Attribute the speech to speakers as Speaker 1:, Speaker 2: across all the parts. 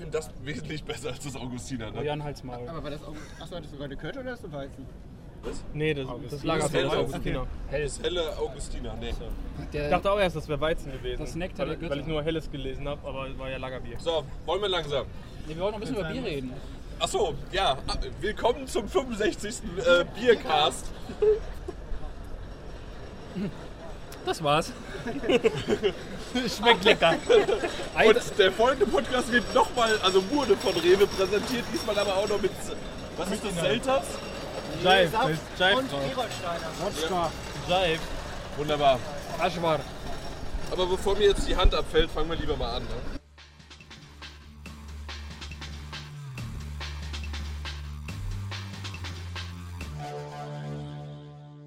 Speaker 1: finde das wesentlich besser als das Augustiner. Ne?
Speaker 2: Jan halt's Maul.
Speaker 3: Aber war das auch. Achso, hattest du gerade Kölsch oder hast du Weizen?
Speaker 4: Nee, das, das Lagerfeld ist
Speaker 1: hell.
Speaker 4: Augustiner.
Speaker 2: Helles.
Speaker 1: Helle Augustiner, nee.
Speaker 4: Ich
Speaker 2: Der,
Speaker 4: dachte auch erst, das wäre Weizen gewesen.
Speaker 2: Das Nektar
Speaker 4: weil, weil ich nur Helles gelesen habe, aber es war ja Lagerbier.
Speaker 1: So, wollen wir langsam.
Speaker 2: nee, wir wollen noch ein bisschen über Bier reden.
Speaker 1: Achso, ja, willkommen zum 65. Äh, Biercast.
Speaker 2: Das war's.
Speaker 4: Schmeckt lecker.
Speaker 1: Und der folgende Podcast wird nochmal, also wurde von Rewe präsentiert, diesmal aber auch noch mit, was ist das, Selters?
Speaker 4: Jive,
Speaker 3: Und
Speaker 4: drauf.
Speaker 3: Gerolsteiner.
Speaker 4: Jive.
Speaker 1: Wunderbar.
Speaker 2: Aschwar.
Speaker 1: Aber bevor mir jetzt die Hand abfällt, fangen wir lieber mal an. Ne?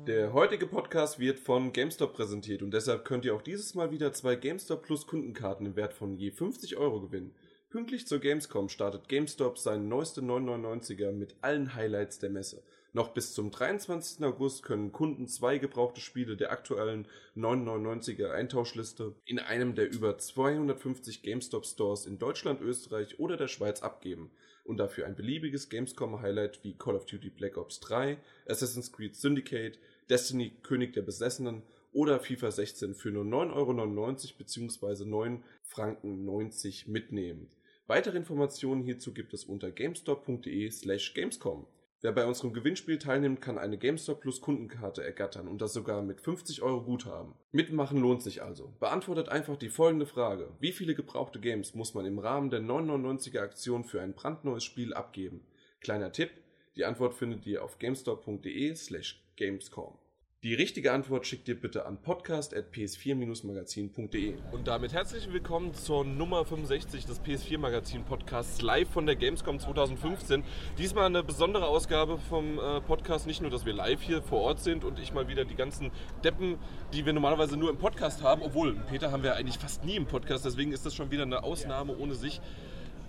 Speaker 1: Der heutige Podcast wird von GameStop präsentiert und deshalb könnt ihr auch dieses Mal wieder zwei GameStop Plus Kundenkarten im Wert von je 50 Euro gewinnen. Pünktlich zur Gamescom startet GameStop seinen neueste 999er mit allen Highlights der Messe. Noch bis zum 23. August können Kunden zwei gebrauchte Spiele der aktuellen 999er Eintauschliste in einem der über 250 GameStop Stores in Deutschland, Österreich oder der Schweiz abgeben und dafür ein beliebiges Gamescom Highlight wie Call of Duty Black Ops 3, Assassin's Creed Syndicate, Destiny König der Besessenen oder FIFA 16 für nur 9,99 Euro bzw. 9 Franken 90 mitnehmen. Weitere Informationen hierzu gibt es unter gamestop.de slash gamescom. Wer bei unserem Gewinnspiel teilnimmt, kann eine GameStop Plus Kundenkarte ergattern und das sogar mit 50 Euro Guthaben. Mitmachen lohnt sich also. Beantwortet einfach die folgende Frage. Wie viele gebrauchte Games muss man im Rahmen der 999er Aktion für ein brandneues Spiel abgeben? Kleiner Tipp, die Antwort findet ihr auf gamestop.de slash gamescom. Die richtige Antwort schickt ihr bitte an podcast.ps4-magazin.de. Und damit herzlich willkommen zur Nummer 65 des PS4 Magazin Podcasts live von der Gamescom 2015. Diesmal eine besondere Ausgabe vom äh, Podcast. Nicht nur, dass wir live hier vor Ort sind und ich mal wieder die ganzen Deppen, die wir normalerweise nur im Podcast haben, obwohl Peter haben wir eigentlich fast nie im Podcast, deswegen ist das schon wieder eine Ausnahme ohne sich.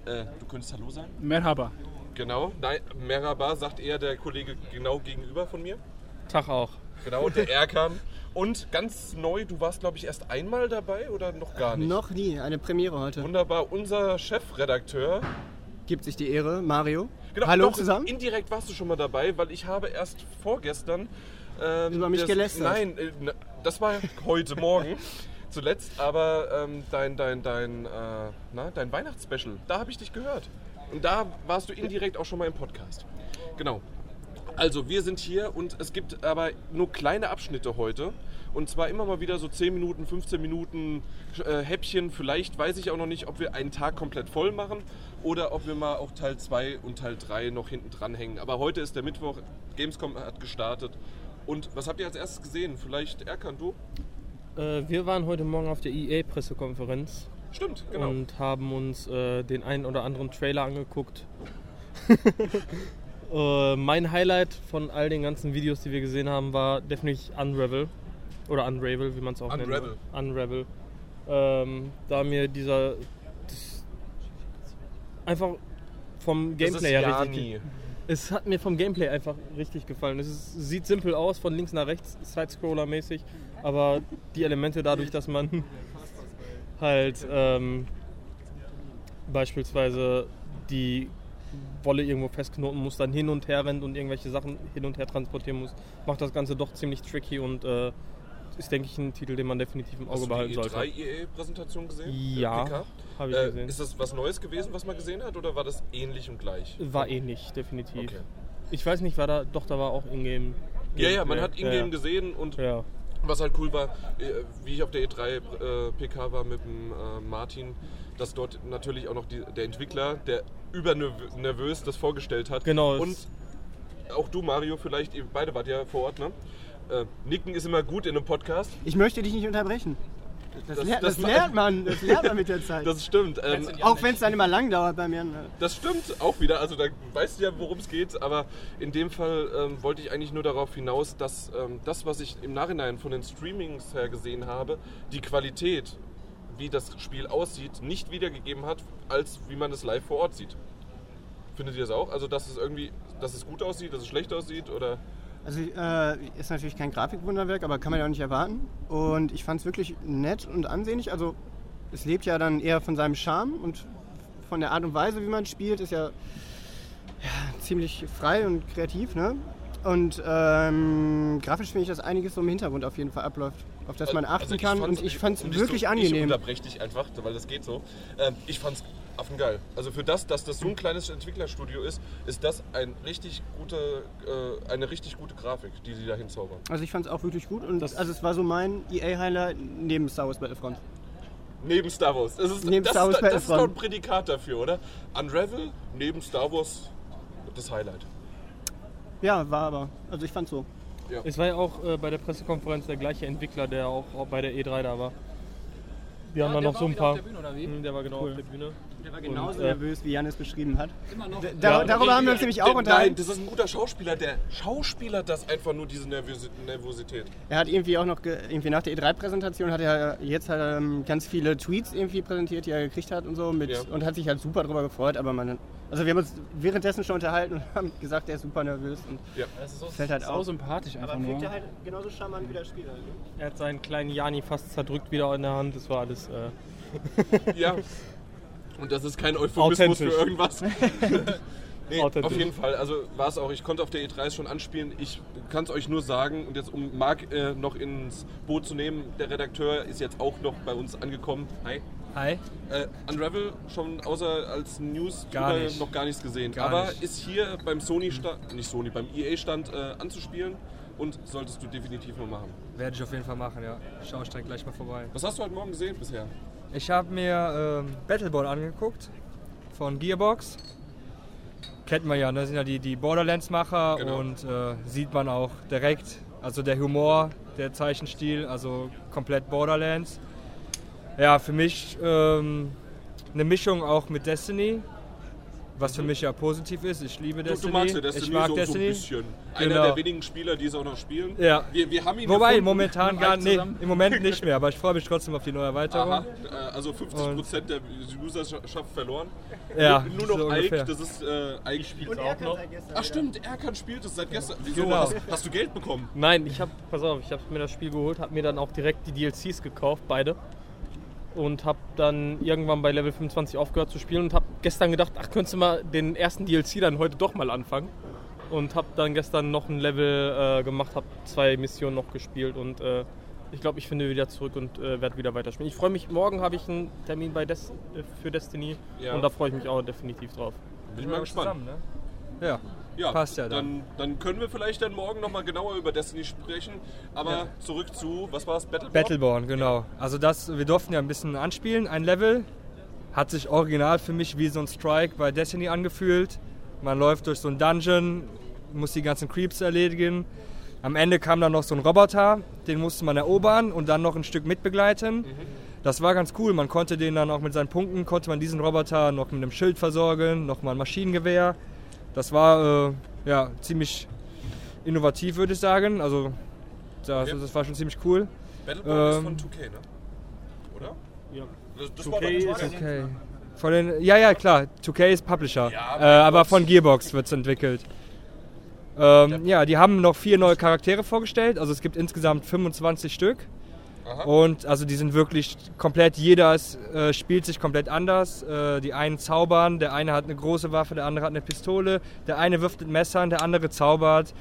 Speaker 1: Äh, du könntest Hallo sagen?
Speaker 2: Merhaba.
Speaker 1: Genau. Nein, Merhaba sagt eher der Kollege genau gegenüber von mir.
Speaker 4: Tag auch.
Speaker 1: Genau, der Erkan. Und ganz neu, du warst, glaube ich, erst einmal dabei oder noch gar nicht?
Speaker 3: Noch nie, eine Premiere heute.
Speaker 1: Wunderbar, unser Chefredakteur.
Speaker 3: Gibt sich die Ehre, Mario.
Speaker 1: Genau,
Speaker 3: Hallo
Speaker 1: doch,
Speaker 3: zusammen.
Speaker 1: Indirekt warst du schon mal dabei, weil ich habe erst vorgestern. Ähm,
Speaker 3: Über mich
Speaker 1: das-
Speaker 3: gelästert.
Speaker 1: Nein, äh, das war heute Morgen. Zuletzt, aber ähm, dein, dein, dein, äh, na, dein Weihnachtsspecial, da habe ich dich gehört. Und da warst du indirekt auch schon mal im Podcast. Genau. Also, wir sind hier und es gibt aber nur kleine Abschnitte heute. Und zwar immer mal wieder so 10 Minuten, 15 Minuten äh, Häppchen. Vielleicht weiß ich auch noch nicht, ob wir einen Tag komplett voll machen oder ob wir mal auch Teil 2 und Teil 3 noch hinten dran hängen. Aber heute ist der Mittwoch, Gamescom hat gestartet. Und was habt ihr als erstes gesehen? Vielleicht Erkan, du?
Speaker 4: Äh, wir waren heute Morgen auf der EA-Pressekonferenz
Speaker 1: Stimmt, genau.
Speaker 4: und haben uns äh, den einen oder anderen Trailer angeguckt. äh, mein Highlight von all den ganzen Videos, die wir gesehen haben, war definitiv Unravel. Oder Unravel, wie man es auch nennt.
Speaker 1: Unravel.
Speaker 4: Unravel. Ähm, da mir dieser. Einfach vom Gameplay her richtig. Es hat mir vom Gameplay einfach richtig gefallen. Es ist, sieht simpel aus, von links nach rechts, Side-Scroller-mäßig, aber die Elemente dadurch, dass man halt ähm, beispielsweise die Wolle irgendwo festknoten muss, dann hin und her rennt und irgendwelche Sachen hin und her transportieren muss, macht das Ganze doch ziemlich tricky und äh, ist, denke ich, ein Titel, den man definitiv im Auge
Speaker 1: Hast du
Speaker 4: behalten
Speaker 1: die
Speaker 4: sollte.
Speaker 1: E3 EA-Präsentation gesehen?
Speaker 4: Ja,
Speaker 1: Äh, PK?
Speaker 4: habe ich
Speaker 1: Äh,
Speaker 4: gesehen.
Speaker 1: ist das was Neues gewesen, was man gesehen hat, oder war das ähnlich und gleich?
Speaker 4: War ähnlich, definitiv.
Speaker 1: Okay.
Speaker 4: Ich weiß nicht, war da, doch, da war auch Ingame.
Speaker 1: Ja, ja, man hat Ingame
Speaker 4: ja.
Speaker 1: gesehen und
Speaker 4: Ja.
Speaker 1: was halt cool war, äh, wie ich auf der E3 äh, PK war mit dem äh, Martin, dass dort natürlich auch noch die, der Entwickler, der übernervös das vorgestellt hat.
Speaker 4: Genau,
Speaker 1: Und auch du, Mario, vielleicht, ihr beide wart ja vor Ort, ne? Äh, Nicken ist immer gut in einem Podcast.
Speaker 3: Ich möchte dich nicht unterbrechen. Das,
Speaker 1: Das-
Speaker 3: ler
Speaker 1: das
Speaker 3: das, lernt man, das lernt man mit der Zeit.
Speaker 1: Das stimmt. Ähm,
Speaker 3: Auch wenn es dann immer lang dauert bei mir. ne?
Speaker 1: Das stimmt auch wieder. Also da weißt du ja, worum es geht. Aber in dem Fall ähm, wollte ich eigentlich nur darauf hinaus, dass ähm, das, was ich im Nachhinein von den Streamings her gesehen habe, die Qualität, wie das Spiel aussieht, nicht wiedergegeben hat, als wie man es live vor Ort sieht. Findet ihr das auch? Also dass es irgendwie, dass es gut aussieht, dass es schlecht aussieht oder?
Speaker 3: Also äh, ist natürlich kein Grafikwunderwerk, aber kann man ja auch nicht erwarten. Und ich fand es wirklich nett und ansehnlich. Also es lebt ja dann eher von seinem Charme und von der Art und Weise, wie man spielt, ist ja, ja ziemlich frei und kreativ. Ne? Und ähm, grafisch finde ich, dass einiges so im Hintergrund auf jeden Fall abläuft, auf das man achten
Speaker 1: Also
Speaker 3: kann. und ich fand es
Speaker 1: ich
Speaker 3: wirklich
Speaker 1: so, Ich
Speaker 3: angenehm.
Speaker 1: unterbreche dich einfach, weil das geht so. Ähm, ich fand's affengeil. Also für das, dass das so ein kleines Entwicklerstudio ist, ist das ein richtig gute, äh, eine richtig gute Grafik, die sie da hinzaubern.
Speaker 3: Also ich fand es auch wirklich gut. Und also es war so mein EA-Highlight neben Star Wars Battlefront.
Speaker 1: Neben Star Wars. Das ist,
Speaker 3: Neben
Speaker 1: das,
Speaker 3: Star Wars
Speaker 1: ist, das ist doch ein. Prädikat dafür, oder? Unravel neben Star Wars das Highlight.
Speaker 3: Ja, war aber. Also ich fand so.
Speaker 4: Es war ja auch äh, bei der Pressekonferenz der gleiche Entwickler, der auch, auch bei der E3 da war. Wir haben
Speaker 2: der
Speaker 4: dann noch so ein paar.
Speaker 2: auf der Bühne, oder wie?
Speaker 4: Hm, Der war genau auf der Bühne.
Speaker 3: Der war genauso
Speaker 4: äh,
Speaker 3: nervös, wie Janis beschrieben hat.
Speaker 2: Immer noch.
Speaker 3: Da,
Speaker 4: Ja.
Speaker 3: darüber haben wir uns nämlich auch
Speaker 1: Nein,
Speaker 3: unterhalten.
Speaker 1: das ist ein guter Schauspieler. Der Schauspieler das einfach nur diese Nervosität.
Speaker 3: Er hat irgendwie auch noch, ge- irgendwie nach der E3-Präsentation hat er jetzt halt, ähm, ganz viele Tweets irgendwie präsentiert, die er gekriegt hat und so. Mit,
Speaker 1: Ja.
Speaker 3: Und hat sich halt super drüber gefreut. Aber man, also wir haben uns währenddessen schon unterhalten und haben gesagt, er ist super nervös. Und
Speaker 2: Das ist so,
Speaker 3: Fällt halt
Speaker 2: sau
Speaker 3: auf.
Speaker 2: sympathisch einfach
Speaker 3: aber
Speaker 2: nur.
Speaker 3: wirkt er halt genauso charmant wie der Spieler. Ne?
Speaker 4: Er hat seinen kleinen Jani fast zerdrückt wieder in der Hand. Das war alles. Äh,
Speaker 1: Ja. Und das ist kein Euphemismus für irgendwas. nee, auf jeden Fall. Also war es auch. Ich konnte auf der E3 schon anspielen. Ich kann es euch nur sagen. Und jetzt, um Marc äh, noch ins Boot zu nehmen, der Redakteur ist jetzt auch noch bei uns angekommen. Hi.
Speaker 2: Hi.
Speaker 1: Äh, Unravel schon außer als News
Speaker 2: Gar
Speaker 1: noch gar nichts gesehen.
Speaker 2: Gar
Speaker 1: Aber
Speaker 2: nicht.
Speaker 1: ist hier beim Sony Stand, nicht Sony, beim EA Stand äh, anzuspielen und solltest du definitiv mal machen.
Speaker 5: Werde ich auf jeden Fall machen, ja. Schau ich gleich mal vorbei.
Speaker 1: Was hast du heute Morgen gesehen bisher?
Speaker 5: Ich habe mir ähm, Battleborn angeguckt von Gearbox. Kennt man ja, ne? sind ja die, die Borderlands-Macher
Speaker 1: Genau.
Speaker 5: und äh, sieht man auch direkt. Also der Humor, der Zeichenstil, also komplett Borderlands. Ja, für mich ähm, eine Mischung auch mit Destiny, was für mich ja positiv ist. Ich liebe
Speaker 1: Du,
Speaker 5: Destiny.
Speaker 1: du magst ja Destiny
Speaker 5: ich mag
Speaker 1: so, so ein
Speaker 5: Destiny.
Speaker 1: bisschen. Einer
Speaker 5: Genau.
Speaker 1: der wenigen Spieler, die es auch noch spielen.
Speaker 5: Ja.
Speaker 1: Wir, wir haben ihn
Speaker 5: Wobei,
Speaker 1: gefunden.
Speaker 5: momentan gar
Speaker 2: Mike
Speaker 5: nee, im Moment nicht mehr, aber ich freue mich trotzdem auf die neue Erweiterung.
Speaker 1: Aha, äh, also 50% der Userschaft verloren.
Speaker 5: Ja,
Speaker 1: Nur noch
Speaker 5: so
Speaker 1: Ike, das ist äh, Ike spielt
Speaker 3: Und er kann seit gestern.
Speaker 1: Ach stimmt, Erkan spielt es seit gestern. Wieso?
Speaker 5: Genau.
Speaker 1: Hast, hast du Geld bekommen?
Speaker 4: Nein, ich habe, pass auf, ich habe mir das Spiel geholt, habe mir dann auch direkt die DLCs gekauft, beide. Und habe dann irgendwann bei Level 25 aufgehört zu spielen und habe gestern gedacht, ach, könntest du mal den ersten DLC dann heute doch mal anfangen. Und habe dann gestern noch ein Level äh, gemacht, habe zwei Missionen noch gespielt und äh, ich glaube, ich finde wieder zurück und äh, werde wieder weiterspielen. Ich freue mich, morgen habe ich einen Termin bei Des äh, für Destiny
Speaker 1: Ja.
Speaker 4: und da freue ich mich auch definitiv drauf.
Speaker 1: Bin ich mal gespannt.
Speaker 5: Zusammen, ne? Ja.
Speaker 1: Ja,
Speaker 5: Passt ja
Speaker 1: dann.
Speaker 5: dann.
Speaker 1: dann. können wir vielleicht dann morgen nochmal genauer über Destiny sprechen. Aber
Speaker 5: Ja.
Speaker 1: zurück zu, was war es? Battleborn?
Speaker 5: Battleborn, genau. Also das, wir durften ja ein bisschen anspielen. Ein Level hat sich original für mich wie so ein Strike bei Destiny angefühlt. Man läuft durch so einen Dungeon, muss die ganzen Creeps erledigen. Am Ende kam dann noch so ein Roboter, den musste man erobern und dann noch ein Stück mitbegleiten. Das war ganz cool. Man konnte den dann auch mit seinen Punkten, konnte man diesen Roboter noch mit einem Schild versorgen, noch mal ein Maschinengewehr. Das war äh, ja ziemlich innovativ, würde ich sagen. Also das,
Speaker 1: Ja.
Speaker 5: das war schon ziemlich cool.
Speaker 1: Battleborn ist
Speaker 5: Ähm,
Speaker 1: von 2K, ne? Oder?
Speaker 4: Ja.
Speaker 1: Das, das
Speaker 4: 2K
Speaker 1: war doch
Speaker 4: ist.
Speaker 5: Okay. Von den, ja, ja, klar. 2K ist Publisher.
Speaker 1: Ja,
Speaker 5: äh,
Speaker 1: mein
Speaker 5: aber von Gearbox wird es entwickelt. Ähm, ja, die haben noch vier neue Charaktere vorgestellt. Also es gibt insgesamt 25 Stück.
Speaker 1: Aha.
Speaker 5: Und also die sind wirklich komplett, jeder ist, äh, spielt sich komplett anders. Äh, die einen zaubern, der eine hat eine große Waffe, der andere hat eine Pistole, der eine wirft mit Messern, der andere zaubert.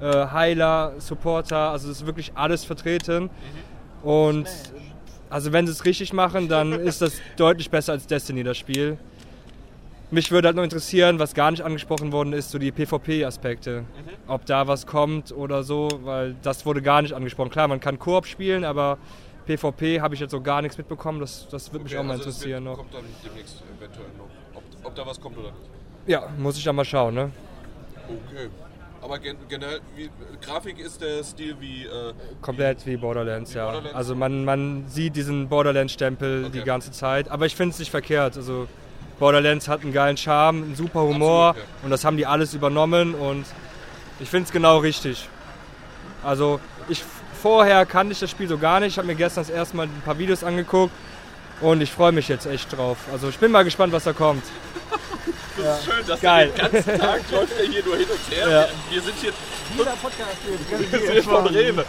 Speaker 5: Äh, Heiler, Supporter, also es ist wirklich alles vertreten. Und also wenn sie es richtig machen, dann ist das deutlich besser als Destiny, das Spiel. Mich würde halt noch interessieren, was gar nicht angesprochen worden ist, so die PvP-Aspekte. Ob da was kommt oder so, weil das wurde gar nicht angesprochen. Klar, man kann Koop spielen, aber PvP habe ich jetzt so gar nichts mitbekommen. Das, das würde mich
Speaker 1: Okay,
Speaker 5: auch mal
Speaker 1: also
Speaker 5: interessieren
Speaker 1: wird,
Speaker 5: noch.
Speaker 1: kommt dann demnächst eventuell noch. Ob, ob da was kommt oder nicht.
Speaker 5: Ja, muss ich dann mal schauen, ne?
Speaker 1: Okay. Aber gen generell, wie, Grafik ist der Stil wie. Äh,
Speaker 5: Komplett wie Borderlands,
Speaker 1: Wie
Speaker 5: ja.
Speaker 1: Borderlands?
Speaker 5: Also man, man sieht diesen Borderlands-Stempel
Speaker 1: Okay.
Speaker 5: die ganze Zeit. Aber ich finde es nicht verkehrt. Also Borderlands hat einen geilen Charme, einen super Humor
Speaker 1: Absolut, ja.
Speaker 5: und das haben die alles übernommen und ich finde es genau richtig. Also ich vorher kannte ich das Spiel so gar nicht. Ich habe mir gestern das erste Mal ein paar Videos angeguckt und ich freue mich jetzt echt drauf. Also ich bin mal gespannt, was da kommt.
Speaker 1: das ist schön, dass
Speaker 5: Geil.
Speaker 1: den ganzen Tag läuft er hier nur hin und her.
Speaker 5: Ja.
Speaker 1: Wir sind hier
Speaker 3: Jeder Podcast
Speaker 1: wir sind von Rewe.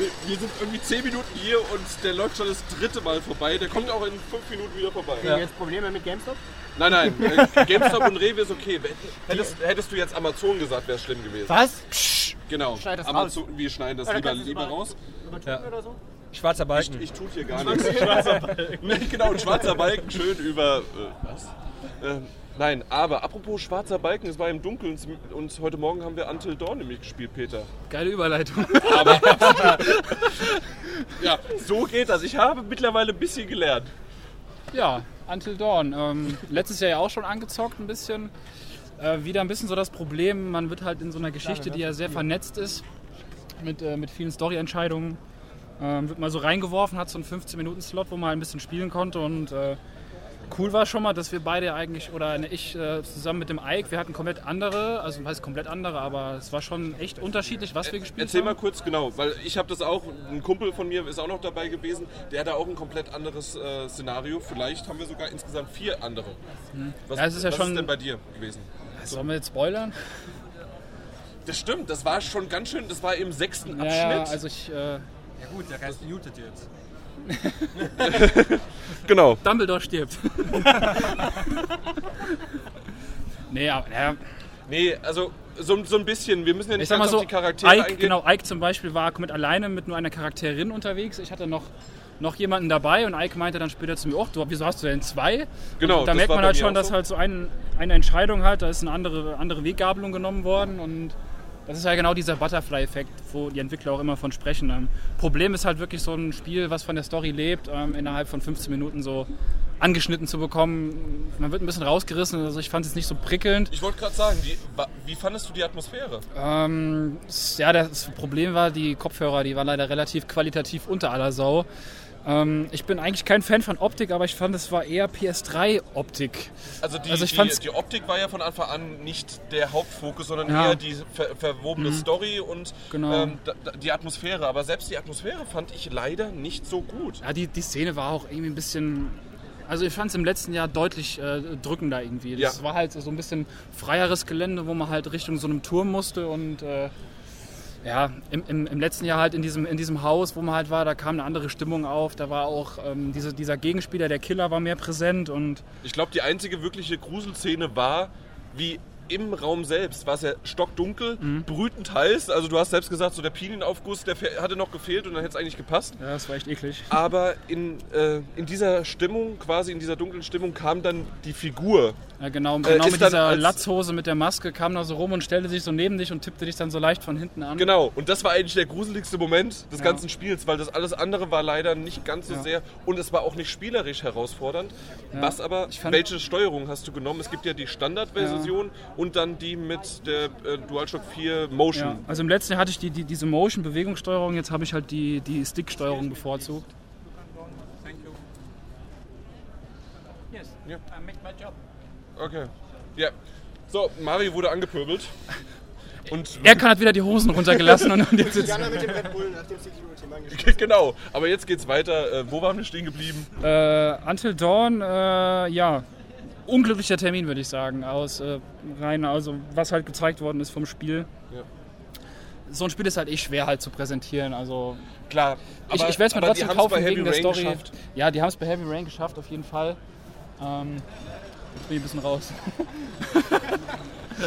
Speaker 1: Wir, wir sind irgendwie 10 Minuten hier und der läuft schon das dritte Mal vorbei. Der kommt auch in 5 Minuten wieder vorbei.
Speaker 3: Kriegen wir jetzt Probleme mit GameStop?
Speaker 1: Nein, nein, äh, GameStop und Rewe ist okay. Hättest, hättest du jetzt Amazon gesagt, wäre es schlimm gewesen.
Speaker 3: Was? Psch,
Speaker 1: Genau.
Speaker 3: Schneid das
Speaker 1: Amazon, wir schneiden das
Speaker 3: Oder
Speaker 1: lieber, lieber raus.
Speaker 3: übertun oder so?
Speaker 5: Schwarzer Balken.
Speaker 1: Ich tue hier gar nichts. Nee, genau, ein schwarzer Balken schön über. Äh, was? Ähm, nein, aber apropos schwarzer Balken, es war im Dunkeln und heute Morgen haben wir Until Dawn nämlich gespielt, Peter.
Speaker 2: Geile Überleitung.
Speaker 1: Ja, so geht das. Ich habe mittlerweile ein bisschen gelernt.
Speaker 2: Ja, Until Dawn. Ähm, letztes Jahr ja auch schon angezockt ein bisschen. Äh, wieder ein bisschen so das Problem, man wird halt in so einer Geschichte, die ja sehr vernetzt ist, mit, äh, mit vielen Story-Entscheidungen, ähm, wird mal so reingeworfen, hat so einen 15-Minuten-Slot, wo man ein bisschen spielen konnte und äh, cool war schon mal, dass wir beide eigentlich, oder ne, ich äh, zusammen mit dem Ike, wir hatten komplett andere, also heißt komplett andere, aber es war schon echt unterschiedlich, was wir gespielt
Speaker 1: Erzähl
Speaker 2: haben.
Speaker 1: mal kurz genau, weil ich habe das auch, ein Kumpel von mir ist auch noch dabei gewesen, der hatte auch ein komplett anderes äh, Szenario. Vielleicht haben wir sogar insgesamt vier andere. Was,
Speaker 2: Ja, es ist ja
Speaker 1: was
Speaker 2: schon-
Speaker 1: ist denn bei dir gewesen?
Speaker 2: Sollen wir jetzt spoilern?
Speaker 1: Das stimmt, das war schon ganz schön, das war im sechsten
Speaker 2: Ja,
Speaker 1: Abschnitt.
Speaker 2: ja, also ich, äh,
Speaker 5: Ja gut, der Rest mutet jetzt.
Speaker 1: genau.
Speaker 2: Dumbledore stirbt. nee, aber ja,
Speaker 1: Nee, also so, so ein bisschen, wir müssen ja nicht
Speaker 2: ich sag mal so,
Speaker 1: auf die Charaktere
Speaker 2: Ike,
Speaker 1: eingehen.
Speaker 2: genau, Ike zum Beispiel war komplett alleine mit nur einer Charakterin unterwegs. Ich hatte noch, noch jemanden dabei und Ike meinte dann später zu mir, oh, du, wieso hast du denn zwei?
Speaker 1: Genau,
Speaker 2: und da
Speaker 1: das
Speaker 2: merkt
Speaker 1: war
Speaker 2: man halt schon, dass
Speaker 1: so.
Speaker 2: halt so ein, eine Entscheidung halt, da ist eine andere, andere Weggabelung genommen worden und das ist ja genau dieser Butterfly-Effekt, wo die Entwickler auch immer von sprechen. Ähm, Problem ist halt wirklich so ein Spiel, was von der Story lebt, ähm, innerhalb von 15 Minuten so angeschnitten zu bekommen. Man wird ein bisschen rausgerissen, also ich fand es nicht so prickelnd.
Speaker 1: Ich wollte gerade sagen, die, wie fandest du die Atmosphäre?
Speaker 2: Ähm, ja, das Problem war, die Kopfhörer, die waren leider relativ qualitativ unter aller Sau. Ähm, ich bin eigentlich kein Fan von Optik, aber ich fand, es war eher PS3-Optik.
Speaker 1: Also die,
Speaker 2: Also ich
Speaker 1: die, die Optik war ja von Anfang an nicht der Hauptfokus, sondern
Speaker 2: Ja. Mhm.
Speaker 1: eher die ver verwobene Story und
Speaker 2: Genau.
Speaker 1: ähm, die Atmosphäre. Aber selbst die Atmosphäre fand ich leider nicht so gut.
Speaker 2: Ja, die, die Szene war auch irgendwie ein bisschen. Also ich fand es im letzten Jahr deutlich äh, drückender irgendwie. Das
Speaker 1: Ja.
Speaker 2: war halt so ein bisschen freieres Gelände, wo man halt Richtung so einem Turm musste und äh, ja, im, im, im letzten Jahr halt in diesem, in diesem Haus, wo man halt war, da kam eine andere Stimmung auf. Da war auch ähm, diese, dieser Gegenspieler, der Killer, war mehr präsent und
Speaker 1: Ich glaube, die einzige wirkliche Gruselszene war, wie im Raum selbst war es ja stockdunkel,
Speaker 2: Mhm.
Speaker 1: brütend heiß. Also du hast selbst gesagt, so der Pilienaufguss, der hatte noch gefehlt und dann hätte es eigentlich gepasst.
Speaker 2: ja, das war echt eklig.
Speaker 1: Aber in, äh, in dieser Stimmung, quasi in dieser dunklen Stimmung, kam dann die Figur.
Speaker 2: Ja, genau,
Speaker 1: Äh,
Speaker 2: genau
Speaker 1: ist
Speaker 2: mit dieser
Speaker 1: als-
Speaker 2: Latzhose mit der Maske kam da so rum und stellte sich so neben dich und tippte dich dann so leicht von hinten an.
Speaker 1: Genau, und das war eigentlich der gruseligste Moment des
Speaker 2: Ja.
Speaker 1: ganzen Spiels, weil das alles andere war leider nicht ganz so
Speaker 2: Ja.
Speaker 1: sehr und es war auch nicht spielerisch herausfordernd. Was aber,
Speaker 2: Ich fand-
Speaker 1: welche Steuerung hast du genommen? Es gibt ja die Standardversion und dann die mit der äh, DualShock 4 Motion.
Speaker 2: Ja, also im letzten Jahr hatte ich die, die, diese Motion-Bewegungssteuerung, jetzt habe ich halt die, die Stick-Steuerung bevorzugt.
Speaker 1: Okay. Ja. So, Mario wurde angepöbelt. Und
Speaker 2: Er hat wieder die Hosen runtergelassen und, und jetzt sitzt
Speaker 3: mit dem Red Bull nach dem Security-Mann gespielt.
Speaker 1: genau, aber jetzt geht's weiter. Äh, wo waren wir stehen geblieben?
Speaker 2: äh, Until Dawn, äh, ja, unglücklicher Termin würde ich sagen, aus äh, rein, also was halt gezeigt worden ist vom Spiel.
Speaker 1: Ja.
Speaker 2: So ein Spiel ist halt eh schwer halt zu präsentieren, also
Speaker 1: Klar,
Speaker 2: ich, ich werde es mir trotzdem kaufen
Speaker 1: bei Heavy
Speaker 2: wegen der
Speaker 1: Rain
Speaker 2: Story.
Speaker 1: geschafft.
Speaker 2: Ja, die haben es bei Heavy Rain geschafft, auf jeden Fall. Ähm, bin ich ein bisschen raus.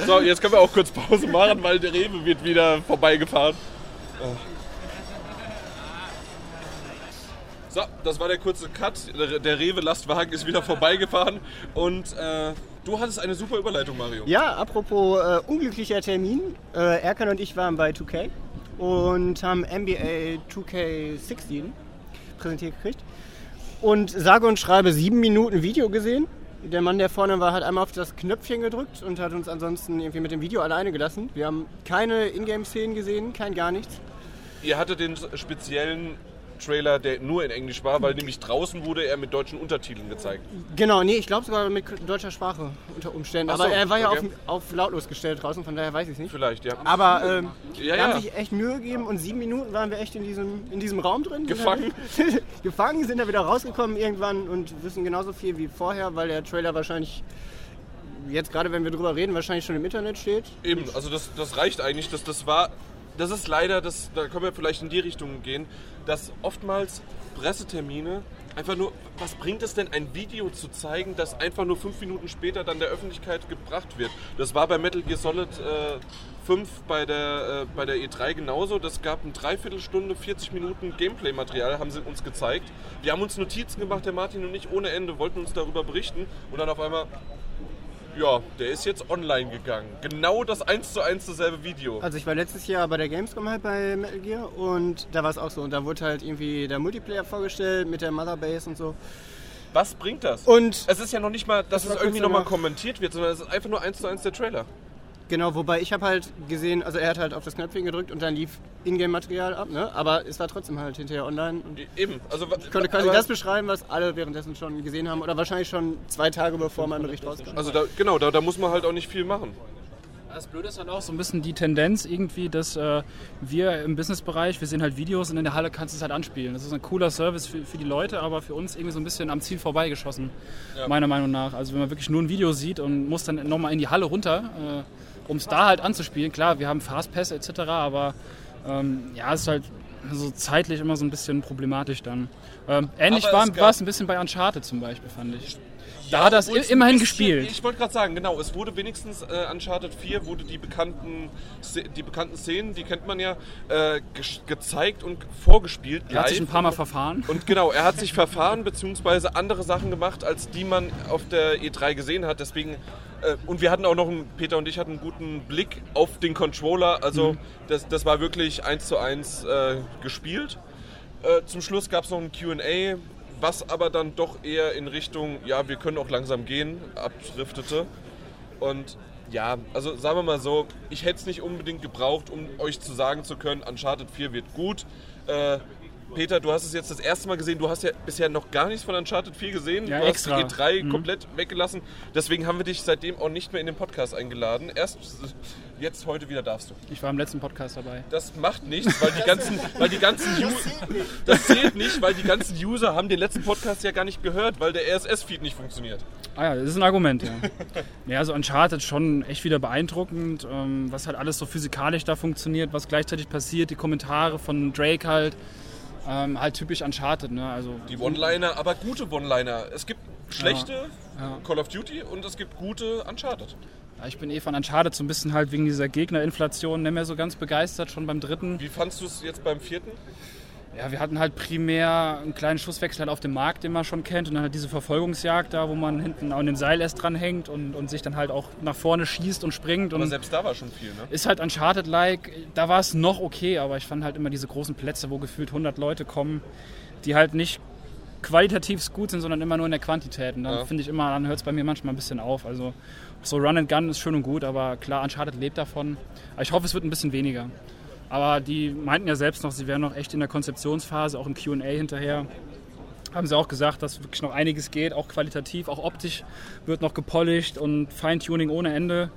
Speaker 1: So, jetzt können wir auch kurz Pause machen, weil der Rewe wird wieder vorbeigefahren. So, das war der kurze Cut. Der- Der Rewe-Lastwagen ist wieder vorbeigefahren. Und äh, du hattest eine super Überleitung, Mario.
Speaker 3: Ja, apropos äh, unglücklicher Termin. Äh, Erkan und ich waren bei 2K und haben NBA 2K16 präsentiert gekriegt. Und sage und schreibe sieben Minuten Video gesehen. Der Mann, der vorne war, hat einmal auf das Knöpfchen gedrückt und hat uns ansonsten irgendwie mit dem Video alleine gelassen. Wir haben keine Ingame-Szenen gesehen, kein gar nichts.
Speaker 1: Ihr hattet den speziellen Trailer, der nur in Englisch war, weil nämlich draußen wurde er mit deutschen Untertiteln gezeigt.
Speaker 3: Genau, nee, ich glaube sogar mit deutscher Sprache unter Umständen.
Speaker 1: So,
Speaker 3: Aber er war ja
Speaker 1: okay.
Speaker 3: auf, auf lautlos gestellt draußen, von daher weiß ich es nicht.
Speaker 1: Vielleicht, ja.
Speaker 3: Aber ähm,
Speaker 1: Ja,
Speaker 3: wir
Speaker 1: ja.
Speaker 3: haben sich echt Mühe gegeben und sieben Minuten waren wir echt in diesem, in diesem Raum drin.
Speaker 1: Gefangen.
Speaker 3: gefangen, sind da wieder rausgekommen irgendwann und wissen genauso viel wie vorher, weil der Trailer wahrscheinlich, jetzt gerade wenn wir drüber reden, wahrscheinlich schon im Internet steht.
Speaker 1: Eben, also das, das reicht eigentlich. Das, das war das ist leider, das, da können wir vielleicht in die Richtung gehen, dass oftmals Pressetermine einfach nur, was bringt es denn, ein Video zu zeigen, das einfach nur fünf Minuten später dann der Öffentlichkeit gebracht wird? Das war bei Metal Gear Solid äh, 5 bei der, äh, bei der E3 genauso. Das gab eine Dreiviertelstunde, 40 Minuten Gameplay-Material, haben sie uns gezeigt. Die haben uns Notizen gemacht, der Martin und ich, ohne Ende, wollten uns darüber berichten und dann auf einmal, ja, der ist jetzt online gegangen. Genau das eins zu eins dasselbe Video.
Speaker 3: Also ich war letztes Jahr bei der Gamescom halt bei Metal Gear und da war es auch so. Und da wurde halt irgendwie der Multiplayer vorgestellt mit der Mother Base und so.
Speaker 1: Was bringt das?
Speaker 3: Und
Speaker 1: es ist ja noch nicht mal, dass
Speaker 3: Das
Speaker 1: es irgendwie nochmal kommentiert wird, sondern es ist einfach nur eins zu eins der Trailer.
Speaker 3: Genau, wobei ich habe halt gesehen, also er hat halt auf das Knöpfchen gedrückt und dann lief Ingame-Material ab, ne? Aber es war trotzdem halt hinterher online. Und ich
Speaker 1: Eben. Also, wa-
Speaker 3: konnte quasi das beschreiben, was alle währenddessen schon gesehen haben oder wahrscheinlich schon zwei Tage bevor mein Bericht rauskam.
Speaker 1: Also da, genau, da, da muss man halt auch nicht viel machen.
Speaker 2: Das Blöde ist halt auch so ein bisschen die Tendenz irgendwie, dass äh, wir im Businessbereich, wir sehen halt Videos und in der Halle kannst du es halt anspielen. Das ist ein cooler Service für, für die Leute, aber für uns irgendwie so ein bisschen am Ziel vorbeigeschossen, meiner Meinung nach. Also wenn man wirklich nur ein Video sieht und muss dann nochmal in die Halle runter, äh, um es da halt anzuspielen. Klar, wir haben Fastpass etc., aber ähm, ja, es ist halt so zeitlich immer so ein bisschen problematisch dann. Ähm, ähnlich war
Speaker 1: es
Speaker 2: ein bisschen bei Uncharted zum Beispiel, fand ich. Da hat das
Speaker 1: obwohl es
Speaker 2: immerhin gespielt.
Speaker 1: Ich wollte gerade sagen, genau, es wurde wenigstens äh, Uncharted 4 wurde die bekannten, die bekannten Szenen, die kennt man ja, äh, ge gezeigt und vorgespielt.
Speaker 2: Er hat sich ein paar Mal verfahren.
Speaker 1: Und genau, er hat sich verfahren beziehungsweise andere Sachen gemacht, als die man auf der E3 gesehen hat. Deswegen äh, und wir hatten auch noch, einen, Peter und ich hatten einen guten Blick auf den Controller. Also das, das war wirklich eins zu eins äh, gespielt. Äh, zum Schluss gab es noch ein Q&A, was aber dann doch eher in Richtung, ja, wir können auch langsam gehen, abdriftete. Und ja, also sagen wir mal so, ich hätte es nicht unbedingt gebraucht, um euch zu sagen zu können, Uncharted 4 wird gut. Äh, Peter, du hast es jetzt das erste Mal gesehen. Du hast ja bisher noch gar nichts von Uncharted 4 gesehen.
Speaker 2: Ja,
Speaker 1: du
Speaker 2: extra.
Speaker 1: hast die E3
Speaker 2: Mhm.
Speaker 1: komplett weggelassen. Deswegen haben wir dich seitdem auch nicht mehr in den Podcast eingeladen. Erst jetzt, heute wieder darfst du.
Speaker 2: Ich war im letzten Podcast dabei.
Speaker 1: Das macht nichts, weil die ganzen, weil die ganzen User, das zählt nicht, weil die ganzen User haben den letzten Podcast ja gar nicht gehört, weil der RSS-Feed nicht funktioniert.
Speaker 2: Ah ja, das ist ein Argument, ja. ja, also Uncharted schon echt wieder beeindruckend, ähm, was halt alles so physikalisch da funktioniert, was gleichzeitig passiert, die Kommentare von Drake halt, ähm, halt typisch Uncharted, ne? Also
Speaker 1: Die One-Liner, aber gute One-Liner. Es gibt schlechte
Speaker 2: Ja.
Speaker 1: Call of Duty und es gibt gute Uncharted.
Speaker 2: Ich bin eh von Uncharted so ein bisschen halt wegen dieser Gegnerinflation nicht mehr so ganz begeistert, schon beim dritten.
Speaker 1: Wie fandst du es jetzt beim vierten?
Speaker 2: Ja, wir hatten halt primär einen kleinen Schusswechsel halt auf dem Markt, den man schon kennt, und dann halt diese Verfolgungsjagd da, wo man hinten an dem Seil erst dranhängt und, und sich dann halt auch nach vorne schießt und springt.
Speaker 1: Aber
Speaker 2: Und
Speaker 1: selbst da war schon viel, ne?
Speaker 2: ist halt Uncharted-like. Da war es noch okay, aber ich fand halt immer diese großen Plätze, wo gefühlt 100 Leute kommen, die halt nicht qualitativ gut sind, sondern immer nur in der Quantität. Und dann
Speaker 1: Ja.
Speaker 2: finde ich immer, dann hört es bei mir manchmal ein bisschen auf. Also so Run and Gun ist schön und gut, aber klar, Uncharted lebt davon. Aber ich hoffe, es wird ein bisschen weniger. Aber die meinten ja selbst noch, sie wären noch echt in der Konzeptionsphase, auch im QA hinterher. Haben sie auch gesagt, dass wirklich noch einiges geht, auch qualitativ, auch optisch wird noch gepolished und Feintuning ohne Ende.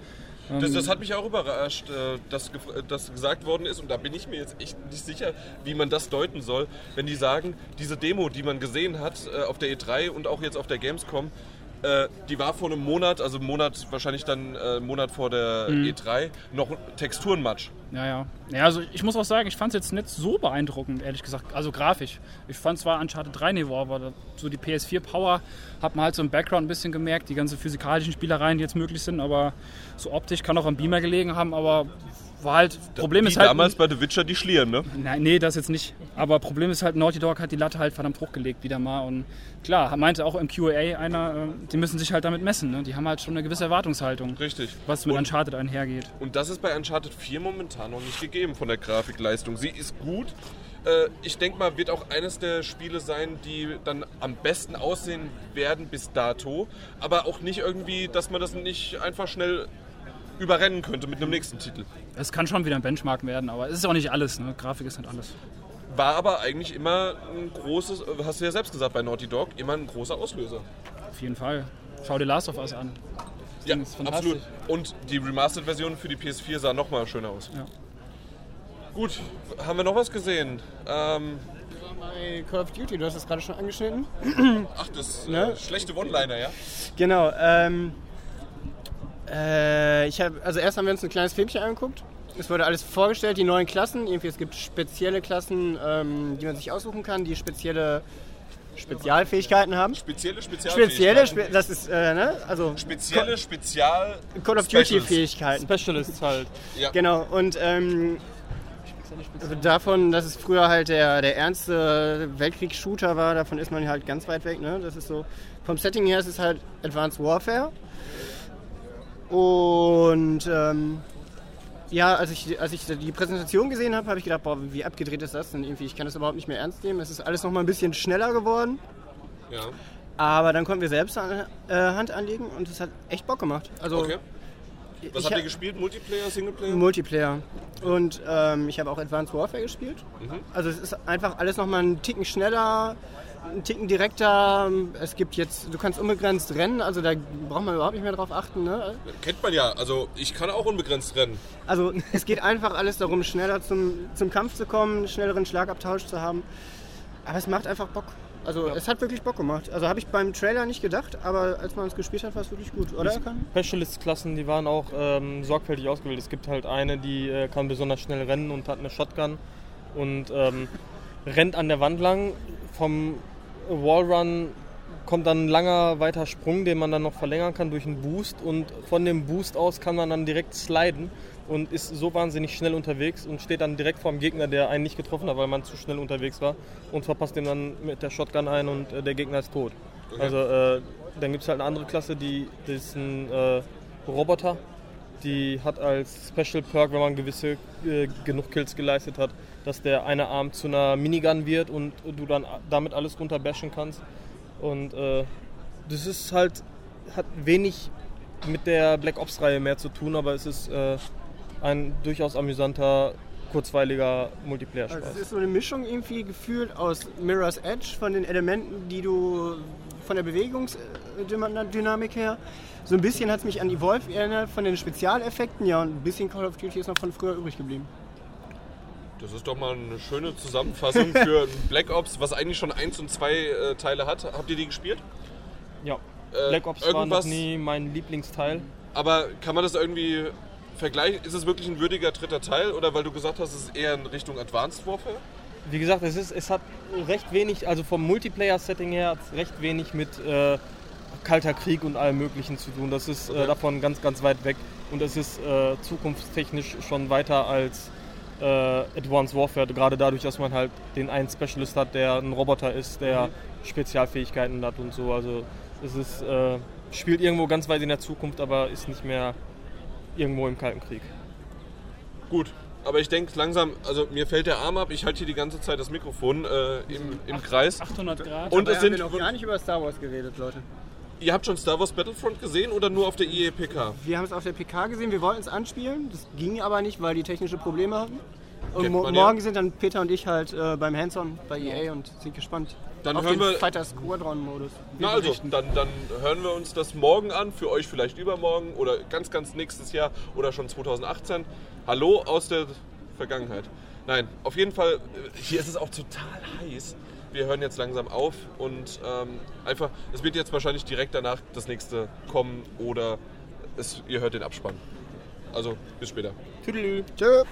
Speaker 1: Das, das hat mich auch überrascht, äh, dass, dass gesagt worden ist, und da bin ich mir jetzt echt nicht sicher, wie man das deuten soll, wenn die sagen, diese Demo, die man gesehen hat äh, auf der E3 und auch jetzt auf der Gamescom, äh, die war vor einem Monat, also Monat, wahrscheinlich dann äh, einen Monat vor der E3, noch Texturenmatsch.
Speaker 2: Ja, ja. Ja, also ich muss auch sagen, ich fand es jetzt nicht so beeindruckend, ehrlich gesagt. Also grafisch. Ich fand zwar Uncharted 3 Niveau, aber so die PS4-Power hat man halt so im Background ein bisschen gemerkt, die ganzen physikalischen Spielereien, die jetzt möglich sind, aber so optisch kann auch am Beamer gelegen haben, aber war halt, Problem
Speaker 1: Wie
Speaker 2: ist halt...
Speaker 1: damals bei The Witcher die Schlieren, ne?
Speaker 2: Nein, nee, das jetzt nicht. Aber Problem ist halt, Naughty Dog hat die Latte halt verdammt hochgelegt wieder mal. Und klar, meinte auch im QA einer, äh, die müssen sich halt damit messen. Ne? Die haben halt schon eine gewisse Erwartungshaltung,
Speaker 1: Richtig.
Speaker 2: was mit
Speaker 1: Und-
Speaker 2: Uncharted einhergeht.
Speaker 1: Und das ist bei Uncharted 4 momentan noch nicht gegeben von der Grafikleistung. Sie ist gut. Äh, Ich denke mal, wird auch eines der Spiele sein, die dann am besten aussehen werden bis dato. Aber auch nicht irgendwie, dass man das nicht einfach schnell überrennen könnte mit einem nächsten Titel.
Speaker 2: Es kann schon wieder ein Benchmark werden, aber es ist auch nicht alles. Ne? Grafik ist nicht alles.
Speaker 1: War aber eigentlich immer ein großes, hast du ja selbst gesagt bei Naughty Dog, immer ein großer Auslöser.
Speaker 2: Auf jeden Fall. Schau dir Last of Us an.
Speaker 1: Ja,
Speaker 2: ist fantastisch.
Speaker 1: absolut. Und die Remastered-Version für die PS4 sah nochmal schöner aus.
Speaker 2: Ja.
Speaker 1: Gut, haben wir noch was gesehen? Ähm,
Speaker 3: Bei Call of Duty, du hast es gerade schon angeschnitten.
Speaker 1: ach, das
Speaker 3: Ne?
Speaker 1: äh, schlechte One-Liner, ja?
Speaker 3: Genau. Ähm, äh, ich hab, also erst haben wir uns ein kleines Filmchen angeguckt es wurde alles vorgestellt, die neuen Klassen. Irgendwie, es gibt spezielle Klassen, ähm, die man sich aussuchen kann, die spezielle Spezialfähigkeiten haben.
Speaker 1: Spezielle
Speaker 3: Spezielle,
Speaker 1: Spezialfähigkeiten.
Speaker 3: spe das ist, äh, ne? Also
Speaker 1: Spezielle Spezial.
Speaker 3: Call of
Speaker 1: Specials.
Speaker 3: Duty-Fähigkeiten.
Speaker 4: Specialists halt.
Speaker 1: Ja.
Speaker 3: Genau, und ähm, also davon, dass es früher halt der, der ernste Weltkriegs-Shooter war, davon ist man halt ganz weit weg. Ne? Das ist so, vom Setting her ist es halt Advanced Warfare. Und ähm, ja, als ich, als ich die Präsentation gesehen habe, habe ich gedacht, boah, wie abgedreht ist das denn irgendwie? Ich kann das überhaupt nicht mehr ernst nehmen. Es ist alles noch mal ein bisschen schneller geworden.
Speaker 1: Ja.
Speaker 3: Aber dann konnten wir selbst an, äh, Hand anlegen und es hat echt Bock gemacht. Also
Speaker 1: Okay. Was
Speaker 3: ich
Speaker 1: habt
Speaker 3: hab-
Speaker 1: ihr gespielt? Multiplayer, Singleplayer?
Speaker 3: Multiplayer. Und ähm, ich habe auch Advanced Warfare gespielt.
Speaker 1: Mhm.
Speaker 3: Also es ist einfach alles nochmal einen Ticken schneller, einen Ticken direkter. Es gibt jetzt, du kannst unbegrenzt rennen, also da braucht man überhaupt nicht mehr drauf achten. Ne?
Speaker 1: Kennt man ja. Also ich kann auch unbegrenzt rennen.
Speaker 3: Also es geht einfach alles darum, schneller zum, zum Kampf zu kommen, einen schnelleren Schlagabtausch zu haben. Aber es macht einfach Bock. Also es hat wirklich Bock gemacht. Also habe ich beim Trailer nicht gedacht, aber als man es gespielt hat, war es wirklich gut, oder?
Speaker 4: Specialist-Klassen, die waren auch ähm, sorgfältig ausgewählt. Es gibt halt eine, die äh, kann besonders schnell rennen und hat eine Shotgun und ähm, rennt an der Wand lang. Vom Wallrun kommt dann ein langer weiter Sprung, den man dann noch verlängern kann durch einen Boost. Und von dem Boost aus kann man dann direkt sliden und ist so wahnsinnig schnell unterwegs und steht dann direkt vor dem Gegner, der einen nicht getroffen hat, weil man zu schnell unterwegs war und verpasst ihm dann mit der Shotgun ein und äh, der Gegner ist tot. Also äh, dann gibt es halt eine andere Klasse, die das ist ein äh, Roboter, die hat als Special Perk, wenn man gewisse äh, genug Kills geleistet hat, dass der eine Arm zu einer Minigun wird und du dann damit alles runterbashen kannst. Und äh, das ist halt, hat wenig mit der Black Ops-Reihe mehr zu tun, aber es ist äh, ein durchaus amüsanter, kurzweiliger Multiplayer-Spaß.
Speaker 3: Also es ist so eine Mischung irgendwie gefühlt aus Mirror's Edge von den Elementen, die du von der Bewegungsdynamik her. So ein bisschen hat es mich an Evolve erinnert von den Spezialeffekten, ja, und ein bisschen Call of Duty ist noch von früher übrig geblieben.
Speaker 1: Das ist doch mal eine schöne Zusammenfassung für Black Ops, was eigentlich schon eins und zwei äh, Teile hat. Habt ihr die gespielt?
Speaker 4: ja.
Speaker 1: Äh,
Speaker 4: Black Ops war noch nie mein Lieblingsteil.
Speaker 1: Aber kann man das irgendwie vergleichen? Ist es wirklich ein würdiger dritter Teil? Oder weil du gesagt hast, es ist eher in Richtung Advanced Warfare?
Speaker 4: Wie gesagt, es, ist, es hat recht wenig, also vom Multiplayer-Setting her hat es recht wenig mit äh, Kalter Krieg und allem Möglichen zu tun. Das ist
Speaker 1: Okay.
Speaker 4: äh, davon ganz, ganz weit weg und es ist äh, zukunftstechnisch schon weiter als Advanced Warfare, gerade dadurch, dass man halt den einen Specialist hat, der ein Roboter ist, der Spezialfähigkeiten hat und so. Also es ist, äh, spielt irgendwo ganz weit in der Zukunft, aber ist nicht mehr irgendwo im Kalten Krieg.
Speaker 1: Gut. Aber ich denke langsam, also mir fällt der Arm ab, ich halte hier die ganze Zeit das Mikrofon äh, im, im Kreis.
Speaker 2: 800 Grad.
Speaker 1: Und es
Speaker 3: Dabei haben
Speaker 1: sind.
Speaker 3: wir noch gar nicht über Star Wars geredet, Leute.
Speaker 1: Ihr habt schon Star Wars Battlefront gesehen oder nur auf der E IEPK?
Speaker 3: Wir haben es auf der PK gesehen, wir wollten es anspielen, das ging aber nicht, weil die technische Probleme hatten. Und mo
Speaker 1: man ja.
Speaker 3: morgen sind dann Peter und ich halt äh, beim Hands-On bei EA und sind gespannt
Speaker 1: Dann
Speaker 3: auf
Speaker 1: hören
Speaker 3: den
Speaker 1: wir-
Speaker 3: Fighter Squadron Modus. Wir
Speaker 1: Na also, dann, dann hören wir uns das morgen an, für euch vielleicht übermorgen oder ganz, ganz nächstes Jahr oder schon 2018. Hallo aus der Vergangenheit. Nein, auf jeden Fall, äh, hier ist es auch total heiß. Wir hören jetzt langsam auf und ähm, einfach, es wird jetzt wahrscheinlich direkt danach das nächste kommen oder es, ihr hört den Abspann. Also, bis später.
Speaker 4: Tüdelü.
Speaker 3: Tschö.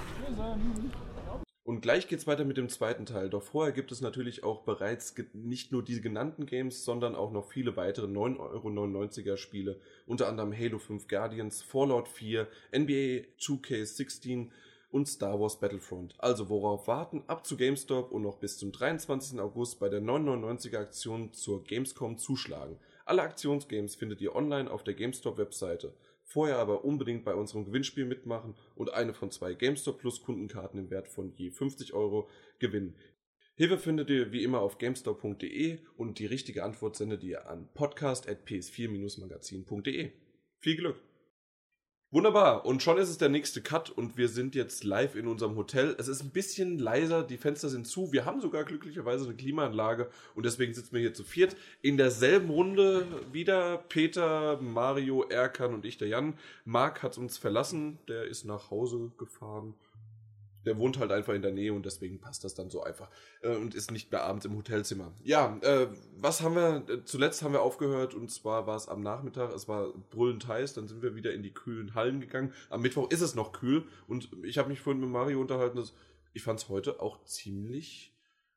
Speaker 1: Und gleich geht's weiter mit dem zweiten Teil. Doch vorher gibt es natürlich auch bereits nicht nur die genannten Games, sondern auch noch viele weitere 9,99 Euro Spiele. Unter anderem Halo 5 Guardians, Fallout 4, NBA 2K16 und Star Wars Battlefront. Also worauf warten? Ab zu GameStop und noch bis zum 23. August bei der 9,99er Aktion zur Gamescom zuschlagen. Alle Aktionsgames findet ihr online auf der GameStop Webseite. Vorher aber unbedingt bei unserem Gewinnspiel mitmachen und eine von zwei GameStop Plus Kundenkarten im Wert von je 50 Euro gewinnen. Hilfe findet ihr wie immer auf gamestop.de und die richtige Antwort sendet ihr an podcast.ps4-magazin.de. Viel Glück! Wunderbar, und schon ist es der nächste Cut und wir sind jetzt live in unserem Hotel. Es ist ein bisschen leiser, die Fenster sind zu. Wir haben sogar glücklicherweise eine Klimaanlage und deswegen sitzen wir hier zu viert in derselben Runde wieder. Peter, Mario, Erkan und ich, der Jan. Marc hat uns verlassen, der ist nach Hause gefahren. Der wohnt halt einfach in der Nähe und deswegen passt das dann so einfach äh, und ist nicht mehr abends im Hotelzimmer. Ja, äh, was haben wir, äh, zuletzt haben wir aufgehört und zwar war es am Nachmittag, es war brüllend heiß, dann sind wir wieder in die kühlen Hallen gegangen. Am Mittwoch ist es noch kühl und ich habe mich vorhin mit Mario unterhalten, dass ich fand es heute auch ziemlich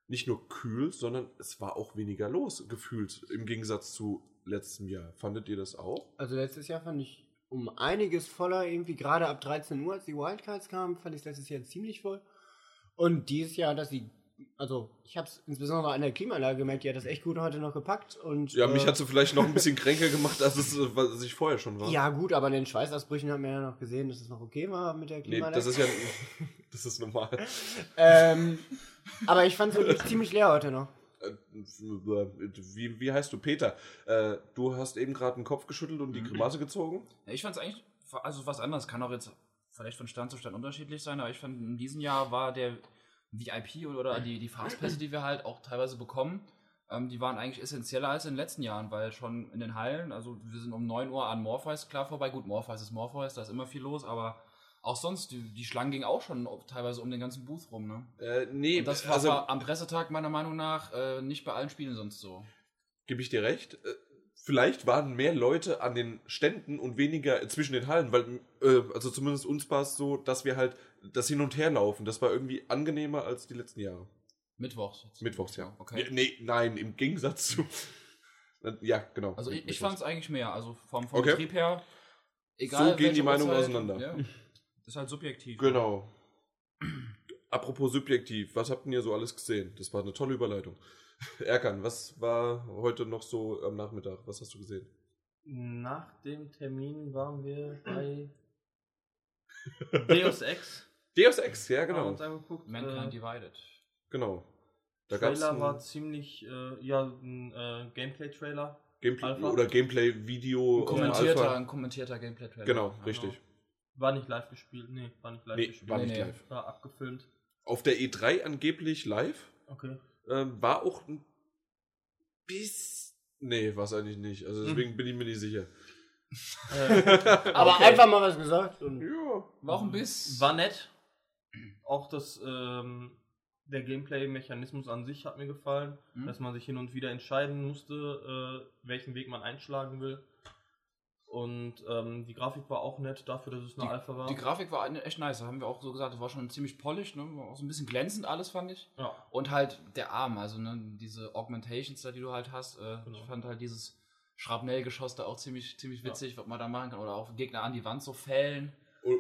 Speaker 1: nicht nur kühl, sondern es war auch weniger los, gefühlt, im Gegensatz zu letztem Jahr. Fandet ihr das auch?
Speaker 3: Also letztes Jahr fand ich um einiges voller, irgendwie gerade ab 13 Uhr, als die Wildcards kamen, fand ich letztes Jahr ziemlich voll. Und dieses Jahr, dass sie, also ich habe es insbesondere an der Klimaanlage gemerkt, die hat das echt gut heute noch gepackt. Und,
Speaker 1: Ja, mich
Speaker 3: äh,
Speaker 1: hat sie vielleicht noch ein bisschen kränker gemacht, als es, äh, was ich vorher schon war.
Speaker 3: Ja gut, aber an den Schweißausbrüchen haben wir ja noch gesehen, dass es noch okay war mit der
Speaker 1: Nee,
Speaker 3: Klimaanlage.
Speaker 1: das ist ja, das ist normal.
Speaker 3: ähm, aber ich fand es wirklich ziemlich leer heute noch.
Speaker 1: Äh, Wie, wie heißt du? Peter. Äh, du hast eben gerade den Kopf geschüttelt und die Grimasse gezogen.
Speaker 6: Ja, ich fand es eigentlich, also was anderes, kann auch jetzt vielleicht von Stand zu Stand unterschiedlich sein, aber ich fand, in diesem Jahr war der VIP oder die, die Fastpässe, die wir halt auch teilweise bekommen, ähm, die waren eigentlich essentieller als in den letzten Jahren, weil schon in den Hallen, also wir sind um 9 Uhr an Morpheus klar vorbei, gut, Morpheus ist Morpheus, da ist immer viel los, aber auch sonst, die, die Schlangen gingen auch schon teilweise um den ganzen Booth rum, ne?
Speaker 1: Äh, nee,
Speaker 6: Und das war
Speaker 1: also
Speaker 6: am Pressetag meiner Meinung nach äh, nicht bei allen Spielen sonst so.
Speaker 1: gebe ich dir recht. Äh, vielleicht waren mehr Leute an den Ständen und weniger zwischen den Hallen, weil, äh, also zumindest uns war es so, dass wir halt das Hin und Her laufen. Das war irgendwie angenehmer als die letzten Jahre.
Speaker 6: Mittwochs. jetzt.
Speaker 1: Mittwochs, ja.
Speaker 6: Okay.
Speaker 1: Ja, nee, nein, im Gegensatz zu. Ja, genau.
Speaker 6: Also ich, ich fand es eigentlich mehr. Also vom, vom
Speaker 1: Okay.
Speaker 6: Betrieb her.
Speaker 1: So
Speaker 6: Egal,
Speaker 1: gehen die Meinungen auseinander.
Speaker 6: Ja, ist halt subjektiv.
Speaker 1: Genau. Apropos subjektiv, was habt ihr so alles gesehen? Das war eine tolle Überleitung. Erkan, was war heute noch so am Nachmittag? Was hast du gesehen?
Speaker 4: Nach dem Termin waren wir bei Deus Ex.
Speaker 1: Deus Ex, ja
Speaker 4: Haben
Speaker 1: genau.
Speaker 4: uns angeguckt.
Speaker 6: Mankind
Speaker 4: äh,
Speaker 6: Divided.
Speaker 1: Genau. Da
Speaker 4: Der Trailer war ziemlich, äh, ja, ein äh, Gameplay-Trailer.
Speaker 1: Gameplay
Speaker 4: Alpha.
Speaker 1: oder Gameplay-Video
Speaker 6: Ein kommentierter, ein kommentierter Gameplay-Trailer.
Speaker 1: Genau,
Speaker 6: Ja.
Speaker 1: richtig.
Speaker 4: War nicht live gespielt, nee, war nicht live
Speaker 1: Nee,
Speaker 4: gespielt.
Speaker 1: war nicht
Speaker 6: nee.
Speaker 1: live.
Speaker 4: War abgefilmt.
Speaker 1: Auf der E3 angeblich live.
Speaker 4: Okay.
Speaker 1: Ähm, war auch ein bis. Nee, war es eigentlich nicht. Also deswegen bin ich mir nicht sicher.
Speaker 4: Äh,
Speaker 3: Aber
Speaker 4: Okay.
Speaker 3: einfach mal was gesagt. Und
Speaker 1: Ja.
Speaker 6: War auch ein bisschen.
Speaker 4: war nett. Auch das, ähm, der Gameplay-Mechanismus an sich hat mir gefallen,
Speaker 6: Mhm.
Speaker 4: dass man sich hin und wieder entscheiden musste, äh, welchen Weg man einschlagen will. Und ähm, die Grafik war auch nett dafür, dass es eine Alpha war.
Speaker 6: Die Grafik war echt nice, haben wir auch so gesagt, das war schon ziemlich polished, ne? War auch so ein bisschen glänzend alles, fand ich.
Speaker 4: ja.
Speaker 6: Und halt der Arm, also ne, diese Augmentations da, die du halt hast. Äh,
Speaker 4: Genau.
Speaker 6: Ich fand halt dieses Schrapnellgeschoss da auch ziemlich, ziemlich witzig, was man da machen kann. Oder auch Gegner an die Wand so fällen.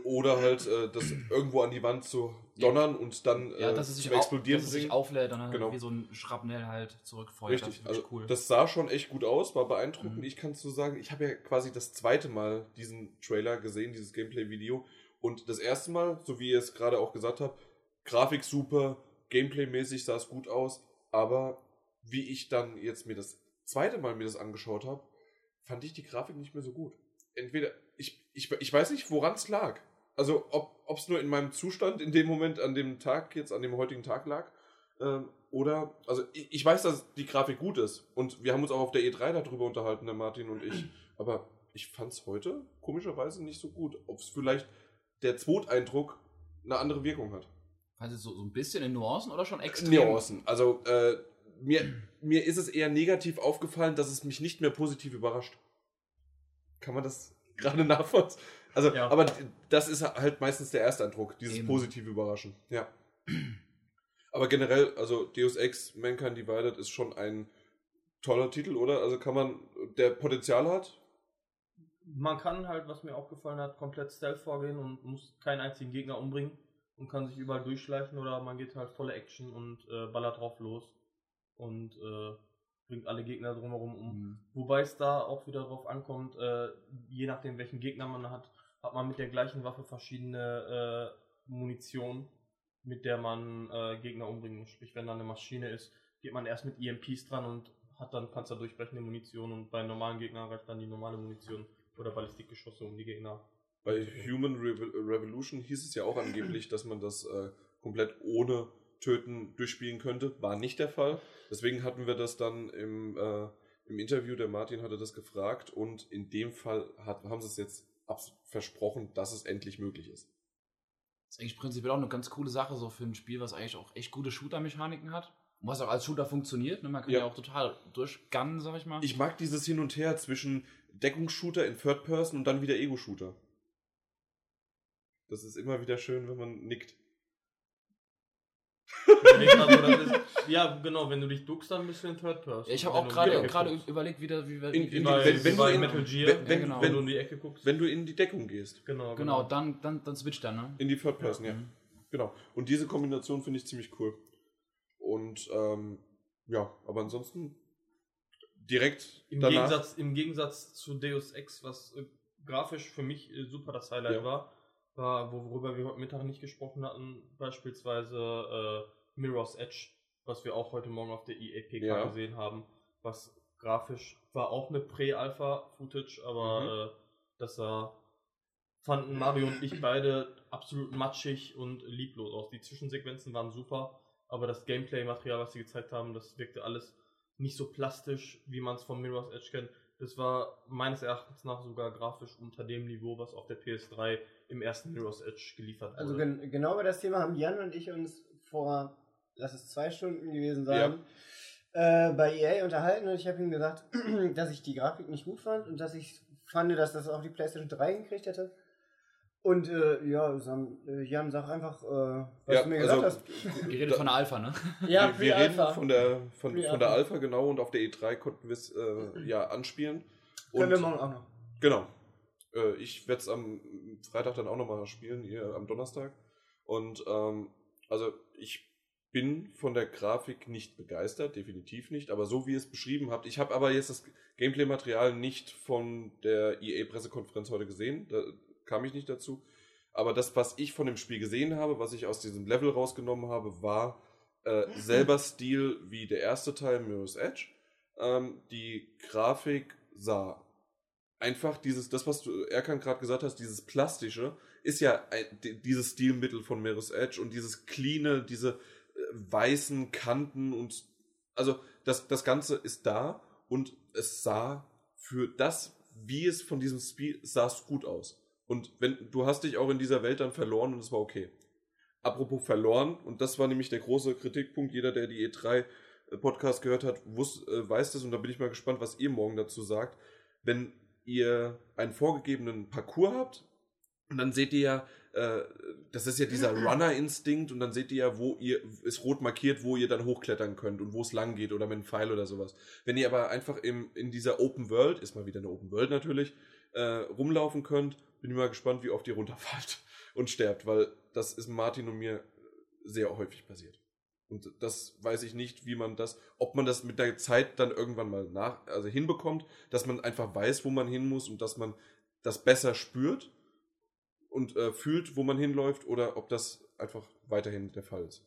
Speaker 1: Oder halt äh, das irgendwo an die Wand zu donnern und dann äh,
Speaker 6: Ja, dass es sich,
Speaker 1: zum
Speaker 6: au-
Speaker 1: Explodieren
Speaker 6: dass es sich auflädt und dann
Speaker 1: Genau.
Speaker 6: wie so ein Schrapnell halt zurückfeuert.
Speaker 1: Richtig,
Speaker 6: das
Speaker 1: also
Speaker 6: cool.
Speaker 1: das sah schon echt gut aus, war beeindruckend.
Speaker 6: Mhm.
Speaker 1: Ich kann so sagen, ich habe ja quasi das zweite Mal diesen Trailer gesehen, dieses Gameplay-Video. Und das erste Mal, so wie ihr es gerade auch gesagt habt, Grafik super, Gameplay-mäßig sah es gut aus, aber wie ich dann jetzt mir das zweite Mal mir das angeschaut habe, fand ich die Grafik nicht mehr so gut. Entweder, ich, ich, ich weiß nicht, woran es lag. Also, ob es nur in meinem Zustand in dem Moment, an dem Tag, jetzt an dem heutigen Tag lag, ähm, oder, also ich, ich weiß, dass die Grafik gut ist. Und wir haben uns auch auf der E3 darüber unterhalten, der Martin und ich. Aber ich fand es heute komischerweise nicht so gut. Ob es vielleicht der Zweiteindruck eine andere Wirkung hat.
Speaker 6: Also so, so ein bisschen in Nuancen oder schon extrem?
Speaker 1: Nuancen. Also äh, mir, mir ist es eher negativ aufgefallen, dass es mich nicht mehr positiv überrascht. Kann man das gerade nachvollziehen? Also,
Speaker 4: Ja.
Speaker 1: aber das ist halt meistens der Ersteindruck, dieses
Speaker 6: Eben.
Speaker 1: positive Überraschen. Ja. Aber generell, also Deus Ex Mankind Divided ist schon ein toller Titel, oder? Also kann man, der Potenzial hat.
Speaker 4: Man kann halt, was mir aufgefallen hat, komplett Stealth vorgehen und muss keinen einzigen Gegner umbringen und kann sich überall durchschleichen oder man geht halt volle Action und äh, ballert drauf los und äh, bringt alle Gegner drumherum um.
Speaker 6: Mhm.
Speaker 4: Wobei es da auch wieder darauf ankommt, äh, je nachdem welchen Gegner man hat, hat man mit der gleichen Waffe verschiedene äh, Munition, mit der man äh, Gegner umbringen muss. Sprich, wenn da eine Maschine ist, geht man erst mit EMPs dran und hat dann panzerdurchbrechende Munition und bei normalen Gegnern reicht dann die normale Munition oder Ballistikgeschosse um die Gegner.
Speaker 1: Bei Human Revo- Revolution hieß es ja auch angeblich, dass man das äh, komplett ohne Töten durchspielen könnte. War nicht der Fall. Deswegen hatten wir das dann im, äh, im Interview, der Martin hatte das gefragt und in dem Fall hat, haben sie es jetzt versprochen, dass es endlich möglich ist.
Speaker 2: ist eigentlich prinzipiell auch eine ganz coole Sache so für ein Spiel, was eigentlich auch echt gute Shooter-Mechaniken hat. Und was auch als Shooter funktioniert. Ne? Man kann ja.
Speaker 1: Ja.
Speaker 2: auch total durchgunnen, sag ich mal.
Speaker 1: Ich mag dieses Hin und Her zwischen Deckungsshooter in Third Person und dann wieder Ego-Shooter. Das ist immer wieder schön, wenn man nickt.
Speaker 4: Ja, genau, wenn du dich duckst, dann bist du in Third Person.
Speaker 2: Ja, ich habe auch gerade überlegt, wieder, wie, wir-
Speaker 1: In- in
Speaker 4: Bei,
Speaker 1: wenn- wenn in-
Speaker 4: Metal Gear,
Speaker 1: wenn- wenn-
Speaker 2: genau.
Speaker 4: wenn du in die Ecke guckst.
Speaker 1: Wenn du in die Deckung gehst.
Speaker 4: genau,
Speaker 2: genau, dann, dann, dann switcht er, ne?
Speaker 1: In die Third Person, ja.
Speaker 2: Mhm.
Speaker 1: Genau. Und diese Kombination finde ich ziemlich cool. Und ähm, ja, aber ansonsten direkt
Speaker 4: Im,
Speaker 1: danach.
Speaker 4: Gegensatz, Im Gegensatz zu Deus Ex, was äh, grafisch für mich äh, super das Highlight
Speaker 1: Ja.
Speaker 4: war, war, wo- worüber wir heute Mittag nicht gesprochen hatten, beispielsweise äh, Mirror's Edge, was wir auch heute Morgen auf der EAPK
Speaker 1: Ja.
Speaker 4: gesehen haben, was grafisch war auch eine Prä-Alpha-Footage, aber
Speaker 1: Mhm.
Speaker 4: äh, das sah, fanden Mario und ich beide absolut matschig und lieblos aus. Die Zwischensequenzen waren super, aber das Gameplay-Material, was sie gezeigt haben, das wirkte alles nicht so plastisch, wie man es von Mirror's Edge kennt. Das war meines Erachtens nach sogar grafisch unter dem Niveau, was auf der PS3 im ersten Mirror's Edge geliefert wurde.
Speaker 3: Also gen genau über das Thema haben Jan und ich uns vor, lass es zwei Stunden gewesen sein, äh, bei EA unterhalten und ich habe ihm gesagt, dass ich die Grafik nicht gut fand und dass ich fand, dass das auch die PlayStation 3 gekriegt hätte. Und äh, ja, Sam, äh, Jan, sag einfach, äh, was
Speaker 1: Ja,
Speaker 3: du mir gesagt
Speaker 1: also-
Speaker 3: hast.
Speaker 2: Wir reden von der Alpha, ne?
Speaker 3: Ja,
Speaker 1: wir, wir reden von der, von, von der Alpha, genau, und auf der E3 konnten wir es äh, ja anspielen.
Speaker 3: Können wir
Speaker 1: Und-
Speaker 3: morgen auch noch.
Speaker 1: Genau. Äh, ich werde es am Freitag dann auch nochmal spielen, hier am Donnerstag. Und ähm, also ich bin von der Grafik nicht begeistert, definitiv nicht, aber so wie ihr es beschrieben habt. Ich habe aber jetzt das Gameplay-Material nicht von der EA-Pressekonferenz heute gesehen, da kam ich nicht dazu. Aber das, was ich von dem Spiel gesehen habe, was ich aus diesem Level rausgenommen habe, war äh, selber Stil wie der erste Teil Mirror's Edge. Ähm, die Grafik sah einfach dieses, das, was du Erkan gerade gesagt hast, dieses Plastische, ist ja ein, di- dieses Stilmittel von Mirror's Edge und dieses cleane, diese äh, weißen Kanten und also das, das Ganze ist da und es sah für das, wie es von diesem Spiel sah es gut aus. Und wenn du hast dich auch in dieser Welt dann verloren und es war okay. Apropos verloren, und das war nämlich der große Kritikpunkt, jeder, der die E3 Podcast gehört hat, wus, äh, weiß das und da bin ich mal gespannt, was ihr morgen dazu sagt. Wenn ihr einen vorgegebenen Parcours habt, und dann seht ihr ja, äh, das ist ja dieser Runner-Instinkt und dann seht ihr ja, wo ihr, ist rot markiert, wo ihr dann hochklettern könnt und wo es lang geht oder mit einem Pfeil oder sowas. Wenn ihr aber einfach im, in dieser Open World, ist mal wieder eine Open World natürlich, äh, rumlaufen könnt, bin ich mal gespannt, wie oft ihr runterfallt und sterbt, weil das ist Martin und mir sehr häufig passiert. Und das weiß ich nicht, wie man das, ob man das mit der Zeit dann irgendwann mal nach, also hinbekommt, dass man einfach weiß, wo man hin muss und dass man das besser spürt und äh, fühlt, wo man hinläuft, oder ob das einfach weiterhin der Fall ist.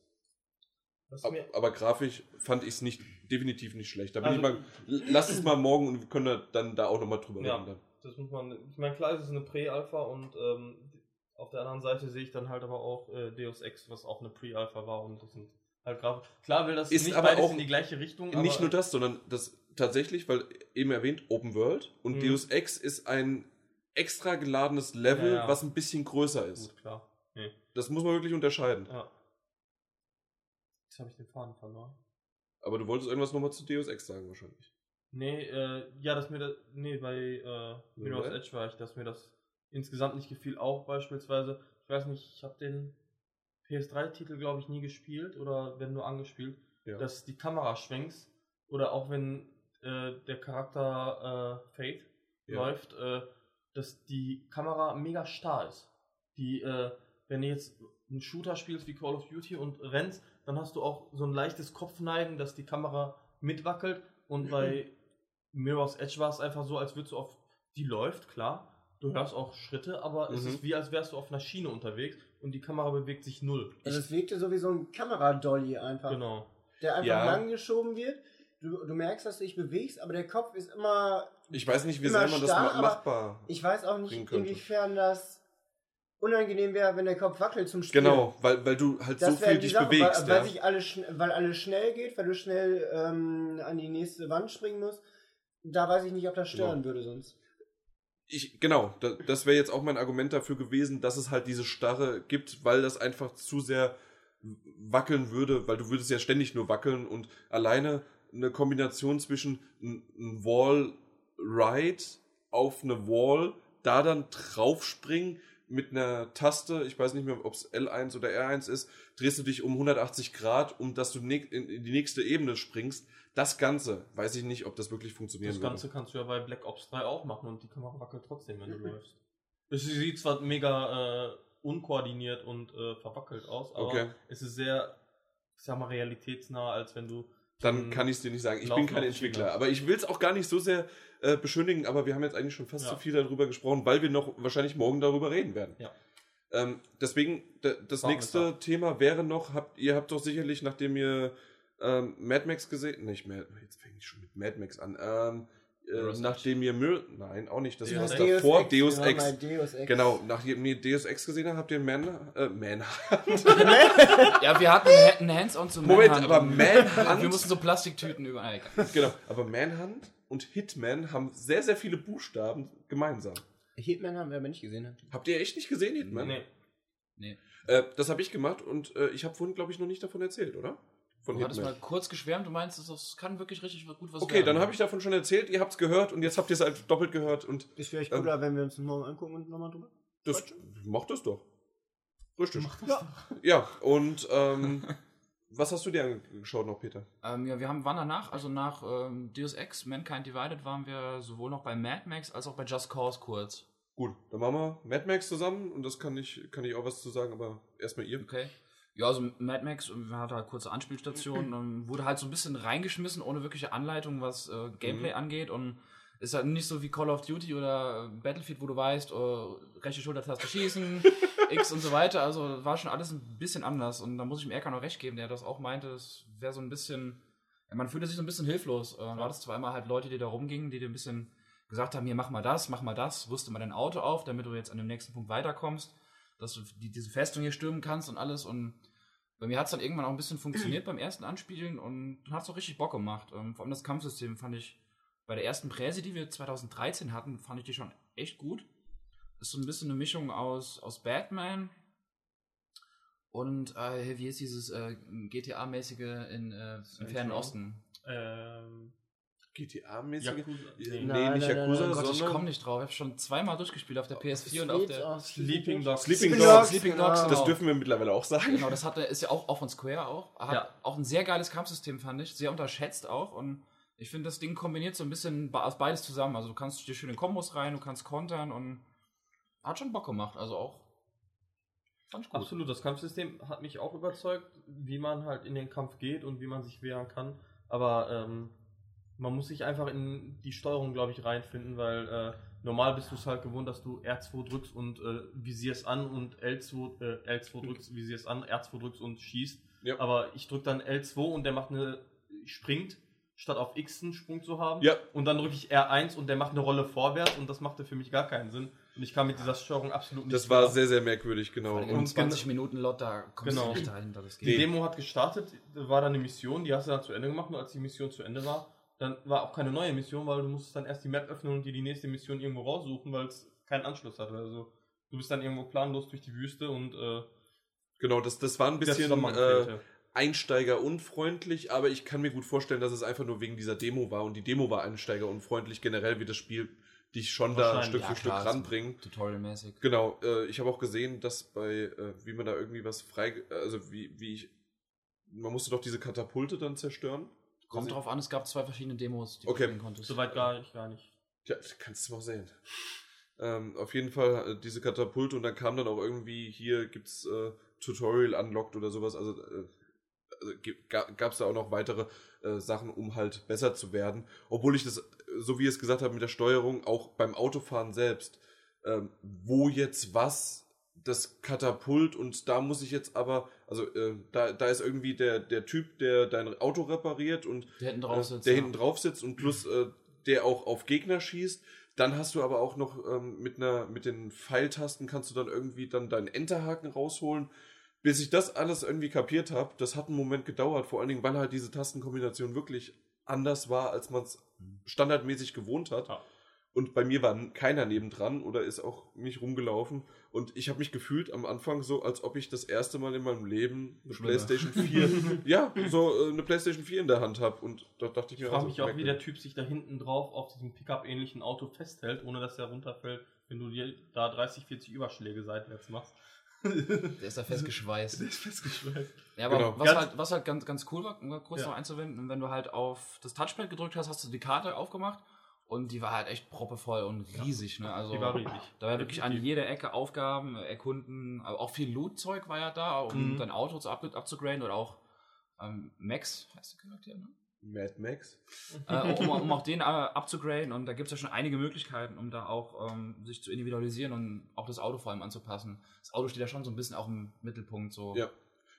Speaker 1: Ab, aber grafisch fand ich es nicht, definitiv nicht schlecht. Da bin
Speaker 4: Also-
Speaker 1: ich mal, lass es mal morgen und wir können da dann da auch nochmal drüber
Speaker 4: Ja.
Speaker 1: reden. Dann.
Speaker 4: Das muss man, ich meine, klar, es ist eine Prä-Alpha und ähm, auf der anderen Seite sehe ich dann halt aber auch äh, Deus Ex, was auch eine Pre-Alpha war und das sind halt Grafik. Klar will das
Speaker 1: Ist
Speaker 4: nicht
Speaker 1: aber auch
Speaker 4: in die gleiche Richtung.
Speaker 1: Nicht nur das, sondern das tatsächlich, weil eben erwähnt, Open World und
Speaker 4: Mhm.
Speaker 1: Deus Ex ist ein extra geladenes Level,
Speaker 4: Ja, ja.
Speaker 1: was ein bisschen größer ist.
Speaker 4: Gut, klar. Nee.
Speaker 1: Das muss man wirklich unterscheiden.
Speaker 4: Ja. Jetzt habe ich den Faden verloren.
Speaker 1: Aber du wolltest irgendwas nochmal zu Deus Ex sagen wahrscheinlich.
Speaker 4: Nee, äh, ja, dass mir das, nee, bei äh, Mirror's. Edge war ich, dass mir das insgesamt nicht gefiel. Auch beispielsweise, ich weiß nicht, ich habe den PS3-Titel, glaube ich, nie gespielt oder wenn nur angespielt,
Speaker 1: Ja.
Speaker 4: dass die Kamera schwenkst oder auch wenn äh, der Charakter äh, Fate
Speaker 1: Ja.
Speaker 4: läuft, äh, dass die Kamera mega starr ist. Die, äh, wenn du jetzt einen Shooter spielst wie Call of Duty und rennst, dann hast du auch so ein leichtes Kopfneigen, dass die Kamera mitwackelt und bei Mirror's Edge war es einfach so, als würdest du auf die läuft, klar. Du hörst auch Schritte, aber es
Speaker 1: Mhm.
Speaker 4: ist wie, als wärst du auf einer Schiene unterwegs und die Kamera bewegt sich null.
Speaker 3: Also es wirkte so wie so ein Kameradolly einfach,
Speaker 4: genau.
Speaker 3: der einfach
Speaker 1: Ja.
Speaker 3: lang geschoben wird. Du, du merkst, dass du dich bewegst, aber der Kopf ist immer.
Speaker 1: Ich weiß nicht, wie sehr man das machbar.
Speaker 3: Ich weiß auch nicht, inwiefern das unangenehm wäre, wenn der Kopf wackelt zum Spielen.
Speaker 1: Genau, weil, weil du halt
Speaker 3: Das
Speaker 1: so viel dich
Speaker 3: Sache,
Speaker 1: bewegst.
Speaker 3: weil, weil,
Speaker 1: ja.
Speaker 3: sich alles, weil alles schnell geht, weil du schnell ähm, an die nächste Wand springen musst. Da weiß ich nicht, ob das stören
Speaker 1: Genau.
Speaker 3: würde sonst.
Speaker 1: Ich, genau, da, das wäre jetzt auch mein Argument dafür gewesen, dass es halt diese Starre gibt, weil das einfach zu sehr wackeln würde, weil du würdest ja ständig nur wackeln und alleine eine Kombination zwischen ein Wall Ride auf eine Wall, da dann draufspringen mit einer Taste, ich weiß nicht mehr, ob es L1 oder R1 ist, drehst du dich um 180 Grad, um dass du in die nächste Ebene springst. Das Ganze, weiß ich nicht, ob das wirklich funktionieren
Speaker 4: Das Ganze würde. kannst du ja bei Black Ops 3 auch machen und die Kamera wackelt trotzdem, wenn du läufst. Es sieht zwar mega äh, unkoordiniert und äh, verwackelt aus, aber okay. es ist sehr, ich sag mal, realitätsnah, als wenn du.
Speaker 1: Dann kann ich es dir nicht sagen. Ich bin kein Entwickler, aber ich will es auch gar nicht so sehr äh, beschönigen, aber wir haben jetzt eigentlich schon fast ja. zu viel darüber gesprochen, weil wir noch wahrscheinlich morgen darüber reden werden.
Speaker 4: Ja.
Speaker 1: Ähm, deswegen, das Warum nächste Thema wäre noch, habt, ihr habt doch sicherlich, nachdem ihr ähm, Mad Max gesehen, nicht Mad, jetzt fange ich schon mit Mad Max an, ähm, äh, nachdem ihr Mir nein, auch nicht, das war davor, Deus Ex. Deus Ex. Genau, nachdem ihr Deus Ex gesehen habt, habt ihr Man, äh, Manhunt.
Speaker 6: ja, wir hatten ein Hands-on zu
Speaker 1: Moment, Manhunt. aber Manhunt.
Speaker 6: wir mussten so Plastiktüten überall.
Speaker 1: genau, aber Manhunt und Hitman haben sehr, sehr viele Buchstaben gemeinsam.
Speaker 3: Hitman haben wir aber nicht gesehen.
Speaker 1: Habt ihr echt nicht gesehen, Hitman?
Speaker 4: Nee.
Speaker 1: Nee. Äh, das habe ich gemacht und äh, ich habe vorhin, glaube ich, noch nicht davon erzählt, oder?
Speaker 6: Von du hattest mal kurz geschwärmt, du meinst, das kann wirklich richtig gut was
Speaker 1: Okay, werden. dann habe ich davon schon erzählt, ihr habt es gehört und jetzt habt ihr es halt doppelt gehört. Und,
Speaker 3: ist vielleicht cooler, ähm, wenn wir uns morgen angucken und nochmal drüber
Speaker 1: das Macht das doch. Richtig.
Speaker 3: Macht das ja.
Speaker 1: Doch. ja, und ähm, was hast du dir angeschaut noch, Peter?
Speaker 6: Ähm, ja, wir haben, waren danach, also nach ähm, Deus Ex, Mankind Divided, waren wir sowohl noch bei Mad Max als auch bei Just Cause kurz.
Speaker 1: Gut, dann machen wir Mad Max zusammen und das kann ich, kann ich auch was zu sagen, aber erstmal ihr.
Speaker 6: Okay. Ja, also Mad Max hat halt kurze Anspielstationen, und wurde halt so ein bisschen reingeschmissen, ohne wirkliche Anleitung, was äh, Gameplay mhm. angeht und ist halt nicht so wie Call of Duty oder Battlefield, wo du weißt, oh, rechte Schultertaste schießen, X und so weiter. Also war schon alles ein bisschen anders und da muss ich dem Erkan noch recht geben, der das auch meinte, es wäre so ein bisschen, man fühlte sich so ein bisschen hilflos. Äh, war das zwar immer halt Leute, die da rumgingen, die dir ein bisschen gesagt haben, hier mach mal das, mach mal das, rüste mal dein Auto auf, damit du jetzt an dem nächsten Punkt weiterkommst dass du die, diese Festung hier stürmen kannst und alles. Und bei mir hat es dann irgendwann auch ein bisschen funktioniert beim ersten Anspielen und dann hat es auch richtig Bock gemacht. Ähm, vor allem das Kampfsystem fand ich bei der ersten Präse, die wir 2013 hatten, fand ich die schon echt gut. Ist so ein bisschen eine Mischung aus, aus Batman und äh, wie ist dieses äh, GTA-mäßige in, äh, im Fernen Osten?
Speaker 4: Ähm,
Speaker 1: GTA-mäßige?
Speaker 6: Nee, nein, nicht Yakuza, nein, nein, Gott, ich komme nicht drauf. Ich habe schon zweimal durchgespielt auf der PS4 und auf der
Speaker 4: Sleeping
Speaker 1: Dogs.
Speaker 6: Sleeping Dogs. Sleeping
Speaker 1: Dogs, genau. Das dürfen wir mittlerweile auch sagen.
Speaker 6: Genau, das hatte, ist ja auch, auch von Square auch. Hat ja. auch ein sehr geiles Kampfsystem, fand ich. Sehr unterschätzt auch. Und ich finde, das Ding kombiniert so ein bisschen beides zusammen. Also du kannst dir schöne Kombos rein, du kannst kontern und hat schon Bock gemacht. Also auch
Speaker 4: Absolut, das Kampfsystem hat mich auch überzeugt, wie man halt in den Kampf geht und wie man sich wehren kann. Aber ähm, man muss sich einfach in die Steuerung, glaube ich, reinfinden, weil äh, normal bist du es halt gewohnt, dass du R2 drückst und äh, visierst an und L2, äh, L2 drückst, visierst an, R2 drückst und schießt. Ja. Aber ich drücke dann L2 und der macht eine, springt, statt auf X einen Sprung zu haben.
Speaker 1: Ja.
Speaker 4: Und dann drücke ich R1 und der macht eine Rolle vorwärts und das machte für mich gar keinen Sinn. Und ich kam mit dieser Steuerung absolut nicht
Speaker 1: Das war sehr, sehr merkwürdig, genau.
Speaker 6: Und 20 Minuten Lot, da kommst genau. du nicht dahin,
Speaker 4: das geht. Die Demo hat gestartet, war dann eine Mission, die hast du dann zu Ende gemacht und als die Mission zu Ende war, dann war auch keine neue Mission, weil du musstest dann erst die Map öffnen und dir die nächste Mission irgendwo raussuchen, weil es keinen Anschluss hatte. Also du bist dann irgendwo planlos durch die Wüste und äh,
Speaker 1: genau, das, das war ein bisschen äh, einsteigerunfreundlich, aber ich kann mir gut vorstellen, dass es einfach nur wegen dieser Demo war und die Demo war einsteigerunfreundlich generell, wie das Spiel dich schon da Stück für ja, Stück ranbringt.
Speaker 6: Tutorial-mäßig.
Speaker 1: Genau, äh, ich habe auch gesehen, dass bei, äh, wie man da irgendwie was frei, also wie, wie ich, man musste doch diese Katapulte dann zerstören.
Speaker 6: Kommt drauf an, es gab zwei verschiedene Demos,
Speaker 1: die okay. du
Speaker 4: spielen konntest. Soweit gar nicht, gar nicht.
Speaker 1: Ja, kannst du mal sehen. Ähm, auf jeden Fall äh, diese Katapulte und dann kam dann auch irgendwie, hier gibt's äh, Tutorial unlocked oder sowas, also, äh, also gab es da auch noch weitere äh, Sachen, um halt besser zu werden. Obwohl ich das, so wie ihr es gesagt habt, mit der Steuerung, auch beim Autofahren selbst, ähm, wo jetzt was das Katapult und da muss ich jetzt aber, also äh, da, da ist irgendwie der, der Typ, der dein Auto repariert und
Speaker 6: der hinten drauf
Speaker 1: sitzt, äh, der ja. hinten drauf sitzt und plus äh, der auch auf Gegner schießt. Dann hast du aber auch noch ähm, mit einer mit den Pfeiltasten kannst du dann irgendwie dann deinen Enterhaken rausholen. Bis ich das alles irgendwie kapiert habe, das hat einen Moment gedauert, vor allen Dingen, weil halt diese Tastenkombination wirklich anders war, als man es standardmäßig gewohnt hat. Ja. Und bei mir war keiner nebendran oder ist auch nicht rumgelaufen. Und ich habe mich gefühlt am Anfang so, als ob ich das erste Mal in meinem Leben eine
Speaker 6: Schwimmer.
Speaker 1: PlayStation 4, ja, so äh, eine PlayStation 4 in der Hand habe. Und da dachte ich
Speaker 4: Ich
Speaker 1: mir
Speaker 4: frage
Speaker 1: also,
Speaker 4: mich auch, wie der Typ sich da hinten drauf auf diesem Pickup-ähnlichen Auto festhält, ohne dass er runterfällt, wenn du dir da 30, 40 Überschläge seitwärts machst.
Speaker 6: Der ist da festgeschweißt.
Speaker 4: Der ist festgeschweißt.
Speaker 6: Ja, aber
Speaker 1: Genau.
Speaker 6: was,
Speaker 4: Ganz-
Speaker 6: halt, was halt ganz, ganz cool war, um kurz
Speaker 4: Ja.
Speaker 6: noch einzuwenden, wenn du halt auf das Touchpad gedrückt hast, hast du die Karte aufgemacht und die war halt echt proppevoll und riesig. Ne? Also,
Speaker 4: Die war riesig.
Speaker 6: Da war wirklich an jeder Ecke Aufgaben, erkunden, aber auch viel Loot-Zeug war ja da, um
Speaker 4: Mhm.
Speaker 6: dein Auto zu up abzugraden oder auch ähm, Max heißt der Charakter, ne?
Speaker 1: Mad Max?
Speaker 6: äh, um, um auch den äh, abzugraden und da gibt es ja schon einige Möglichkeiten, um da auch ähm, sich zu individualisieren und auch das Auto vor allem anzupassen. Das Auto steht ja schon so ein bisschen auch im Mittelpunkt. So.
Speaker 1: Ja.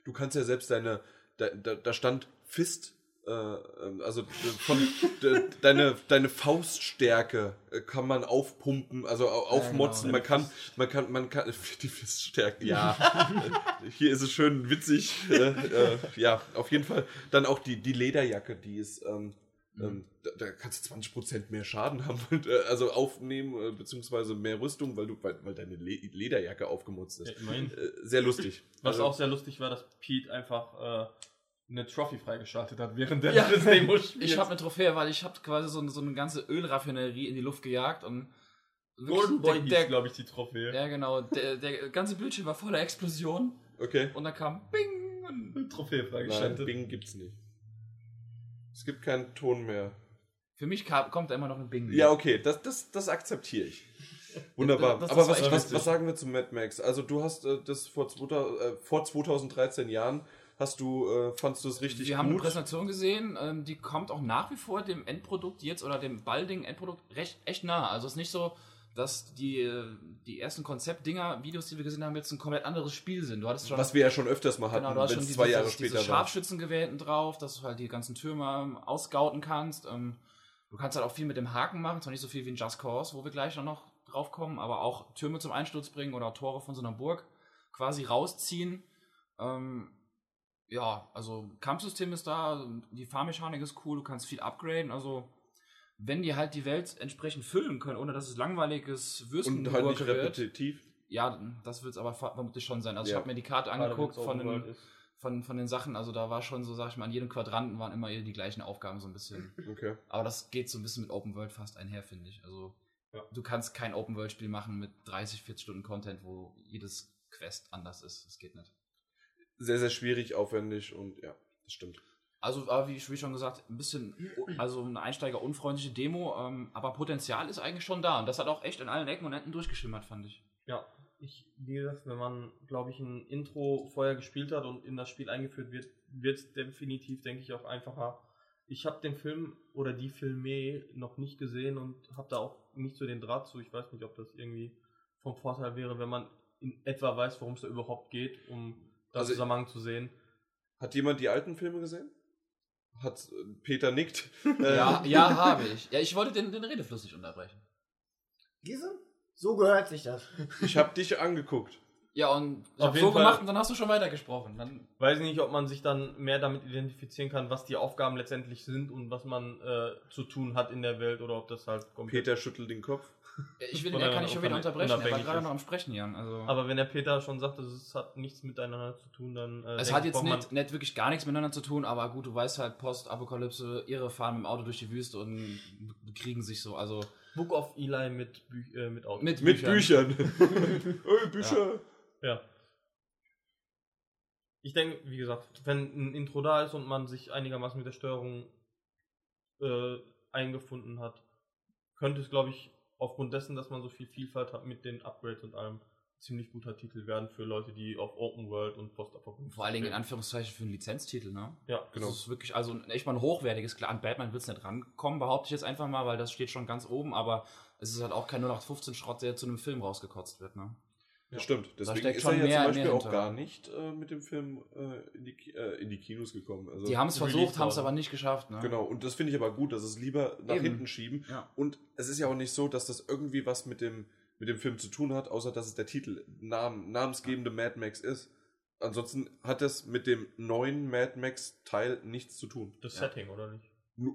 Speaker 1: Du kannst ja selbst deine, da, da, da stand Fist, äh, ähm, also äh, von de, deine, deine Fauststärke äh, kann man aufpumpen, also au- aufmotzen.
Speaker 6: genau.
Speaker 1: Man kann, man kann, man kann, die Fiststärke, ja. Hier ist es schön witzig. Äh, äh, ja, auf jeden Fall. Dann auch die, die Lederjacke, die ist, ähm, ähm, da, da kannst du 20% mehr Schaden haben, äh, also aufnehmen, äh, beziehungsweise mehr Rüstung, weil du, weil, weil deine Le Lederjacke aufgemutzt ist.
Speaker 4: Ja.
Speaker 1: Äh, sehr lustig.
Speaker 4: Was
Speaker 1: Also-
Speaker 4: auch sehr lustig war, dass Pete einfach äh, eine Trophy freigeschaltet hat während der
Speaker 6: Ja.
Speaker 4: des Demo-Spiels.
Speaker 6: Ich habe eine Trophäe, weil ich habe quasi so, so eine ganze Ölraffinerie in die Luft gejagt und
Speaker 4: Golden Boy
Speaker 6: der,
Speaker 4: hieß, glaube ich, die Trophäe.
Speaker 6: Ja, genau. Der, der ganze Bildschirm war voller Explosionen
Speaker 1: Okay.
Speaker 6: und dann kam Bing. Und
Speaker 4: Eine Trophäe
Speaker 1: Nein,
Speaker 4: freigeschaltet.
Speaker 1: Bing gibt's nicht. Es gibt keinen Ton mehr.
Speaker 6: für mich kam, kommt da immer noch ein Bing.
Speaker 1: Ja, okay, das, das, das akzeptiere ich. Wunderbar.
Speaker 6: Das- das
Speaker 1: Aber was, was, was sagen wir zu Mad Max? Also du hast äh, das vor, 2000, äh, vor 2013 Jahren, hast du, äh, fandst du es richtig
Speaker 6: Wir haben eine
Speaker 1: gut?
Speaker 6: Präsentation gesehen, ähm, die kommt auch nach wie vor dem Endprodukt jetzt oder dem baldigen Endprodukt recht echt nah. Also es ist nicht so, dass die, äh, die ersten Konzeptdinger, Videos, die wir gesehen haben, jetzt ein komplett anderes Spiel sind. Du hattest schon
Speaker 1: was wir ja schon öfters mal hatten,
Speaker 6: Genau, du hast
Speaker 1: wenn
Speaker 6: schon
Speaker 1: es
Speaker 6: diese,
Speaker 1: zwei Jahre
Speaker 6: diese,
Speaker 1: später
Speaker 6: diese. Scharfschützengewehr hinten drauf, dass du halt die ganzen Türme ähm, ausgauten kannst. Ähm, du kannst halt auch viel mit dem Haken machen, zwar nicht so viel wie in Just Cause, wo wir gleich noch- noch drauf kommen, aber auch Türme zum Einsturz bringen oder Tore von so einer Burg quasi rausziehen. Ähm, ja, also Kampfsystem ist da, die Fahrmechanik ist cool, du kannst viel upgraden, also wenn die halt die Welt entsprechend füllen können, ohne dass es langweiliges Würsten
Speaker 1: Und halt nicht
Speaker 6: wird.
Speaker 1: repetitiv.
Speaker 6: Ja, das wird es aber ver- vermutlich schon sein. Also ich
Speaker 1: Ja.
Speaker 6: habe mir die Karte angeguckt von den,
Speaker 4: ist.
Speaker 6: von, von den Sachen. Also da war schon so, sag ich mal, an jedem Quadranten waren immer die gleichen Aufgaben so ein bisschen.
Speaker 1: Okay.
Speaker 6: Aber das geht so ein bisschen mit Open World fast einher, finde ich. Also
Speaker 4: Ja.
Speaker 6: du kannst kein Open World Spiel machen mit 30, 40 Stunden Content, wo jedes Quest anders ist. Das geht nicht.
Speaker 1: Sehr, sehr schwierig, aufwendig und ja, das stimmt.
Speaker 6: Also, wie, schon gesagt, ein bisschen, also eine einsteigerunfreundliche Demo, ähm, aber Potenzial ist eigentlich schon da. Und das hat auch echt in allen Ecken und Enden durchgeschimmert, fand ich.
Speaker 4: Ja, ich, wie gesagt, wenn man, glaube ich, ein Intro vorher gespielt hat und in das Spiel eingeführt wird, wird es definitiv, denke ich, auch einfacher. Ich habe den Film oder die Filme noch nicht gesehen und habe da auch nicht so den Draht zu. Ich weiß nicht, ob das irgendwie vom Vorteil wäre, wenn man in etwa weiß, worum es da überhaupt geht, um
Speaker 1: Also-
Speaker 4: Zusammenhang zu sehen.
Speaker 1: Hat jemand die alten Filme gesehen? Hat äh, Peter nickt?
Speaker 6: Ja, ja, habe ich. Ja, ich wollte den, den Redefluss nicht unterbrechen.
Speaker 3: Gise? So gehört sich das.
Speaker 1: Ich habe dich angeguckt.
Speaker 6: Ja, und ich
Speaker 4: Auf
Speaker 6: habe so
Speaker 4: Fall-
Speaker 6: gemacht und dann hast du schon weitergesprochen. Dann,
Speaker 4: Weiß ich nicht, ob man sich dann mehr damit identifizieren kann, was die Aufgaben letztendlich sind und was man äh, zu tun hat in der Welt oder ob das halt komplett
Speaker 1: Peter schüttelt den Kopf.
Speaker 6: Ich will, er
Speaker 4: der-
Speaker 6: kann ich schon wieder unterbrechen. Er war gerade noch am Sprechen, Jan. Also,
Speaker 4: Aber wenn der Peter schon sagt, es hat nichts miteinander zu tun, dann. Äh,
Speaker 6: es hat jetzt nicht, nicht wirklich gar nichts miteinander zu tun, aber gut, du weißt halt, Postapokalypse, Irre fahren mit dem Auto durch die Wüste und bekriegen sich so. Also
Speaker 4: Book of Eli mit, Bü äh, mit Auto.
Speaker 6: mit,
Speaker 1: Mit Büchern. Ey, Bücher.
Speaker 4: Ja. Ich denke, wie gesagt, wenn ein Intro da ist und man sich einigermaßen mit der Steuerung äh, eingefunden hat, könnte es, glaube ich, aufgrund dessen, dass man so viel Vielfalt hat mit den Upgrades und allem, ziemlich guter Titel werden für Leute, die auf Open World und Postapokalypse
Speaker 6: Vor allen Dingen in. Anführungszeichen für einen Lizenztitel, ne?
Speaker 4: Ja,
Speaker 1: Genau.
Speaker 6: Das ist wirklich, also echt mal ein hochwertiges, klar, an Batman wird es nicht rankommen, behaupte ich jetzt einfach mal, weil das steht schon ganz oben, aber es ist halt auch kein 0815-Schrott, der zu einem Film rausgekotzt wird, ne?
Speaker 1: Das stimmt. Deswegen
Speaker 6: steckt
Speaker 1: ist
Speaker 6: schon
Speaker 1: er ja
Speaker 6: mehr-
Speaker 1: zum Beispiel auch gar nicht äh, mit dem Film äh, in, die, äh, in die Kinos gekommen. Also,
Speaker 6: Die haben es versucht, haben es aber nicht geschafft, ne?
Speaker 1: Genau, und das finde ich aber gut, dass es lieber nach
Speaker 6: Eben.
Speaker 1: hinten schieben.
Speaker 6: Ja.
Speaker 1: Und es ist ja auch nicht so, dass das irgendwie was mit dem, mit dem Film zu tun hat, außer dass es der Titel, Namen, namensgebende Mad Max ist. Ansonsten hat es mit dem neuen Mad Max Teil nichts zu tun.
Speaker 4: das
Speaker 6: Ja.
Speaker 4: Setting, oder nicht?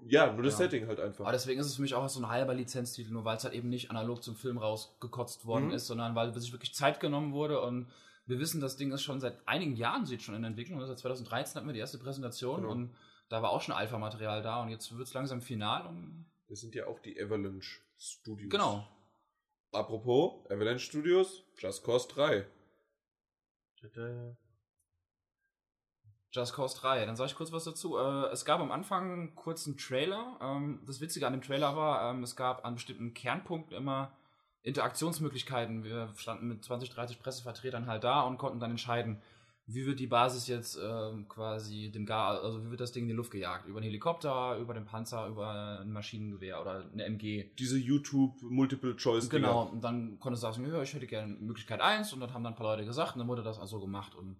Speaker 1: Ja, nur das
Speaker 6: Ja.
Speaker 1: Setting halt einfach.
Speaker 6: Aber deswegen ist es für mich auch so ein halber Lizenztitel, nur weil es halt eben nicht analog zum Film rausgekotzt worden
Speaker 1: Mhm.
Speaker 6: ist, sondern weil sich wirklich Zeit genommen wurde und wir wissen, das Ding ist schon seit einigen Jahren sieht schon in Entwicklung. Seit 2013 hatten wir die erste Präsentation
Speaker 1: Genau.
Speaker 6: und da war auch schon Alpha-Material da und jetzt wird es langsam final und
Speaker 1: Das sind ja auch die Avalanche Studios.
Speaker 6: genau.
Speaker 1: Apropos Avalanche Studios, Just Cause 3.
Speaker 6: Just Cause 3. Dann sage ich kurz was dazu. Äh, es gab am Anfang einen kurzen Trailer. Ähm, das Witzige an dem Trailer war, ähm, es gab an bestimmten Kernpunkten immer Interaktionsmöglichkeiten. Wir standen mit 20, 30 Pressevertretern halt da und konnten dann entscheiden, wie wird die Basis jetzt ähm, quasi dem Gar, also wie wird das Ding in die Luft gejagt? Über einen Helikopter, über den Panzer, über ein Maschinengewehr oder eine MG.
Speaker 1: Diese YouTube Multiple Choice.
Speaker 6: Genau, und dann konntest du sagen, ja, ich hätte gerne Möglichkeit 1 und dann haben dann ein paar Leute gesagt und dann wurde das also gemacht und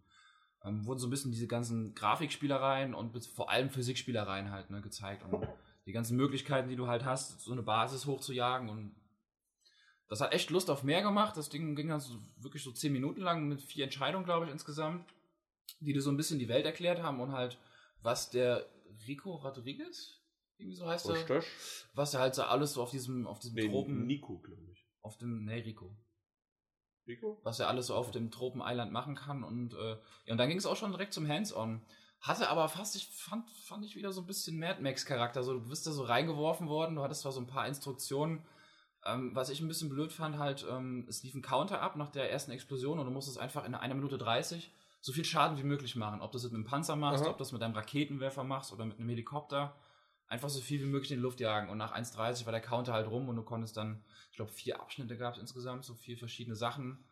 Speaker 6: ähm, wurden so ein bisschen diese ganzen Grafikspielereien und vor allem Physikspielereien halt ne, gezeigt und die ganzen Möglichkeiten, die du halt hast, so eine Basis hochzujagen und das hat echt Lust auf mehr gemacht. Das Ding ging dann so, wirklich so 10 Minuten lang mit vier Entscheidungen, glaube ich, insgesamt, die dir so ein bisschen die Welt erklärt haben und halt, was der Rico Rodriguez, irgendwie so heißt er, was er halt so alles so auf diesem, auf diesem
Speaker 1: Nee,
Speaker 6: Tropen,
Speaker 1: Nico, glaube ich.
Speaker 6: auf dem, nee, Rico
Speaker 1: Rico?
Speaker 6: was er alles so auf dem Tropen-Island machen kann. Und, äh, ja, und dann ging es auch schon direkt zum Hands-on. Hatte aber fast, ich fand, fand ich wieder so ein bisschen Mad Max-Charakter. So, du bist da so reingeworfen worden, du hattest zwar so ein paar Instruktionen. Ähm, was ich ein bisschen blöd fand, halt, ähm, es lief ein Counter ab nach der ersten Explosion und du musstest einfach in einer Minute 30 so viel Schaden wie möglich machen. Ob du das mit einem Panzer machst,
Speaker 1: Aha.
Speaker 6: ob du das mit einem Raketenwerfer machst oder mit einem Helikopter. Einfach so viel wie möglich in die Luft jagen. Und nach 1,30 war der Counter halt rum und du konntest dann, ich glaube, vier Abschnitte gab es insgesamt, so vier verschiedene Sachen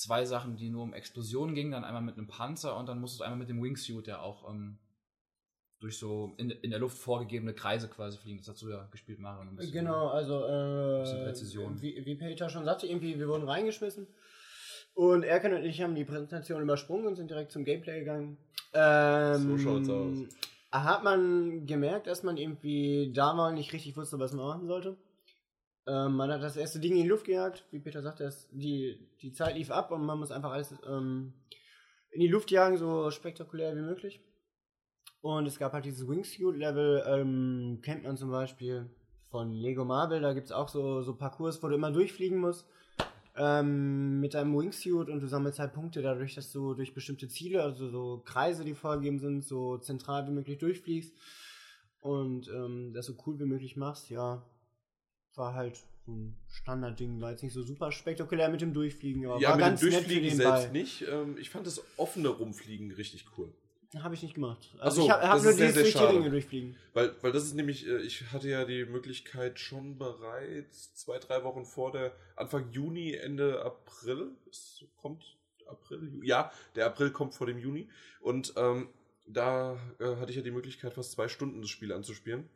Speaker 6: zwei Sachen, die nur um Explosionen gingen, dann einmal mit einem Panzer und dann musstest du einmal mit dem Wingsuit, der auch ähm, durch so in, in der Luft vorgegebene Kreise quasi fliegen. Das hast du ja gespielt, Mario. ein bisschen.
Speaker 3: Genau, also
Speaker 6: bisschen
Speaker 3: äh,
Speaker 6: Präzision.
Speaker 3: Wie, wie Peter schon sagte, irgendwie, wir wurden reingeschmissen. Und Erkan und ich haben die Präsentation übersprungen und sind direkt zum Gameplay gegangen. Ähm,
Speaker 1: So schaut's aus.
Speaker 3: Hat man gemerkt, dass man irgendwie da mal nicht richtig wusste, was man machen sollte. Ähm, man hat das erste Ding in die Luft gejagt. Wie Peter sagte, es, die, die Zeit lief ab und man muss einfach alles ähm, in die Luft jagen, so spektakulär wie möglich. Und es gab halt dieses Wingsuit-Level, ähm, kennt man zum Beispiel von Lego Marvel, da gibt es auch so, so Parcours, wo du immer durchfliegen musst ähm, mit deinem Wingsuit und du sammelst halt Punkte dadurch, dass du durch bestimmte Ziele, also so Kreise, die vorgegeben sind, so zentral wie möglich durchfliegst und ähm, das so cool wie möglich machst, ja, war halt so ein Standardding, war jetzt nicht so super spektakulär mit dem Durchfliegen, aber
Speaker 1: Ja,
Speaker 3: war
Speaker 1: mit dem
Speaker 3: ganz nett für
Speaker 1: Durchfliegen
Speaker 3: den
Speaker 1: selbst
Speaker 3: Ball.
Speaker 1: nicht. Ähm, ich fand das offene Rumfliegen richtig cool.
Speaker 3: Habe ich nicht gemacht.
Speaker 1: Ach
Speaker 3: Also
Speaker 1: so,
Speaker 3: ich habe hab nur
Speaker 1: sehr,
Speaker 3: durch die. Ringe durchfliegen.
Speaker 1: Weil, weil das ist nämlich, äh, ich hatte ja die Möglichkeit schon bereits zwei, drei Wochen vor der Anfang Juni, Ende April. Es kommt April, ja, der April kommt vor dem Juni. Und ähm, da äh, hatte ich ja die Möglichkeit, fast zwei Stunden das Spiel anzuspielen.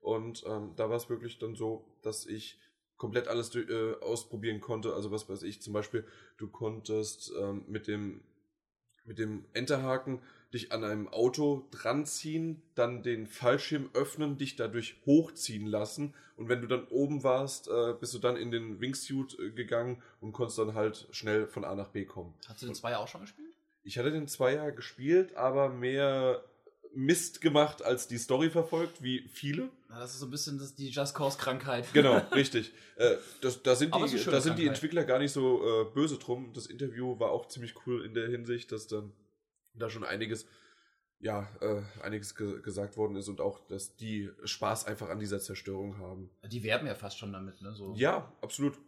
Speaker 1: Und ähm, da war es wirklich dann so, dass ich komplett alles äh, ausprobieren konnte. Also was weiß ich, zum Beispiel, du konntest ähm, mit dem mit dem Enterhaken dich an einem Auto dranziehen, dann den Fallschirm öffnen, dich dadurch hochziehen lassen und wenn du dann oben warst, äh, bist du dann in den Wingsuit äh, gegangen und konntest dann halt schnell von A nach B kommen.
Speaker 6: Hast du den Zweier auch schon gespielt?
Speaker 1: Ich hatte den Zweier gespielt, aber mehr Mist gemacht als die Story verfolgt, wie viele.
Speaker 6: Na, das ist so ein bisschen das, die Just Cause-Krankheit.
Speaker 1: Genau, richtig. Äh, das, da sind
Speaker 6: Aber
Speaker 1: die, da sind die. Entwickler gar nicht so äh, böse drum. Das Interview war auch ziemlich cool in der Hinsicht, dass dann da schon einiges, ja, äh, einiges ge gesagt worden ist und auch, dass die Spaß einfach an dieser Zerstörung haben.
Speaker 6: Die werben ja fast schon damit, ne? So.
Speaker 1: Ja, absolut.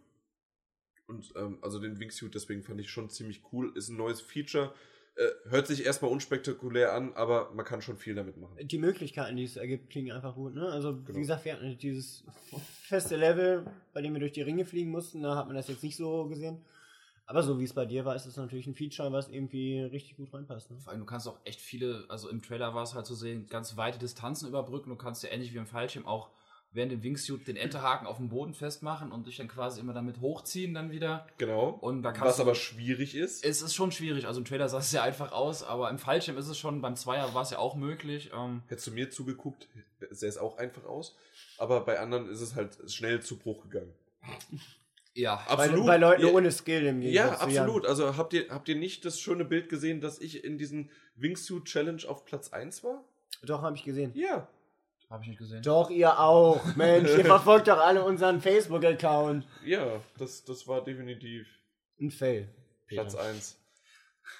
Speaker 1: Und ähm, also den Wingsuit, deswegen fand ich schon ziemlich cool. Ist ein neues Feature. Äh, hört sich erstmal unspektakulär an, aber man kann schon viel damit machen.
Speaker 3: Die Möglichkeiten, die es ergibt, klingen einfach gut. Ne? Also,
Speaker 1: Genau.
Speaker 3: wie gesagt, wir hatten dieses feste Level, bei dem wir durch die Ringe fliegen mussten. Da hat man das jetzt nicht so gesehen. Aber so wie es bei dir war, ist es natürlich ein Feature, was irgendwie richtig gut reinpasst. Ne?
Speaker 6: Vor allem, du kannst auch echt viele, also im Trailer war es halt zu sehen, ganz weite Distanzen überbrücken. Du kannst ja ähnlich wie im Fallschirm auch während dem Wingsuit den Enterhaken auf dem Boden festmachen und dich dann quasi immer damit hochziehen dann wieder.
Speaker 1: Genau.
Speaker 6: Und da kannst
Speaker 1: Was
Speaker 6: du-
Speaker 1: aber schwierig ist.
Speaker 6: Es ist schon schwierig. Also im Trailer sah es sehr einfach aus, aber im Fallschirm ist es schon, beim Zweier war es ja auch möglich. Ähm,
Speaker 1: Hättest du mir zugeguckt, sähe es auch einfach aus. Aber bei anderen ist es halt schnell zu Bruch gegangen.
Speaker 6: Ja,
Speaker 3: Bei,
Speaker 1: Absolut.
Speaker 3: bei Leuten
Speaker 1: Ja,
Speaker 3: ohne Skill im
Speaker 1: Ja,
Speaker 3: Gegensatz zu Jan.
Speaker 1: absolut. Also habt ihr, habt ihr nicht das schöne Bild gesehen, dass ich in diesen Wingsuit Challenge auf Platz 1 war?
Speaker 3: Doch, habe ich gesehen.
Speaker 1: Ja.
Speaker 6: Habe ich nicht gesehen.
Speaker 3: Doch, ihr auch. Mensch, ihr verfolgt doch alle unseren Facebook-Account.
Speaker 1: Ja, das, das war definitiv
Speaker 3: Ein Fail.
Speaker 1: Platz 1.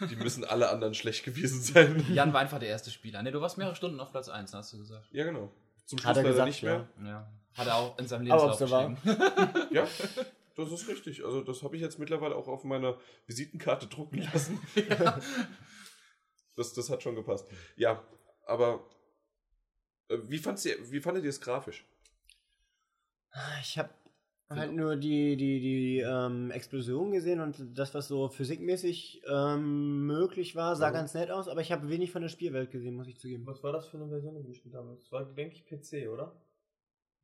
Speaker 1: Die müssen alle anderen schlecht gewesen sein.
Speaker 6: Jan war einfach der erste Spieler. Ne, du warst mehrere Stunden auf Platz 1, hast du gesagt.
Speaker 1: Ja, genau. Zum Schluss
Speaker 3: Hat er
Speaker 1: leider
Speaker 3: gesagt,
Speaker 1: nicht mehr.
Speaker 6: Ja. Hat er auch in seinem
Speaker 3: Aber
Speaker 6: Lebenslauf
Speaker 3: ob's so war.
Speaker 1: Ja, das ist richtig. Also das habe ich jetzt mittlerweile auch auf meiner Visitenkarte drucken lassen. das, das hat schon gepasst. Ja, aber äh, wie, fandst ihr, wie fandet ihr es grafisch?
Speaker 3: Ich habe halt nur die, die, die ähm, Explosion gesehen und das, was so physikmäßig ähm, möglich war, sah
Speaker 1: Ja.
Speaker 3: ganz nett aus, aber ich habe wenig von der Spielwelt gesehen, muss ich zugeben.
Speaker 4: Was war das für eine Version, die wir gespielt haben? Das war, denke ich, PC, oder?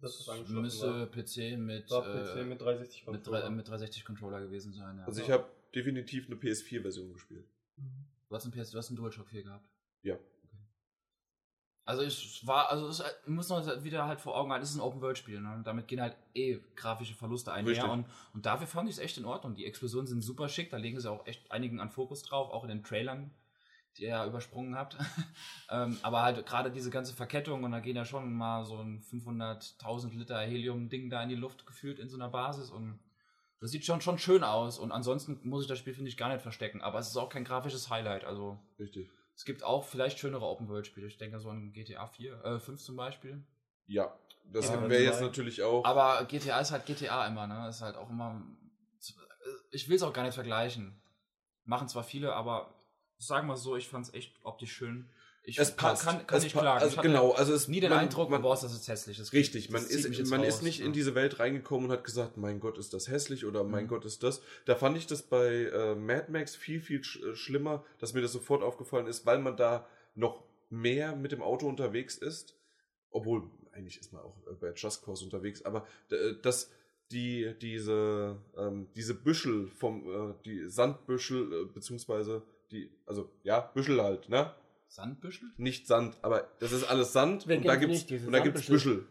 Speaker 4: Das ist angeschlossen
Speaker 6: Müsste. PC mit, äh,
Speaker 4: PC mit 360
Speaker 6: mit, drei- mit 360 Controller gewesen sein. Ja.
Speaker 1: Also ich habe definitiv eine PS4-Version gespielt.
Speaker 6: du hast einen PS, du hast einen DualShock 4 gehabt.
Speaker 1: Ja.
Speaker 6: Also ich war, also es muss man wieder halt vor Augen halten, es ist ein Open-World-Spiel, ne? Und damit gehen halt eh grafische Verluste einher und, und dafür fand ich es echt in Ordnung. Die Explosionen sind super schick, da legen sie auch echt einigen an Fokus drauf, auch in den Trailern, die ihr ja übersprungen habt. ähm, aber halt gerade diese ganze Verkettung und da gehen ja schon mal so ein 500.000 Liter Helium-Ding da in die Luft gefühlt in so einer Basis und das sieht schon, schon schön aus und ansonsten muss ich das Spiel, finde ich, gar nicht verstecken, aber es ist auch kein grafisches Highlight, also
Speaker 1: Richtig.
Speaker 6: es gibt auch vielleicht schönere Open-World-Spiele. Ich denke so an GTA 4, äh, 5 zum Beispiel.
Speaker 1: Ja, das
Speaker 4: Ja,
Speaker 1: wäre jetzt natürlich auch.
Speaker 6: Aber GTA ist halt GTA immer, ne? Ist halt auch immer. Ich will es auch gar nicht vergleichen. Machen zwar viele, aber sagen wir so, ich fand es echt optisch schön. Ich
Speaker 1: es passt.
Speaker 6: kann, kann
Speaker 1: es
Speaker 6: nicht
Speaker 1: pa-
Speaker 6: klagen.
Speaker 1: Also genau, also es
Speaker 6: nie den
Speaker 1: man-
Speaker 6: Eindruck,
Speaker 1: man,
Speaker 6: boah, das ist hässlich. Das,
Speaker 1: Richtig,
Speaker 6: das
Speaker 1: man, ist,
Speaker 6: jetzt
Speaker 1: man
Speaker 6: raus,
Speaker 1: ist nicht
Speaker 6: ja.
Speaker 1: in diese Welt reingekommen und hat gesagt, mein Gott, ist das hässlich oder mein
Speaker 6: Mhm.
Speaker 1: Gott, ist das. Da fand ich das bei äh, Mad Max viel, viel sch äh, schlimmer, dass mir das sofort aufgefallen ist, weil man da noch mehr mit dem Auto unterwegs ist. Obwohl, eigentlich ist man auch äh, bei Just Cause unterwegs, aber äh, dass die, diese, ähm, diese Büschel vom, äh, die Sandbüschel, äh, beziehungsweise die, also ja, Büschel halt, ne?
Speaker 6: Sandbüschel?
Speaker 1: Nicht Sand, aber das ist alles Sand
Speaker 3: Wer
Speaker 1: und da gibt's,
Speaker 3: nicht,
Speaker 1: und da gibt's? Büschel.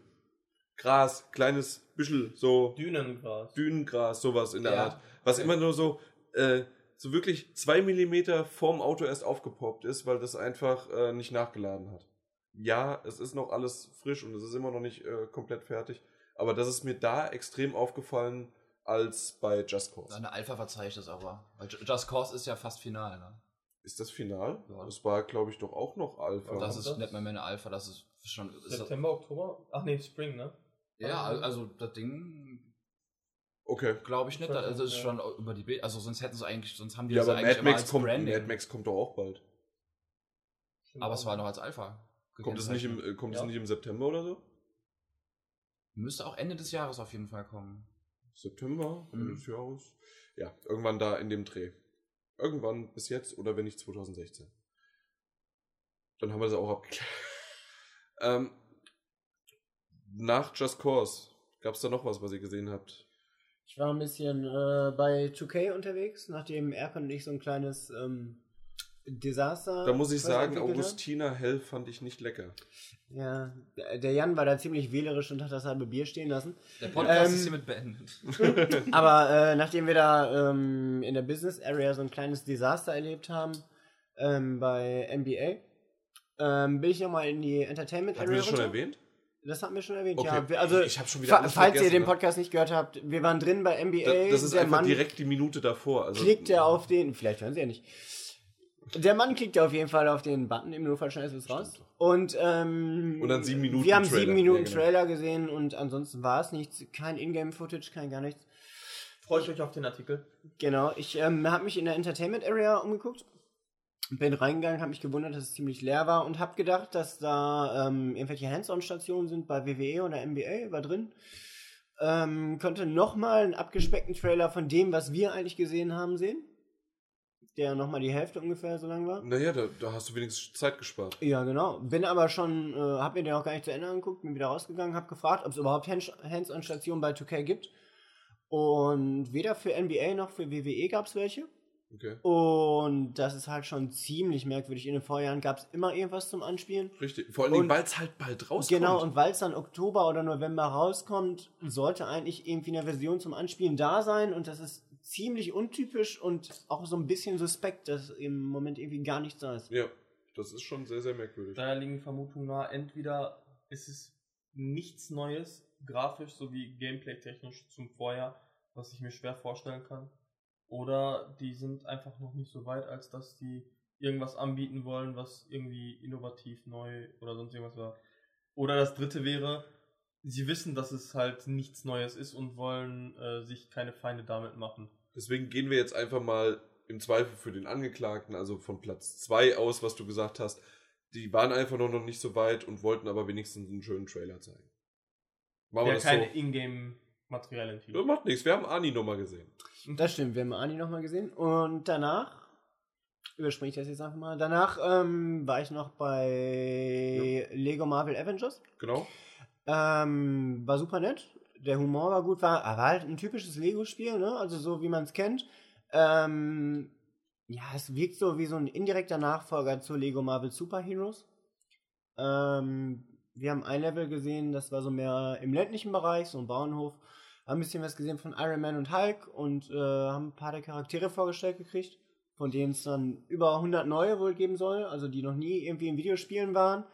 Speaker 1: Gras, kleines Büschel, so
Speaker 4: Dünengras.
Speaker 1: Dünengras, sowas in der
Speaker 6: Ja.
Speaker 1: Art. Was
Speaker 6: Okay.
Speaker 1: immer nur so, äh, so wirklich zwei Millimeter vorm Auto erst aufgepoppt ist, weil das einfach äh, nicht nachgeladen hat. Ja, es ist noch alles frisch und es ist immer noch nicht äh, komplett fertig. Aber das ist mir da extrem aufgefallen als bei Just Cause.
Speaker 6: Eine Alpha verzeihe ich das aber. Weil Ju- Just Cause ist ja fast final, ne?
Speaker 1: Ist das final?
Speaker 6: Ja.
Speaker 1: Das war, glaube ich, doch auch noch Alpha.
Speaker 6: Das ist
Speaker 4: das?
Speaker 6: nicht mehr eine Alpha, das ist schon. Ist
Speaker 4: September, Oktober? Ach nee, Spring, ne?
Speaker 6: ja, also das Ding
Speaker 1: okay.
Speaker 6: glaube ich nicht. Also ist schon über die Bild. Also sonst hätten sie eigentlich, sonst haben die
Speaker 1: Ja,
Speaker 6: das
Speaker 1: aber
Speaker 6: eigentlich
Speaker 1: Mad
Speaker 6: immer
Speaker 1: Max,
Speaker 6: als
Speaker 1: kommt,
Speaker 6: Branding.
Speaker 1: Mad Max kommt doch auch bald.
Speaker 6: Aber es war noch als Alpha.
Speaker 1: Kommt es nicht im, äh, kommt es
Speaker 4: Ja.
Speaker 1: nicht im September oder so?
Speaker 6: Müsste auch Ende des Jahres auf jeden Fall kommen.
Speaker 1: September, Ende
Speaker 6: Mhm.
Speaker 1: des Jahres. Ja, irgendwann da in dem Dreh. Irgendwann bis jetzt oder wenn nicht 2016. Dann haben wir das auch abgeklärt. ähm, nach Just Cause, gab es da noch was, was ihr gesehen habt?
Speaker 3: Ich war ein bisschen äh, bei 2K unterwegs, nachdem Erkan und ich so ein kleines ähm, Desaster.
Speaker 1: Da muss ich sagen. Augustina Hell fand ich nicht lecker.
Speaker 3: Ja, der Jan war da ziemlich wählerisch und hat das halbe Bier stehen lassen.
Speaker 6: Der Podcast
Speaker 3: Ähm,
Speaker 6: ist hiermit beendet.
Speaker 3: Aber äh, nachdem wir da ähm, in der Business Area so ein kleines Desaster erlebt haben ähm, bei NBA, ähm, bin ich nochmal in die Entertainment Area.
Speaker 1: wir das schon erwähnt?
Speaker 3: Das hatten wir schon erwähnt,
Speaker 1: Okay.
Speaker 3: ja. Wir, also,
Speaker 1: Ich hab schon wieder
Speaker 3: fa
Speaker 1: alles
Speaker 3: falls ihr den
Speaker 1: ne?
Speaker 3: Podcast nicht gehört habt, wir waren drin bei NBA.
Speaker 1: Da, das ist
Speaker 3: der
Speaker 1: einfach
Speaker 3: Mann
Speaker 1: direkt die Minute davor. Also,
Speaker 3: klickt er auf den, vielleicht hören sie ja nicht. Der Mann klickt ja auf jeden Fall auf den Button, im Notfall schneidest du es raus. Und, ähm,
Speaker 1: Und dann sieben Minuten
Speaker 3: Wir haben
Speaker 1: Trailer.
Speaker 3: sieben Minuten
Speaker 1: Ja, genau.
Speaker 3: Trailer gesehen und ansonsten war es nichts. Kein Ingame-Footage, kein gar nichts.
Speaker 4: Freut euch auf den Artikel.
Speaker 3: Genau, ich ähm, habe mich in der Entertainment Area umgeguckt. Bin reingegangen, habe mich gewundert, dass es ziemlich leer war und habe gedacht, dass da ähm, irgendwelche Hands-on-Stationen sind bei WWE oder NBA, war drin. Ähm, konnte nochmal einen abgespeckten Trailer von dem, was wir eigentlich gesehen haben, sehen. Der nochmal die Hälfte ungefähr so lang war.
Speaker 1: Naja, da, da hast du wenigstens Zeit gespart.
Speaker 3: Ja, genau. Bin aber schon, äh, hab mir den auch gar nicht zu Ende angeguckt, bin wieder rausgegangen, hab gefragt, ob es überhaupt Hands- Hands-on-Stationen bei 2K gibt. Und weder für NBA noch für WWE gab es welche.
Speaker 1: Okay.
Speaker 3: Und das ist halt schon ziemlich merkwürdig. In den Vorjahren gab es immer irgendwas zum Anspielen.
Speaker 1: Richtig. Vor
Speaker 3: Und-
Speaker 1: weil es halt bald rauskommt.
Speaker 3: Genau, und weil es dann Oktober oder November rauskommt, sollte eigentlich irgendwie eine Version zum Anspielen da sein. Und das ist ziemlich untypisch und auch so ein bisschen suspekt, dass im Moment irgendwie gar nichts da ist.
Speaker 1: Ja, das ist schon sehr, sehr merkwürdig.
Speaker 4: Daher liegen Vermutungen nahe, entweder ist es nichts Neues, grafisch sowie gameplay-technisch zum Vorjahr, was ich mir schwer vorstellen kann. Oder die sind einfach noch nicht so weit, als dass die irgendwas anbieten wollen, was irgendwie innovativ, neu oder sonst irgendwas war. Oder das dritte wäre, sie wissen, dass es halt nichts Neues ist und wollen äh, sich keine Feinde damit machen.
Speaker 1: Deswegen gehen wir jetzt einfach mal im Zweifel für den Angeklagten, also von Platz 2 aus, was du gesagt hast. Die waren einfach noch nicht so weit und wollten aber wenigstens einen schönen Trailer zeigen. Machen wir
Speaker 4: Ja,
Speaker 1: das
Speaker 4: keine
Speaker 1: so?
Speaker 4: Ingame-Materialien.
Speaker 1: Das macht nichts, wir haben Ani nochmal gesehen.
Speaker 3: Das stimmt, wir haben Ani nochmal gesehen. Und danach, überspringe ich das jetzt einfach mal, danach ähm, war ich noch bei Lego Marvel Avengers.
Speaker 1: Genau.
Speaker 3: Ähm, war super nett. Der Humor war gut, war, war halt ein typisches Lego-Spiel, ne? Also so wie man es kennt. Ähm, ja, es wirkt so wie so ein indirekter Nachfolger zu Lego Marvel Super Heroes. Ähm, wir haben ein Level gesehen, das war so mehr im ländlichen Bereich, so ein Bauernhof. Haben ein bisschen was gesehen von Iron Man und Hulk und äh, haben ein paar der Charaktere vorgestellt gekriegt, von denen es dann über 100 neue wohl geben soll, also die noch nie irgendwie in Videospielen waren.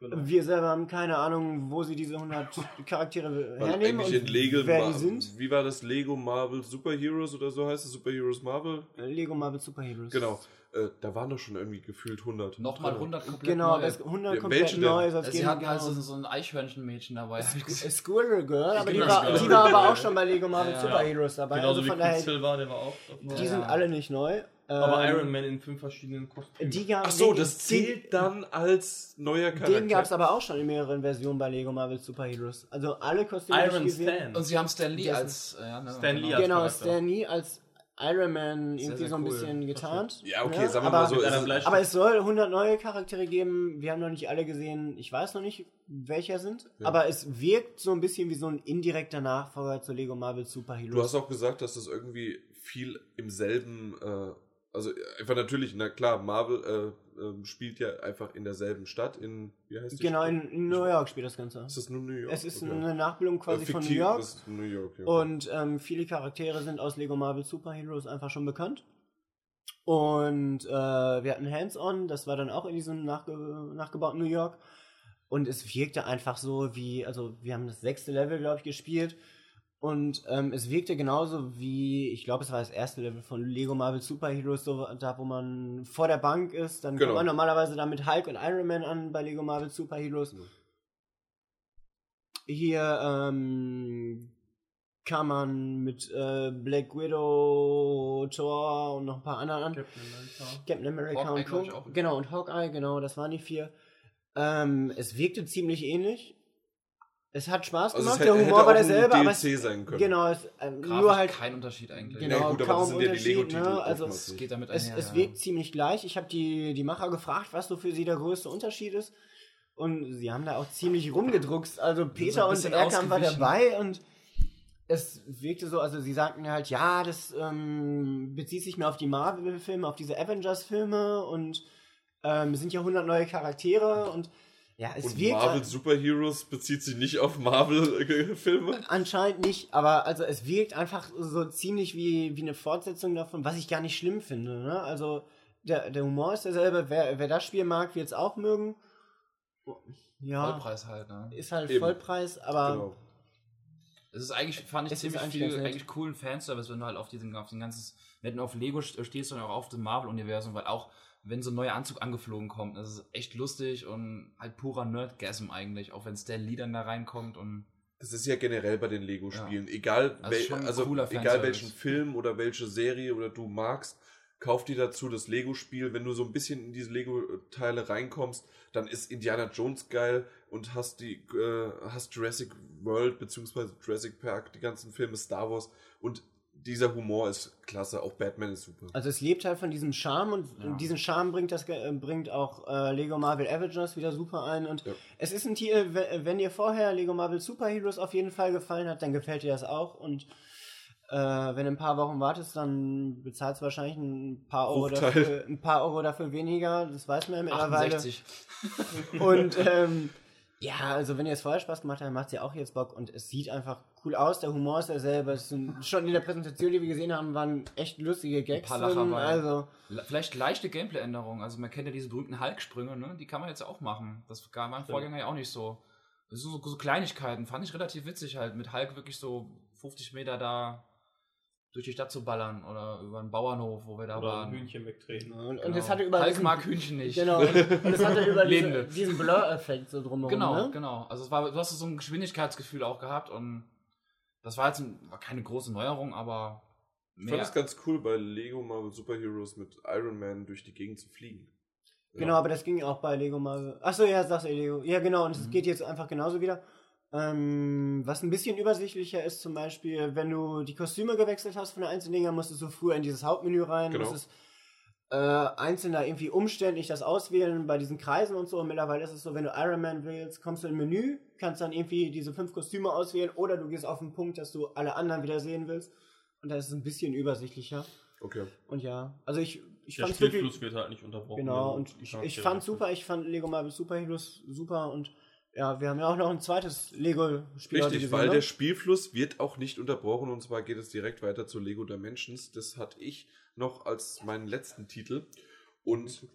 Speaker 3: Wir selber haben keine Ahnung, wo sie diese 100 Charaktere hernehmen und
Speaker 1: Lego,
Speaker 3: wer die sind.
Speaker 1: wie war das? Lego Marvel Super Heroes oder so heißt es? Super Heroes Marvel?
Speaker 3: Lego Marvel Super Heroes.
Speaker 1: Genau. Äh, da waren doch schon irgendwie gefühlt 100.
Speaker 6: Nochmal 100 komplett
Speaker 3: Genau,
Speaker 6: neu.
Speaker 3: das 100
Speaker 1: Ja,
Speaker 3: komplett
Speaker 1: denn?
Speaker 3: neu. soll's
Speaker 6: Sie hatten halt
Speaker 3: genau.
Speaker 6: so, so ein Eichhörnchenmädchen dabei.
Speaker 3: Squirrel Girl, aber die war, die war aber auch schon bei Lego Marvel
Speaker 6: Ja.
Speaker 3: Super Heroes dabei.
Speaker 4: Genauso
Speaker 3: also
Speaker 4: wie
Speaker 3: von daher,
Speaker 4: Quicksilver, der war auch
Speaker 3: die
Speaker 6: Ja.
Speaker 3: sind alle nicht neu.
Speaker 4: Aber
Speaker 3: Ähm,
Speaker 4: Iron Man in fünf verschiedenen Kostümen.
Speaker 3: Die gab,
Speaker 1: Ach so,
Speaker 3: den-
Speaker 1: das zählt dann als neuer Charakter.
Speaker 3: Den gab es aber auch schon in mehreren Versionen bei Lego Marvel Super Heroes. Also alle Kostüme, die
Speaker 4: Iron
Speaker 3: gesehen
Speaker 4: Stan.
Speaker 6: Und sie haben Stan Lee als. äh, Ja, ne,
Speaker 4: Stan Lee
Speaker 6: genau.
Speaker 4: als
Speaker 3: Genau,
Speaker 4: Charakter.
Speaker 3: Stan Lee als Iron Man irgendwie
Speaker 6: sehr
Speaker 3: so ein
Speaker 6: cool.
Speaker 3: bisschen getarnt.
Speaker 1: Ja, okay,
Speaker 3: ne?
Speaker 1: sagen wir
Speaker 3: aber,
Speaker 1: mal so. Es.
Speaker 3: Aber es soll 100 neue Charaktere geben. Wir haben noch nicht alle gesehen. Ich weiß noch nicht, welche sind.
Speaker 1: Ja.
Speaker 3: Aber es wirkt so ein bisschen wie so ein indirekter Nachfolger zu Lego Marvel Super Heroes.
Speaker 1: Du hast auch gesagt, dass das irgendwie viel im selben, äh, also einfach natürlich, na klar, Marvel äh, ähm, spielt ja einfach in derselben Stadt, in, wie heißt die
Speaker 3: genau,
Speaker 1: Stadt?
Speaker 3: in, New York spielt das Ganze.
Speaker 1: Ist das nur New York?
Speaker 3: Es ist
Speaker 1: Okay.
Speaker 3: eine Nachbildung quasi
Speaker 1: Äh,
Speaker 3: von New
Speaker 1: fiktiv
Speaker 3: York.
Speaker 1: ist New York, ja.
Speaker 3: Und ähm, viele Charaktere sind aus Lego Marvel Super Heroes einfach schon bekannt. Und äh, wir hatten Hands-On, das war dann auch in diesem nachge nachgebauten New York. Und es wirkte einfach so wie, also wir haben das sechste Level, glaube ich, gespielt. Und ähm, es wirkte genauso wie, ich glaube, es war das erste Level von Lego Marvel Super Heroes, so da wo man vor der Bank ist. Dann
Speaker 1: Genau.
Speaker 3: kommt man normalerweise da mit Hulk und Iron Man an bei Lego Marvel Super Heroes.
Speaker 1: Ja.
Speaker 3: Hier ähm, kann man mit äh, Black Widow, Thor und noch ein paar anderen an.
Speaker 4: Captain America.
Speaker 3: Captain America
Speaker 6: Hawkeye,
Speaker 3: und Co. Genau, und Hawkeye, genau, das waren die vier. Ähm, es wirkte ziemlich ähnlich. Es hat Spaß
Speaker 1: Also
Speaker 3: gemacht,
Speaker 1: es hätte,
Speaker 3: der
Speaker 1: hätte
Speaker 3: Humor
Speaker 1: auch
Speaker 3: war
Speaker 1: ein
Speaker 3: derselbe, aber es,
Speaker 1: DLC sein können.
Speaker 3: genau, es, ähm, nur halt
Speaker 6: kein Unterschied eigentlich.
Speaker 3: Genau,
Speaker 1: ja, gut, aber
Speaker 3: kaum
Speaker 1: das sind ja die
Speaker 3: Unterschied,
Speaker 1: Lego-Titel.
Speaker 3: ne? Also,
Speaker 6: Es geht damit
Speaker 3: es,
Speaker 6: einher,
Speaker 3: es
Speaker 6: ja.
Speaker 3: wirkt ziemlich gleich. Ich habe die, die Macher gefragt, was so für sie der größte Unterschied ist. Und sie haben da auch ziemlich rumgedruckst. Also Peter und Erkan war dabei und es wirkte so, also sie sagten halt, ja, das ähm, bezieht sich mehr auf die Marvel-Filme, auf diese Avengers-Filme und ähm, es sind ja 100 neue Charaktere und ja, es
Speaker 1: Und
Speaker 3: wirkt
Speaker 1: Marvel Super Heroes bezieht sich nicht auf Marvel-Filme?
Speaker 3: Anscheinend nicht, aber also es wirkt einfach so ziemlich wie, wie eine Fortsetzung davon, was ich gar nicht schlimm finde. Ne? Also der, der Humor ist derselbe, wer, wer das Spiel mag, wird es auch mögen. Ja,
Speaker 6: Vollpreis halt, ne?
Speaker 3: ist halt
Speaker 1: Eben.
Speaker 3: Vollpreis, aber
Speaker 1: Genau.
Speaker 6: Es ist eigentlich, fand ich
Speaker 3: Es
Speaker 6: ziemlich
Speaker 3: eigentlich
Speaker 6: viel, eigentlich coolen Fanservice, wenn du halt auf diesen, auf den ganzen, wenn du auf Lego stehst, sondern auch auf dem Marvel-Universum, weil auch, wenn so ein neuer Anzug angeflogen kommt, das ist echt lustig und halt purer Nerdgasm eigentlich, auch wenn Stan Lee dann da reinkommt und
Speaker 1: Das ist ja generell bei den Lego-Spielen. Egal,
Speaker 6: Also
Speaker 1: wel, also egal welchen Film oder welche Serie oder du magst, kauf dir dazu das Lego-Spiel. Wenn du so ein bisschen in diese Lego-Teile reinkommst, dann ist Indiana Jones geil und hast die, äh, hast Jurassic World beziehungsweise Jurassic Park, die ganzen Filme, Star Wars und dieser Humor ist klasse. Auch Batman ist super.
Speaker 3: also es lebt halt von diesem Charme und
Speaker 6: Ja.
Speaker 3: diesen Charme bringt das äh, bringt auch äh, Lego Marvel Avengers wieder super ein und
Speaker 1: Ja.
Speaker 3: es ist ein Titel, we- wenn dir vorher Lego Marvel Super Heroes auf jeden Fall gefallen hat, dann gefällt dir das auch und äh, wenn du ein paar Wochen wartest, dann bezahlst du wahrscheinlich ein paar Euro
Speaker 1: Bruchteil.
Speaker 3: dafür, ein paar Euro dafür weniger. Das weiß man ja mittlerweile.
Speaker 6: 68.
Speaker 3: Und ähm, ja, also wenn ihr es vorher Spaß gemacht habt, dann macht es ja auch jetzt Bock und es sieht einfach cool aus. Der Humor ist derselbe. Es sind, schon in der Präsentation, die wir gesehen haben, waren echt lustige Gags
Speaker 6: paar Lacher
Speaker 3: drin. Also
Speaker 6: Le- Vielleicht leichte Gameplay-Änderungen. Also man kennt ja diese berühmten Hulk-Sprünge, ne? Die kann man jetzt ja auch machen. Das war mein Vorgänger ja auch nicht so. so, so Kleinigkeiten fand ich relativ witzig halt, mit Hulk wirklich so 50 Meter da durch die Stadt zu ballern oder über einen Bauernhof, wo wir da
Speaker 7: Oder ein
Speaker 6: waren.
Speaker 7: Hühnchen wegtreten.
Speaker 3: Und, und
Speaker 6: Genau.
Speaker 3: es hatte über
Speaker 6: Hulk
Speaker 3: diesen,
Speaker 6: mag Hühnchen nicht.
Speaker 3: Genau. Und, und es hatte über diese, diesen Blur-Effekt so drumherum.
Speaker 6: Genau,
Speaker 3: ne?
Speaker 6: genau. Also es war, du hast so ein Geschwindigkeitsgefühl auch gehabt und das war jetzt ein, war keine große Neuerung, aber
Speaker 1: Ich fand
Speaker 6: mehr.
Speaker 1: es ganz cool, bei Lego Marvel Superheroes mit Iron Man durch die Gegend zu fliegen.
Speaker 3: Genau, aber das ging auch bei Lego Marvel. Achso, ja, sagst du Lego. Ja, genau, und es
Speaker 6: Mhm.
Speaker 3: geht jetzt einfach genauso wieder. Ähm, was ein bisschen übersichtlicher ist, zum Beispiel, wenn du die Kostüme gewechselt hast von den einzelnen Dingern, musstest du früher in dieses Hauptmenü rein,
Speaker 1: Genau.
Speaker 3: musstest äh, einzeln da irgendwie umständlich das auswählen bei diesen Kreisen und so. Und mittlerweile ist es so, wenn du Iron Man wählst, kommst du im Menü, kannst dann irgendwie diese fünf Kostüme auswählen oder du gehst auf den Punkt, dass du alle anderen wieder sehen willst. Und da ist es ein bisschen übersichtlicher.
Speaker 1: Okay.
Speaker 3: Und ja, also ich, ich
Speaker 7: Der
Speaker 3: fand wirklich.
Speaker 7: Spielfluss wird halt nicht unterbrochen.
Speaker 3: Genau, und ich, ich fand
Speaker 7: wechselst.
Speaker 3: super, ich fand Lego Marvel Superheroes super und ja, wir haben ja auch noch ein zweites Lego-Spiel heute
Speaker 1: Richtig,
Speaker 3: gesehen,
Speaker 1: weil
Speaker 3: ne?
Speaker 1: der Spielfluss wird auch nicht unterbrochen und zwar geht es direkt weiter zu Lego Dimensions. Das hatte ich noch als meinen letzten Titel und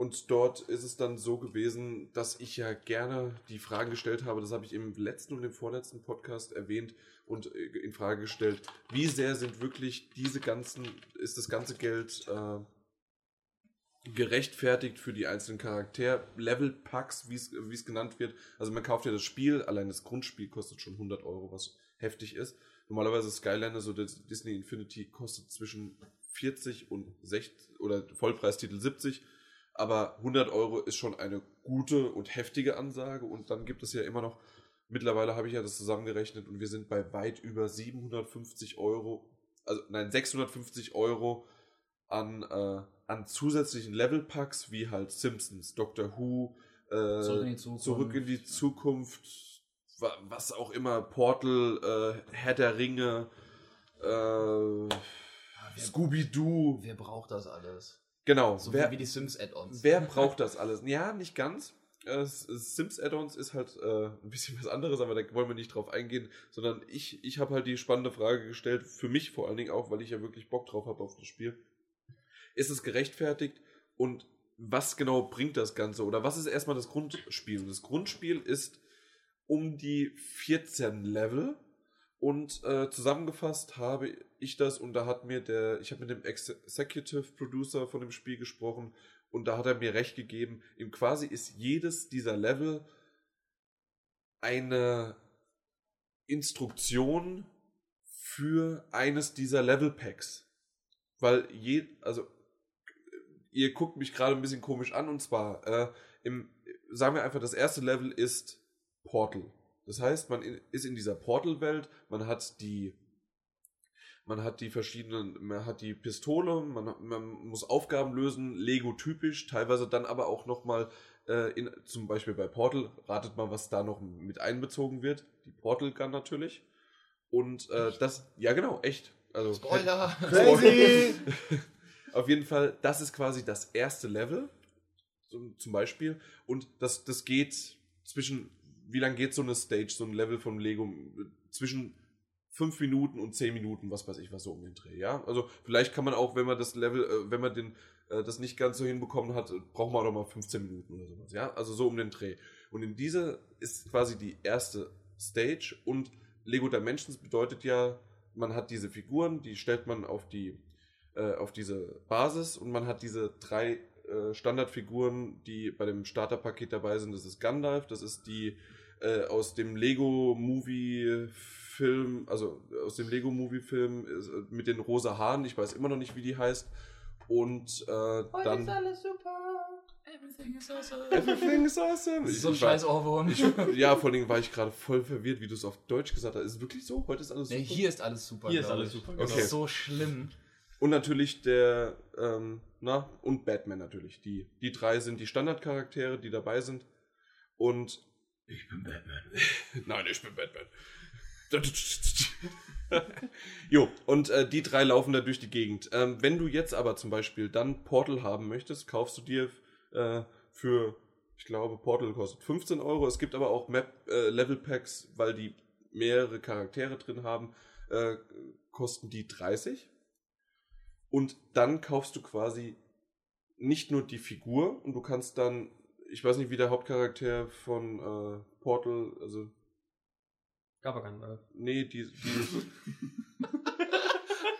Speaker 1: und dort ist es dann so gewesen, dass ich ja gerne die Frage gestellt habe, das habe ich im letzten und im vorletzten Podcast erwähnt und äh, in Frage gestellt, wie sehr sind wirklich diese ganzen, ist das ganze Geld äh, gerechtfertigt für die einzelnen Charakter-Level-Packs, wie es wie es genannt wird. Also man kauft ja das Spiel, allein das Grundspiel kostet schon 100 Euro, was heftig ist. Normalerweise Skylander, so das Disney Infinity, kostet zwischen 40 und 60 oder Vollpreistitel 70. Aber 100 Euro ist schon eine gute und heftige Ansage. Und dann gibt es ja immer noch, mittlerweile habe ich ja das zusammengerechnet und wir sind bei weit über 750 Euro, also nein, 650 Euro an, äh, an zusätzlichen Levelpacks, wie halt Simpsons, Doctor Who, äh,
Speaker 6: Zurück in die Zukunft.
Speaker 1: Zurück in die Zukunft, wa- was auch immer, Portal, äh, Herr der Ringe, äh, Scooby-Doo.
Speaker 6: Wer braucht das alles?
Speaker 1: Genau.
Speaker 6: So
Speaker 1: wer,
Speaker 6: wie die Sims-Add-ons.
Speaker 1: wer braucht das alles? Ja, nicht ganz. Sims Add-ons ist halt äh, ein bisschen was anderes, aber da wollen wir nicht drauf eingehen, sondern ich, ich habe halt die spannende Frage gestellt, für mich vor allen Dingen auch, weil ich ja wirklich Bock drauf habe auf das Spiel. Ist es gerechtfertigt und was genau bringt das Ganze? Oder was ist erstmal das Grundspiel? Und das Grundspiel ist um die 14 Level. Und äh, zusammengefasst habe ich das und da hat mir der, ich habe mit dem Executive Producer von dem Spiel gesprochen und da hat er mir recht gegeben. Ihm quasi ist jedes dieser Level eine Instruktion für eines dieser Level Packs. Weil je, also ihr guckt mich gerade ein bisschen komisch an und zwar äh, im, sagen wir einfach, das erste Level ist Portal. Das heißt, man ist in dieser Portal-Welt, man hat die man hat die verschiedenen, man hat die Pistole, man, man muss Aufgaben lösen, Lego-typisch, teilweise dann aber auch nochmal, äh, in, zum Beispiel bei Portal, ratet mal, was da noch mit einbezogen wird. Die Portal Gun natürlich. Und äh, das, ja genau, echt. Also,
Speaker 6: Spoiler!
Speaker 3: Crazy!
Speaker 1: auf jeden Fall, das ist quasi das erste Level, zum, zum Beispiel. Und das, das geht zwischen, wie lange geht so eine Stage, so ein Level vom Lego? Zwischen fünf Minuten und zehn Minuten, was weiß ich, was so um den Dreh, ja? Also vielleicht kann man auch, wenn man das Level, äh, wenn man den, äh, das nicht ganz so hinbekommen hat, braucht man auch noch mal 15 Minuten oder sowas, ja? Also so um den Dreh. Und in dieser ist quasi die erste Stage und Lego Dimensions bedeutet ja, man hat diese Figuren, die stellt man auf die äh, auf diese Basis und man hat diese drei äh, Standardfiguren, die bei dem Starterpaket dabei sind. Das ist Gandalf, das ist die äh, aus dem Lego Movie Film, also aus dem Lego Movie Film äh, mit den rosa Haaren. Ich weiß immer noch nicht, wie die heißt. Und äh, dann
Speaker 3: alles super.
Speaker 6: Everything is awesome.
Speaker 1: Everything is awesome.
Speaker 6: Das ist so ein
Speaker 1: Ich
Speaker 6: scheiß Ohrwurm.
Speaker 1: Ich, ja, vor allem war ich gerade voll verwirrt, wie du es auf Deutsch gesagt hast. Ist es wirklich so? Heute ist alles
Speaker 6: Nee,
Speaker 1: super?
Speaker 6: hier ist alles super.
Speaker 7: Hier ist alles
Speaker 6: ich.
Speaker 7: super,
Speaker 6: Das
Speaker 1: genau.
Speaker 6: ist so schlimm.
Speaker 1: Und natürlich der, ähm, na, und Batman natürlich. Die, die drei sind die Standardcharaktere, die dabei sind. Und ich bin Batman. Nein, ich bin Batman. jo, und äh, die drei laufen da durch die Gegend. Ähm, wenn du jetzt aber zum Beispiel dann Portal haben möchtest, kaufst du dir äh, für, ich glaube, Portal kostet 15 Euro. Es gibt aber auch Map äh, weil die mehrere Charaktere drin haben, äh, kosten die 30. Und dann kaufst du quasi nicht nur die Figur und du kannst dann ich weiß nicht, wie der Hauptcharakter von äh, Portal, also
Speaker 4: Gab er keinen. äh,
Speaker 1: Nee, die. Die,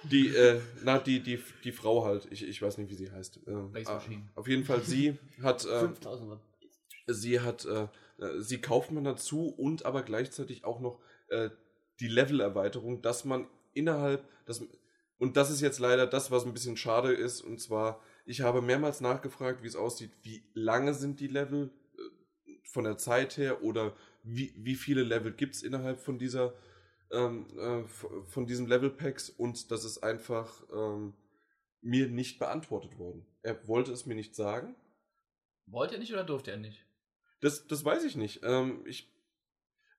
Speaker 1: die, äh, na, die, die, die Frau halt. Ich, ich weiß nicht, wie sie heißt. Äh, ah,
Speaker 6: Machine.
Speaker 1: auf jeden Fall, sie hat. Äh,
Speaker 3: 5000 Watt.
Speaker 1: sie hat. Äh, äh, sie kauft man dazu und aber gleichzeitig auch noch äh, die Levelerweiterung, dass man innerhalb. Das, und das ist jetzt leider das, was ein bisschen schade ist. Und zwar, ich habe mehrmals nachgefragt, wie es aussieht. Wie lange sind die Level äh, von der Zeit her oder wie, wie viele Level gibt es innerhalb von dieser ähm, äh, von diesen Level Packs und das ist einfach ähm, mir nicht beantwortet worden. Er wollte es mir nicht sagen.
Speaker 6: Wollte er nicht oder durfte er nicht?
Speaker 1: Das, das weiß ich nicht. Ähm, ich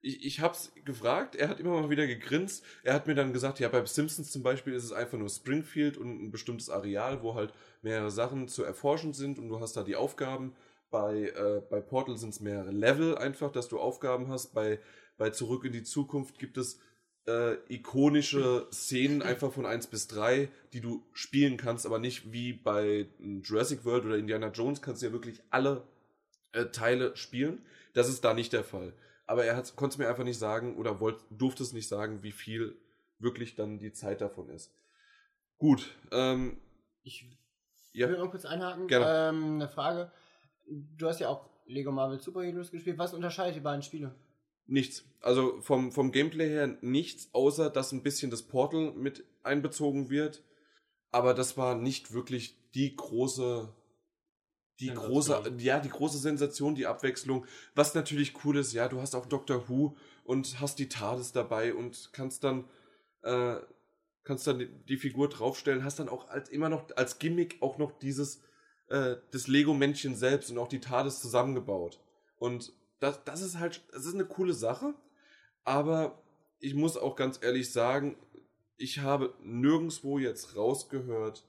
Speaker 1: ich, ich habe es gefragt, er hat immer mal wieder gegrinst. Er hat mir dann gesagt, ja, bei Simpsons zum Beispiel ist es einfach nur Springfield und ein bestimmtes Areal, wo halt mehrere Sachen zu erforschen sind und du hast da die Aufgaben. Bei, äh, bei Portal sind es mehrere Level einfach, dass du Aufgaben hast. Bei, bei Zurück in die Zukunft gibt es äh, ikonische Szenen einfach von 1 bis 3, die du spielen kannst, aber nicht wie bei Jurassic World oder Indiana Jones kannst du ja wirklich alle äh, Teile spielen. Das ist da nicht der Fall. Aber er konnte es mir einfach nicht sagen oder wollt, durfte es nicht sagen, wie viel wirklich dann die Zeit davon ist. Gut, ähm,
Speaker 3: Ich
Speaker 1: ja,
Speaker 3: will mal kurz einhaken.
Speaker 1: Gerne.
Speaker 3: Ähm, eine Frage. Du hast ja auch Lego Marvel Super Heroes gespielt. Was unterscheidet die beiden Spiele?
Speaker 1: nichts. Also vom, vom Gameplay her nichts, außer dass ein bisschen das Portal mit einbezogen wird. Aber das war nicht wirklich die große, die große, ja, die große Sensation, die Abwechslung. Was natürlich cool ist, ja, du hast auch Doctor Who und hast die TARDIS dabei und kannst dann, äh, kannst dann die, Figur draufstellen, hast dann auch als immer noch als Gimmick auch noch dieses, äh, das Lego-Männchen selbst und auch die TARDIS zusammengebaut. Und das, das ist halt, das ist eine coole Sache, aber ich muss auch ganz ehrlich sagen, ich habe nirgendwo jetzt rausgehört,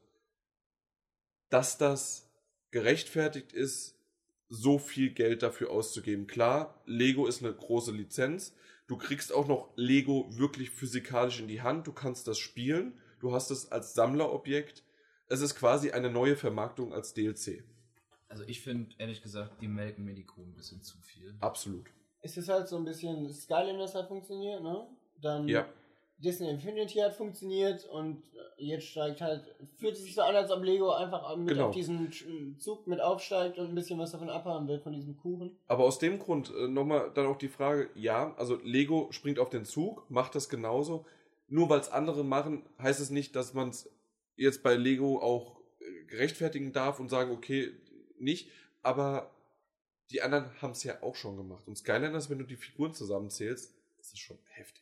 Speaker 1: dass das gerechtfertigt ist, so viel Geld dafür auszugeben. Klar, Lego ist eine große Lizenz. Du kriegst auch noch Lego wirklich physikalisch in die Hand. Du kannst das spielen. Du hast es als Sammlerobjekt. Es ist quasi eine neue Vermarktung als DLC.
Speaker 6: Also ich finde, ehrlich gesagt, die melken mir die Kuh ein bisschen zu viel.
Speaker 1: Absolut.
Speaker 3: Es ist halt so ein bisschen Skylanders hat funktioniert, ne? Dann
Speaker 1: Ja.
Speaker 3: Disney Infinity hat funktioniert und jetzt steigt halt, fühlt sich so an, als ob Lego einfach mit
Speaker 1: Genau.
Speaker 3: auf diesen Zug mit aufsteigt und ein bisschen was davon abhaben will, von diesem Kuchen.
Speaker 1: Aber aus dem Grund äh, nochmal dann auch die Frage, ja, also Lego springt auf den Zug, macht das genauso. Nur weil es andere machen, heißt es nicht, dass man es jetzt bei Lego auch äh, rechtfertigen darf und sagen, okay, nicht. Aber die anderen haben es ja auch schon gemacht. Und Skylanders, wenn du die Figuren zusammenzählst, das ist schon heftig.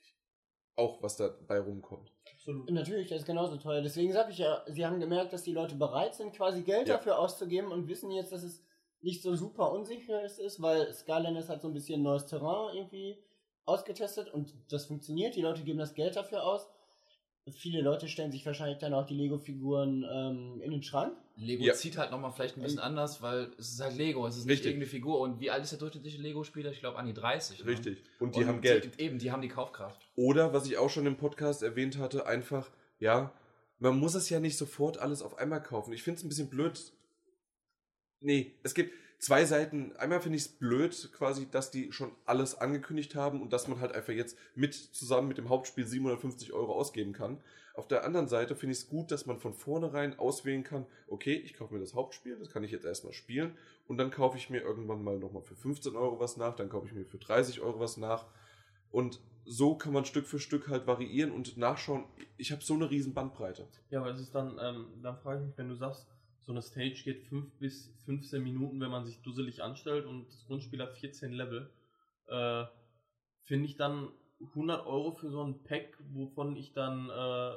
Speaker 1: Auch was dabei rumkommt.
Speaker 4: Absolut.
Speaker 3: Natürlich, das ist genauso teuer. Deswegen sage ich ja, sie haben gemerkt, dass die Leute bereit sind, quasi Geld
Speaker 1: Ja.
Speaker 3: dafür auszugeben und wissen jetzt, dass es nicht so super unsicher ist, weil Skylanders hat so ein bisschen neues Terrain irgendwie ausgetestet und das funktioniert. Die Leute geben das Geld dafür aus. Viele Leute stellen sich wahrscheinlich dann auch die Lego-Figuren ähm, in den Schrank.
Speaker 6: Lego
Speaker 1: Ja.
Speaker 6: zieht halt nochmal vielleicht ein bisschen anders, weil es ist halt Lego, es ist nicht
Speaker 1: Richtig.
Speaker 6: irgendeine Figur. Und wie alt ist der durchschnittliche Lego-Spieler? Ich glaube an die 30. Ne?
Speaker 1: Richtig. Und die
Speaker 6: Und
Speaker 1: haben Geld.
Speaker 6: Die, eben, die haben die Kaufkraft.
Speaker 1: Oder, was ich auch schon im Podcast erwähnt hatte, einfach, ja, man muss es ja nicht sofort alles auf einmal kaufen. Ich finde es ein bisschen blöd. Nee, es gibt zwei Seiten. Einmal finde ich es blöd, quasi, dass die schon alles angekündigt haben und dass man halt einfach jetzt mit zusammen mit dem Hauptspiel 750 Euro ausgeben kann. Auf der anderen Seite finde ich es gut, dass man von vornherein auswählen kann, okay, ich kaufe mir das Hauptspiel, das kann ich jetzt erstmal spielen und dann kaufe ich mir irgendwann mal nochmal für 15 Euro was nach, dann kaufe ich mir für 30 Euro was nach und so kann man Stück für Stück halt variieren und nachschauen. Ich habe so eine riesen Bandbreite.
Speaker 4: Ja, aber es ist dann, ähm, dann frage ich mich, wenn du sagst, so eine Stage geht 5 bis 15 Minuten, wenn man sich dusselig anstellt und das Grundspiel hat 14 Level, äh, finde ich dann 100 Euro für so ein Pack, wovon ich dann äh,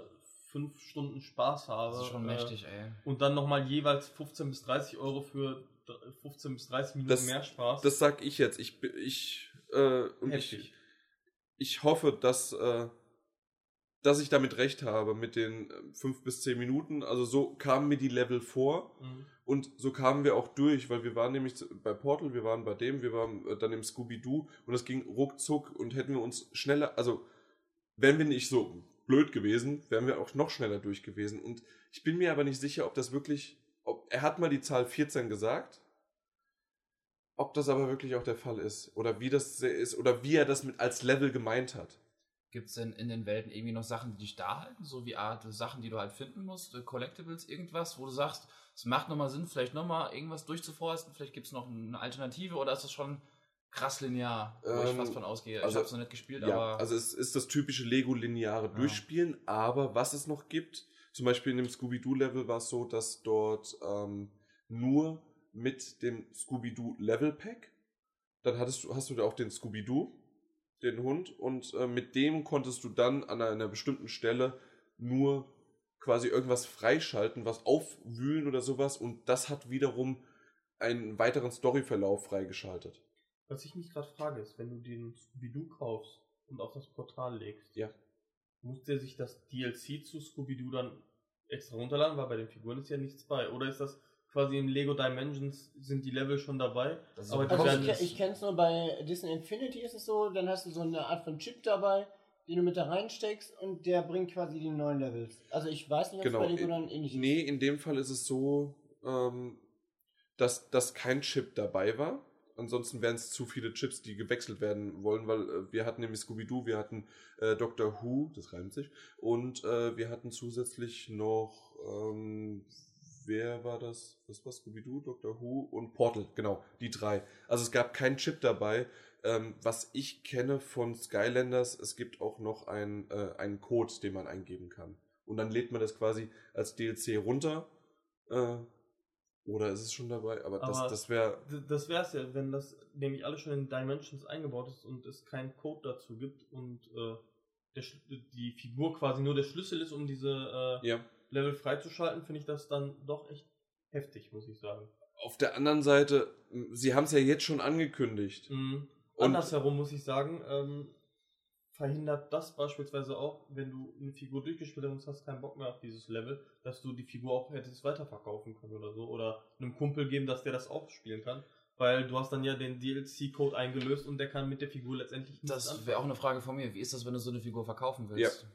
Speaker 4: 5 Stunden Spaß habe.
Speaker 6: Das ist schon
Speaker 4: äh,
Speaker 6: mächtig, ey.
Speaker 4: Und dann nochmal jeweils 15 bis 30 Euro für dr- 15 bis 30 Minuten
Speaker 1: Das-
Speaker 4: mehr Spaß.
Speaker 1: Das sag ich jetzt. Ich, ich, äh, und ich, ich hoffe, dass, äh, dass ich damit recht habe mit den äh, fünf bis zehn Minuten. Also so kamen mir die Level vor
Speaker 4: Mhm.
Speaker 1: und so kamen wir auch durch, weil wir waren nämlich bei Portal, wir waren bei dem, wir waren äh, dann im Scooby-Doo und es ging ruckzuck und hätten wir uns schneller, also wären wir nicht so blöd gewesen, wären wir auch noch schneller durch gewesen. Und ich bin mir aber nicht sicher, ob das wirklich, ob, er hat mal die Zahl 14 gesagt. ob das aber wirklich auch der Fall ist. Oder wie das ist, oder wie er das mit als Level gemeint hat.
Speaker 6: Gibt es denn in den Welten irgendwie noch Sachen, die dich da halten? So wie Art Sachen, die du halt finden musst, äh, Collectibles, irgendwas, wo du sagst, es macht nochmal Sinn, vielleicht nochmal irgendwas durchzuforsten, vielleicht gibt es noch eine Alternative oder ist das schon krass linear, wo ich
Speaker 1: Ähm,
Speaker 6: fast von ausgehe?
Speaker 1: also-
Speaker 6: ich habe es noch nicht gespielt,
Speaker 1: Ja,
Speaker 6: aber
Speaker 1: also es ist das typische Lego-lineare Durchspielen, aber was es noch gibt, zum Beispiel in dem Scooby-Doo-Level war es so, dass dort ähm, nur mit dem Scooby-Doo-Level-Pack, dann hattest du, hast du da auch den Scooby-Doo, den Hund, und äh, mit dem konntest du dann an einer bestimmten Stelle nur quasi irgendwas freischalten, was aufwühlen oder sowas, und das hat wiederum einen weiteren Storyverlauf freigeschaltet.
Speaker 4: Was ich mich gerade frage, ist, wenn du den Scooby-Doo kaufst und auf das Portal legst,
Speaker 1: Ja.
Speaker 4: muss der sich das DLC zu Scooby-Doo dann extra runterladen, weil bei den Figuren ist ja nichts bei. Oder ist das quasi in Lego Dimensions, sind die Level schon dabei?
Speaker 6: Das ist
Speaker 4: aber
Speaker 3: Also ich, ich kenne es nur bei Disney Infinity ist es so, dann hast du so eine Art von Chip dabei, den du mit da reinsteckst und der bringt quasi die neuen Levels. Also ich weiß nicht, ob
Speaker 1: Genau.
Speaker 3: es bei Lego dann ähnlich
Speaker 1: Nee, in dem Fall ist es so, ähm, dass, dass kein Chip dabei war. Ansonsten wären es zu viele Chips, die gewechselt werden wollen, weil äh, wir hatten nämlich Scooby-Doo, wir hatten äh, Doctor Who, das reimt sich, und äh, wir hatten zusätzlich noch, ähm, wer war das? Was war Scooby-Doo, Doctor Who und Portal, genau, die drei. Also es gab keinen Chip dabei. Ähm, was ich kenne von Skylanders, es gibt auch noch ein, äh, einen Code, den man eingeben kann. Und dann lädt man das quasi als DLC runter. Äh, oder ist es schon dabei? Aber, das,
Speaker 4: Aber-
Speaker 1: das wäre.
Speaker 4: Das wäre es ja, wenn das nämlich alles schon in Dimensions eingebaut ist und es keinen Code dazu gibt und äh, der, die Figur quasi nur der Schlüssel ist, um diese äh,
Speaker 1: Ja.
Speaker 4: Level freizuschalten, finde ich das dann doch echt heftig, muss ich sagen.
Speaker 1: Auf der anderen Seite, sie haben es ja jetzt schon angekündigt.
Speaker 4: Mhm.
Speaker 1: Und-
Speaker 4: Andersherum muss ich sagen, ähm, verhindert das beispielsweise auch, wenn du eine Figur durchgespielt hast und hast keinen Bock mehr auf dieses Level, dass du die Figur auch hättest weiterverkaufen können oder so. Oder einem Kumpel geben, dass der das auch spielen kann. Weil du hast dann ja den DLC-Code eingelöst und der kann mit der Figur letztendlich nichts
Speaker 6: das wäre auch eine Frage von mir. Wie ist das, wenn du so eine Figur verkaufen willst?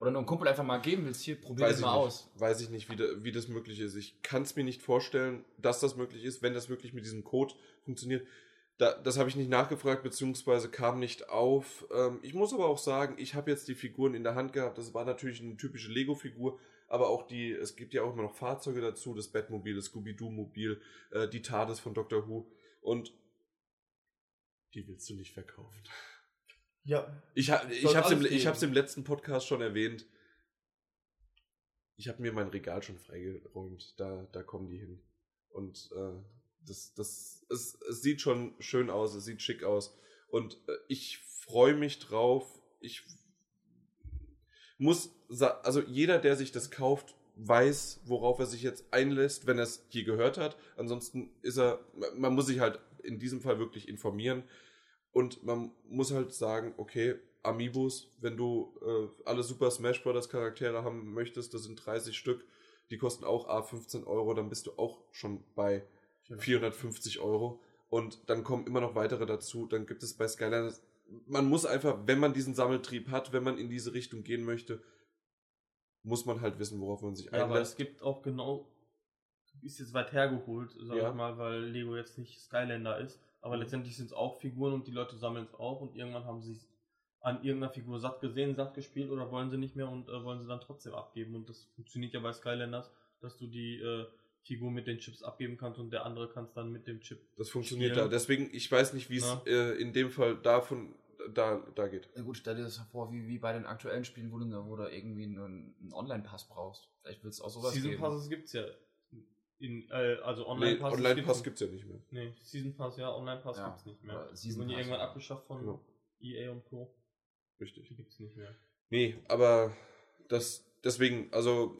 Speaker 6: Oder nur einem Kumpel einfach mal geben willst, hier, probier das mal
Speaker 1: nicht.
Speaker 6: aus.
Speaker 1: Weiß ich nicht, wie, da, wie das möglich ist. Ich kann es mir nicht vorstellen, dass das möglich ist, wenn das wirklich mit diesem Code funktioniert. Da, das habe ich nicht nachgefragt, beziehungsweise kam nicht auf. Ähm, ich muss aber auch sagen, ich habe jetzt die Figuren in der Hand gehabt. Das war natürlich eine typische Lego-Figur, aber auch die, es gibt ja auch immer noch Fahrzeuge dazu, das Batmobil, das Scooby-Doo-Mobil, äh, die TARDIS von Doctor Who. Und die willst du nicht verkaufen.
Speaker 4: Ja,
Speaker 1: Ich, ich habe es im, ich hab's im letzten Podcast schon erwähnt. Ich habe mir mein Regal schon freigeräumt. Da, da kommen die hin. Und äh, das, das, es, es sieht schon schön aus, es sieht schick aus. Und äh, ich freue mich drauf. Ich muss, also jeder, der sich das kauft, weiß, worauf er sich jetzt einlässt, wenn er es hier gehört hat. Ansonsten ist er, man muss sich halt in diesem Fall wirklich informieren. Und man muss halt sagen, okay, Amiibos, wenn du äh, alle Super Smash Bros. Charaktere haben möchtest, das sind 30 Stück, die kosten auch A 15 Euro, dann bist du auch schon bei 450 Euro. Und dann kommen immer noch weitere dazu. Dann gibt es bei Skylanders, man muss einfach, wenn man diesen Sammeltrieb hat, wenn man in diese Richtung gehen möchte, muss man halt wissen, worauf man sich
Speaker 4: ja aber es
Speaker 1: einlässt.
Speaker 4: gibt auch genau, ist jetzt weit hergeholt, sag
Speaker 1: Ja.
Speaker 4: ich mal, weil Lego jetzt nicht Skylander ist. Aber
Speaker 1: Mhm.
Speaker 4: letztendlich sind es auch Figuren und die Leute sammeln es auch und irgendwann haben sie es an irgendeiner Figur satt gesehen, satt gespielt oder wollen sie nicht mehr und äh, wollen sie dann trotzdem abgeben. Und das funktioniert ja bei Skylanders, dass du die äh, Figur mit den Chips abgeben kannst und der andere kannst dann mit dem Chip.
Speaker 1: Das funktioniert
Speaker 4: spielen.
Speaker 1: da. Deswegen, ich weiß nicht, wie es
Speaker 4: Ja.
Speaker 1: äh, in dem Fall davon da, da geht.
Speaker 6: Na gut, stell dir das vor, wie, wie bei den aktuellen Spielen, wo du, wo du irgendwie einen, einen Online-Pass brauchst. Vielleicht willst du auch sowas
Speaker 4: Season
Speaker 6: geben.
Speaker 4: Passes gibt es ja. In, äh, also
Speaker 1: Nee,
Speaker 4: Online-Passes
Speaker 1: Online-Pass
Speaker 4: gibt's-
Speaker 1: gibt es ja nicht mehr.
Speaker 4: Nee, Season Pass ja, Online-Pass
Speaker 6: Ja,
Speaker 4: gibt's nicht mehr. Die
Speaker 6: Season
Speaker 4: wurden
Speaker 6: Pass,
Speaker 4: irgendwann abgeschafft von
Speaker 1: Genau.
Speaker 4: EA und Co.
Speaker 1: Richtig.
Speaker 4: Die gibt's nicht mehr.
Speaker 1: Nee, aber das deswegen, also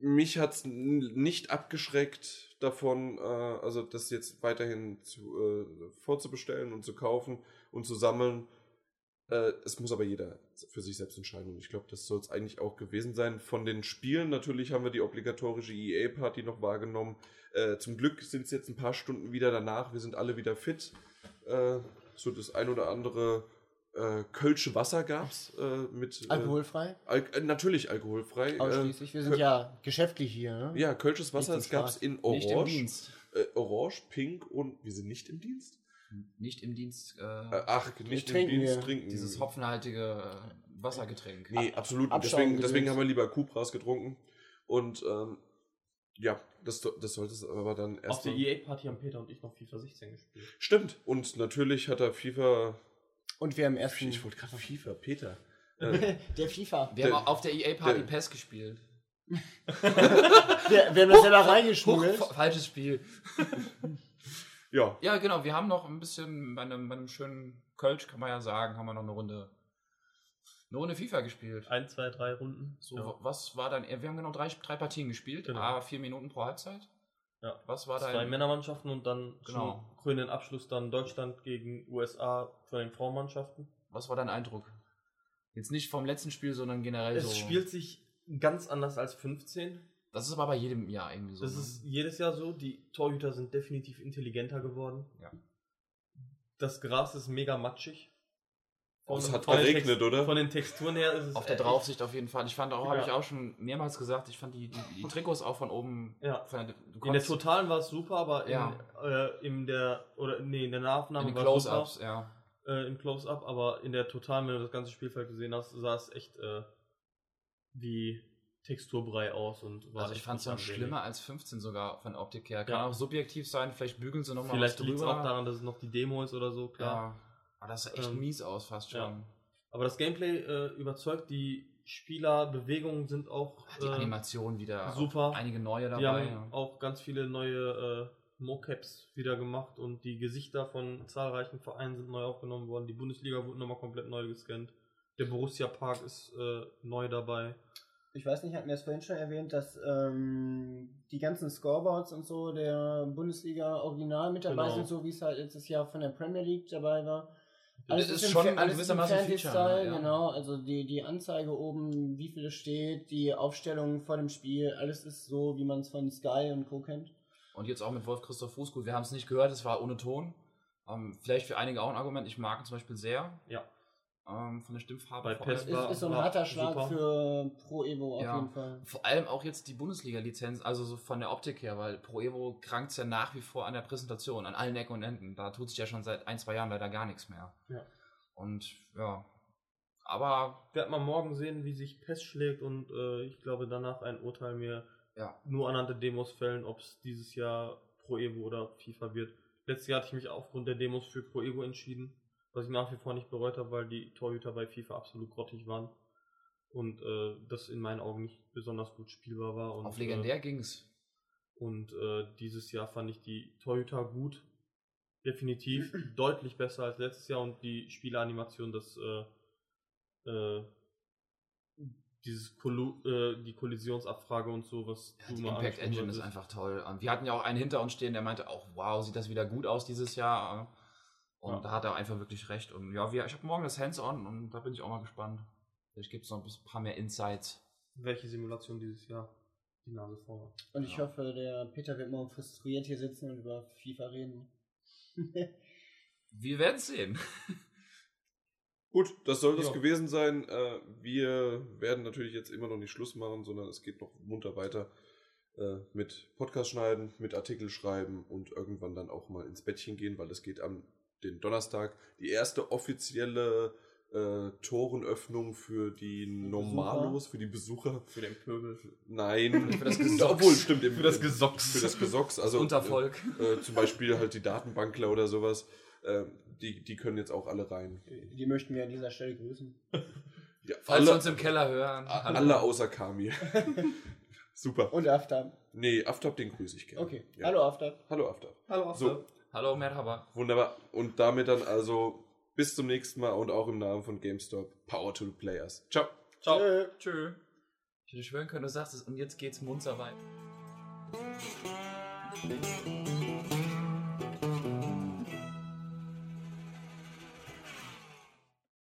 Speaker 1: mich hat's nicht abgeschreckt davon, äh, also das jetzt weiterhin zu, äh, vorzubestellen und zu kaufen und zu sammeln. Äh, es muss aber jeder für sich selbst entscheiden und ich glaube, das soll es eigentlich auch gewesen sein. Von den Spielen natürlich haben wir die obligatorische EA-Party noch wahrgenommen. Äh, zum Glück sind es jetzt ein paar Stunden wieder danach. Wir sind alle wieder fit. Äh, so das ein oder andere äh, Kölsche Wasser gab's äh, mit äh,
Speaker 3: Alkoholfrei?
Speaker 1: Al äh, natürlich alkoholfrei.
Speaker 3: Ausschließlich. Wir sind ja geschäftlich hier, ne?
Speaker 1: ja, Kölsches Wasser,
Speaker 3: Nicht
Speaker 1: es gab's in
Speaker 6: Nicht im
Speaker 1: Orange.
Speaker 6: Dienst.
Speaker 1: orange, pink und wir sind nicht im Dienst?
Speaker 6: Nicht im Dienst. Äh,
Speaker 1: Äh, ach, nicht im
Speaker 3: trinken
Speaker 1: Dienst
Speaker 3: wir.
Speaker 1: trinken.
Speaker 6: dieses hopfenhaltige äh, Wassergetränk.
Speaker 1: Nee, absolut. Deswegen, deswegen haben wir lieber Cupras getrunken. Und ähm, ja, das, das sollte es aber dann
Speaker 4: Auf
Speaker 1: erst.
Speaker 4: der EA-Party haben Peter und ich noch FIFA 16 gespielt.
Speaker 1: Stimmt. Und natürlich hat er FIFA.
Speaker 3: Und wir haben erst
Speaker 1: Ich wollte gerade FIFA, Peter. Äh,
Speaker 3: der FIFA.
Speaker 6: Wir
Speaker 1: Der-
Speaker 6: haben auf der EA-Party PES gespielt.
Speaker 3: Wir, wir haben das selber
Speaker 6: Huch,
Speaker 3: reingeschmuggelt.
Speaker 6: fa- falsches Spiel.
Speaker 1: ja,
Speaker 6: Ja, genau. Wir haben noch ein bisschen bei einem, bei einem schönen Kölsch, kann man ja sagen, haben wir noch eine Runde, eine Runde FIFA gespielt.
Speaker 4: Ein, zwei, drei Runden.
Speaker 6: So,
Speaker 4: ja.
Speaker 6: wa- was war dann? Wir haben genau drei, drei Partien gespielt,
Speaker 4: Genau.
Speaker 6: ah, vier Minuten pro Halbzeit.
Speaker 4: Ja.
Speaker 6: Was war
Speaker 4: Zwei
Speaker 6: dein?
Speaker 4: Männermannschaften und dann
Speaker 6: Genau.
Speaker 4: zum krönenden Abschluss dann Deutschland gegen USA von den Frauenmannschaften.
Speaker 6: Was war dein Eindruck? Jetzt nicht vom letzten Spiel, sondern generell so.
Speaker 4: Es spielt sich ganz anders als 15.
Speaker 6: Das ist aber bei jedem Jahr irgendwie so.
Speaker 4: Das
Speaker 6: ne?
Speaker 4: ist jedes Jahr so. Die Torhüter sind definitiv intelligenter geworden.
Speaker 6: Ja.
Speaker 4: Das Gras ist mega matschig.
Speaker 1: es hat geregnet,
Speaker 4: Text-
Speaker 1: oder?
Speaker 4: Von den Texturen her ist es
Speaker 6: auf der Draufsicht auf jeden Fall. Ich fand auch, habe
Speaker 4: Ja.
Speaker 6: ich auch schon mehrmals gesagt, ich fand die, die, die Trikots auch von oben.
Speaker 4: Ja.
Speaker 6: Von der, du
Speaker 4: In der Totalen war es super, aber in,
Speaker 6: Ja.
Speaker 4: äh, in der oder nee, in der
Speaker 6: in
Speaker 4: Nahaufnahme
Speaker 6: den
Speaker 4: war es super.
Speaker 6: Close-Ups, ja.
Speaker 4: äh, im Close-Up, aber in der Totalen, wenn du das ganze Spielfeld gesehen hast, sah es echt äh, wie Texturbrei aus und war
Speaker 6: Also ich fand es
Speaker 4: angenehm.
Speaker 6: schlimmer als 15 sogar von Optik her. Kann
Speaker 4: Ja.
Speaker 6: auch subjektiv sein, vielleicht bügeln sie nochmal
Speaker 4: Vielleicht liegt es auch daran, dass es noch die Demo ist oder so, klar.
Speaker 6: Ja. Aber das sah echt
Speaker 4: Ähm,
Speaker 6: mies aus, fast schon.
Speaker 4: ja. Aber das Gameplay äh, überzeugt, die Spielerbewegungen sind auch
Speaker 6: Die
Speaker 4: äh,
Speaker 6: Animation wieder.
Speaker 4: super.
Speaker 6: Einige neue
Speaker 4: Die
Speaker 6: dabei.
Speaker 4: haben
Speaker 6: ja.
Speaker 4: auch ganz viele neue äh, Mocaps wieder gemacht und die Gesichter von zahlreichen Vereinen sind neu aufgenommen worden. Die Bundesliga wurde nochmal komplett neu gescannt. Der Borussia Park ist äh, neu dabei.
Speaker 3: Ich weiß nicht, hatten wir es vorhin schon erwähnt, dass ähm, die ganzen Scoreboards und so der Bundesliga original mit dabei
Speaker 4: Genau.
Speaker 3: sind, so wie es halt letztes Jahr von der Premier League dabei war.
Speaker 6: Das ist
Speaker 3: im
Speaker 6: schon ein
Speaker 3: alles ist
Speaker 6: gewissermaßen ein Feature, ne? Ja.
Speaker 3: genau. Also die, die Anzeige oben, wie viel es steht, die Aufstellung vor dem Spiel, alles ist so, wie man es von Sky und Co. kennt.
Speaker 6: Und jetzt auch mit Wolf Christoph Fußgut. Wir haben es nicht gehört, es war ohne Ton. Ähm, vielleicht für einige auch ein Argument. Ich mag ihn zum Beispiel sehr.
Speaker 4: Ja.
Speaker 6: Ähm, von der Stimmfarbe.
Speaker 4: Bei
Speaker 6: vor allem.
Speaker 4: PES
Speaker 3: Ist,
Speaker 4: war-
Speaker 3: ist so ein harter Schlag
Speaker 4: super.
Speaker 3: für Pro Evo auf
Speaker 6: Ja.
Speaker 3: jeden Fall.
Speaker 6: Vor allem auch jetzt die Bundesliga-Lizenz, also so von der Optik her, weil Pro Evo krankt ja nach wie vor an der Präsentation, an allen Ecken und Enden. Da tut sich ja schon seit ein, zwei Jahren leider gar nichts mehr.
Speaker 4: Ja.
Speaker 6: Und ja. Aber
Speaker 4: Werden wir morgen sehen, wie sich PES schlägt und äh, ich glaube danach ein Urteil mir
Speaker 6: ja,
Speaker 4: nur anhand der Demos fällen, ob es dieses Jahr Pro Evo oder FIFA wird. Letztes Jahr hatte ich mich aufgrund der Demos für Pro Evo entschieden, was ich nach wie vor nicht bereut habe, weil die Torhüter bei FIFA absolut grottig waren und äh, das in meinen Augen nicht besonders gut spielbar war. Und,
Speaker 6: auf legendär
Speaker 4: Äh,
Speaker 6: ging's.
Speaker 4: und äh, dieses Jahr fand ich die Torhüter gut. Definitiv deutlich besser als letztes Jahr und die Spielanimation, das äh, äh, dieses Kollu äh, die Kollisionsabfrage und so, was
Speaker 6: Ja, die
Speaker 4: mal
Speaker 6: Impact Engine ist einfach toll. Und wir hatten ja auch einen hinter uns stehen, der meinte auch, wow, sieht das wieder gut aus dieses Jahr. Und
Speaker 4: Ja.
Speaker 6: da hat er einfach wirklich recht. Und ja, wir, ich habe morgen das Hands-on und da bin ich auch mal gespannt. Vielleicht gibt es noch ein paar mehr Insights.
Speaker 4: welche Simulation dieses Jahr die Nase vorn hat.
Speaker 3: Und ich
Speaker 6: Ja.
Speaker 3: hoffe, der Peter wird morgen frustriert hier sitzen und über FIFA reden.
Speaker 6: Wir werden sehen.
Speaker 1: Gut, das soll das
Speaker 4: Ja.
Speaker 1: gewesen sein. Äh, wir werden natürlich jetzt immer noch nicht Schluss machen, sondern es geht noch munter weiter äh, mit Podcast schneiden, mit Artikel schreiben und irgendwann dann auch mal ins Bettchen gehen, weil es geht am den Donnerstag die erste offizielle äh, Torenöffnung für die Normalos, für die Besucher.
Speaker 4: Für den Pöbel.
Speaker 1: Nein,
Speaker 6: Für das Gesocks.
Speaker 1: Obwohl, stimmt, im,
Speaker 4: Für das Gesocks.
Speaker 1: Für das Gesocks, also
Speaker 6: Untervolk.
Speaker 1: Äh, äh, zum Beispiel halt die Datenbankler oder sowas. Äh, die, die können jetzt auch alle rein.
Speaker 3: Die möchten wir an dieser Stelle grüßen.
Speaker 1: Ja,
Speaker 6: Falls Sie
Speaker 1: alle,
Speaker 6: uns im Keller hören.
Speaker 1: alle außer Kami. Super.
Speaker 3: Und Aftab.
Speaker 1: Nee, Aftab, den grüße ich gerne.
Speaker 3: Okay.
Speaker 1: Ja.
Speaker 3: Hallo Aftab.
Speaker 1: Hallo Aftab.
Speaker 4: Hallo,
Speaker 1: So,
Speaker 6: Hallo, Merhaba.
Speaker 1: wunderbar. Und damit dann also bis zum nächsten Mal und auch im Namen von GameStop. Power to the Players. Ciao.
Speaker 4: Ciao.
Speaker 3: Tschö.
Speaker 6: Tschö. Ich hätte schwören können, du sagst es und jetzt geht's munter weiter.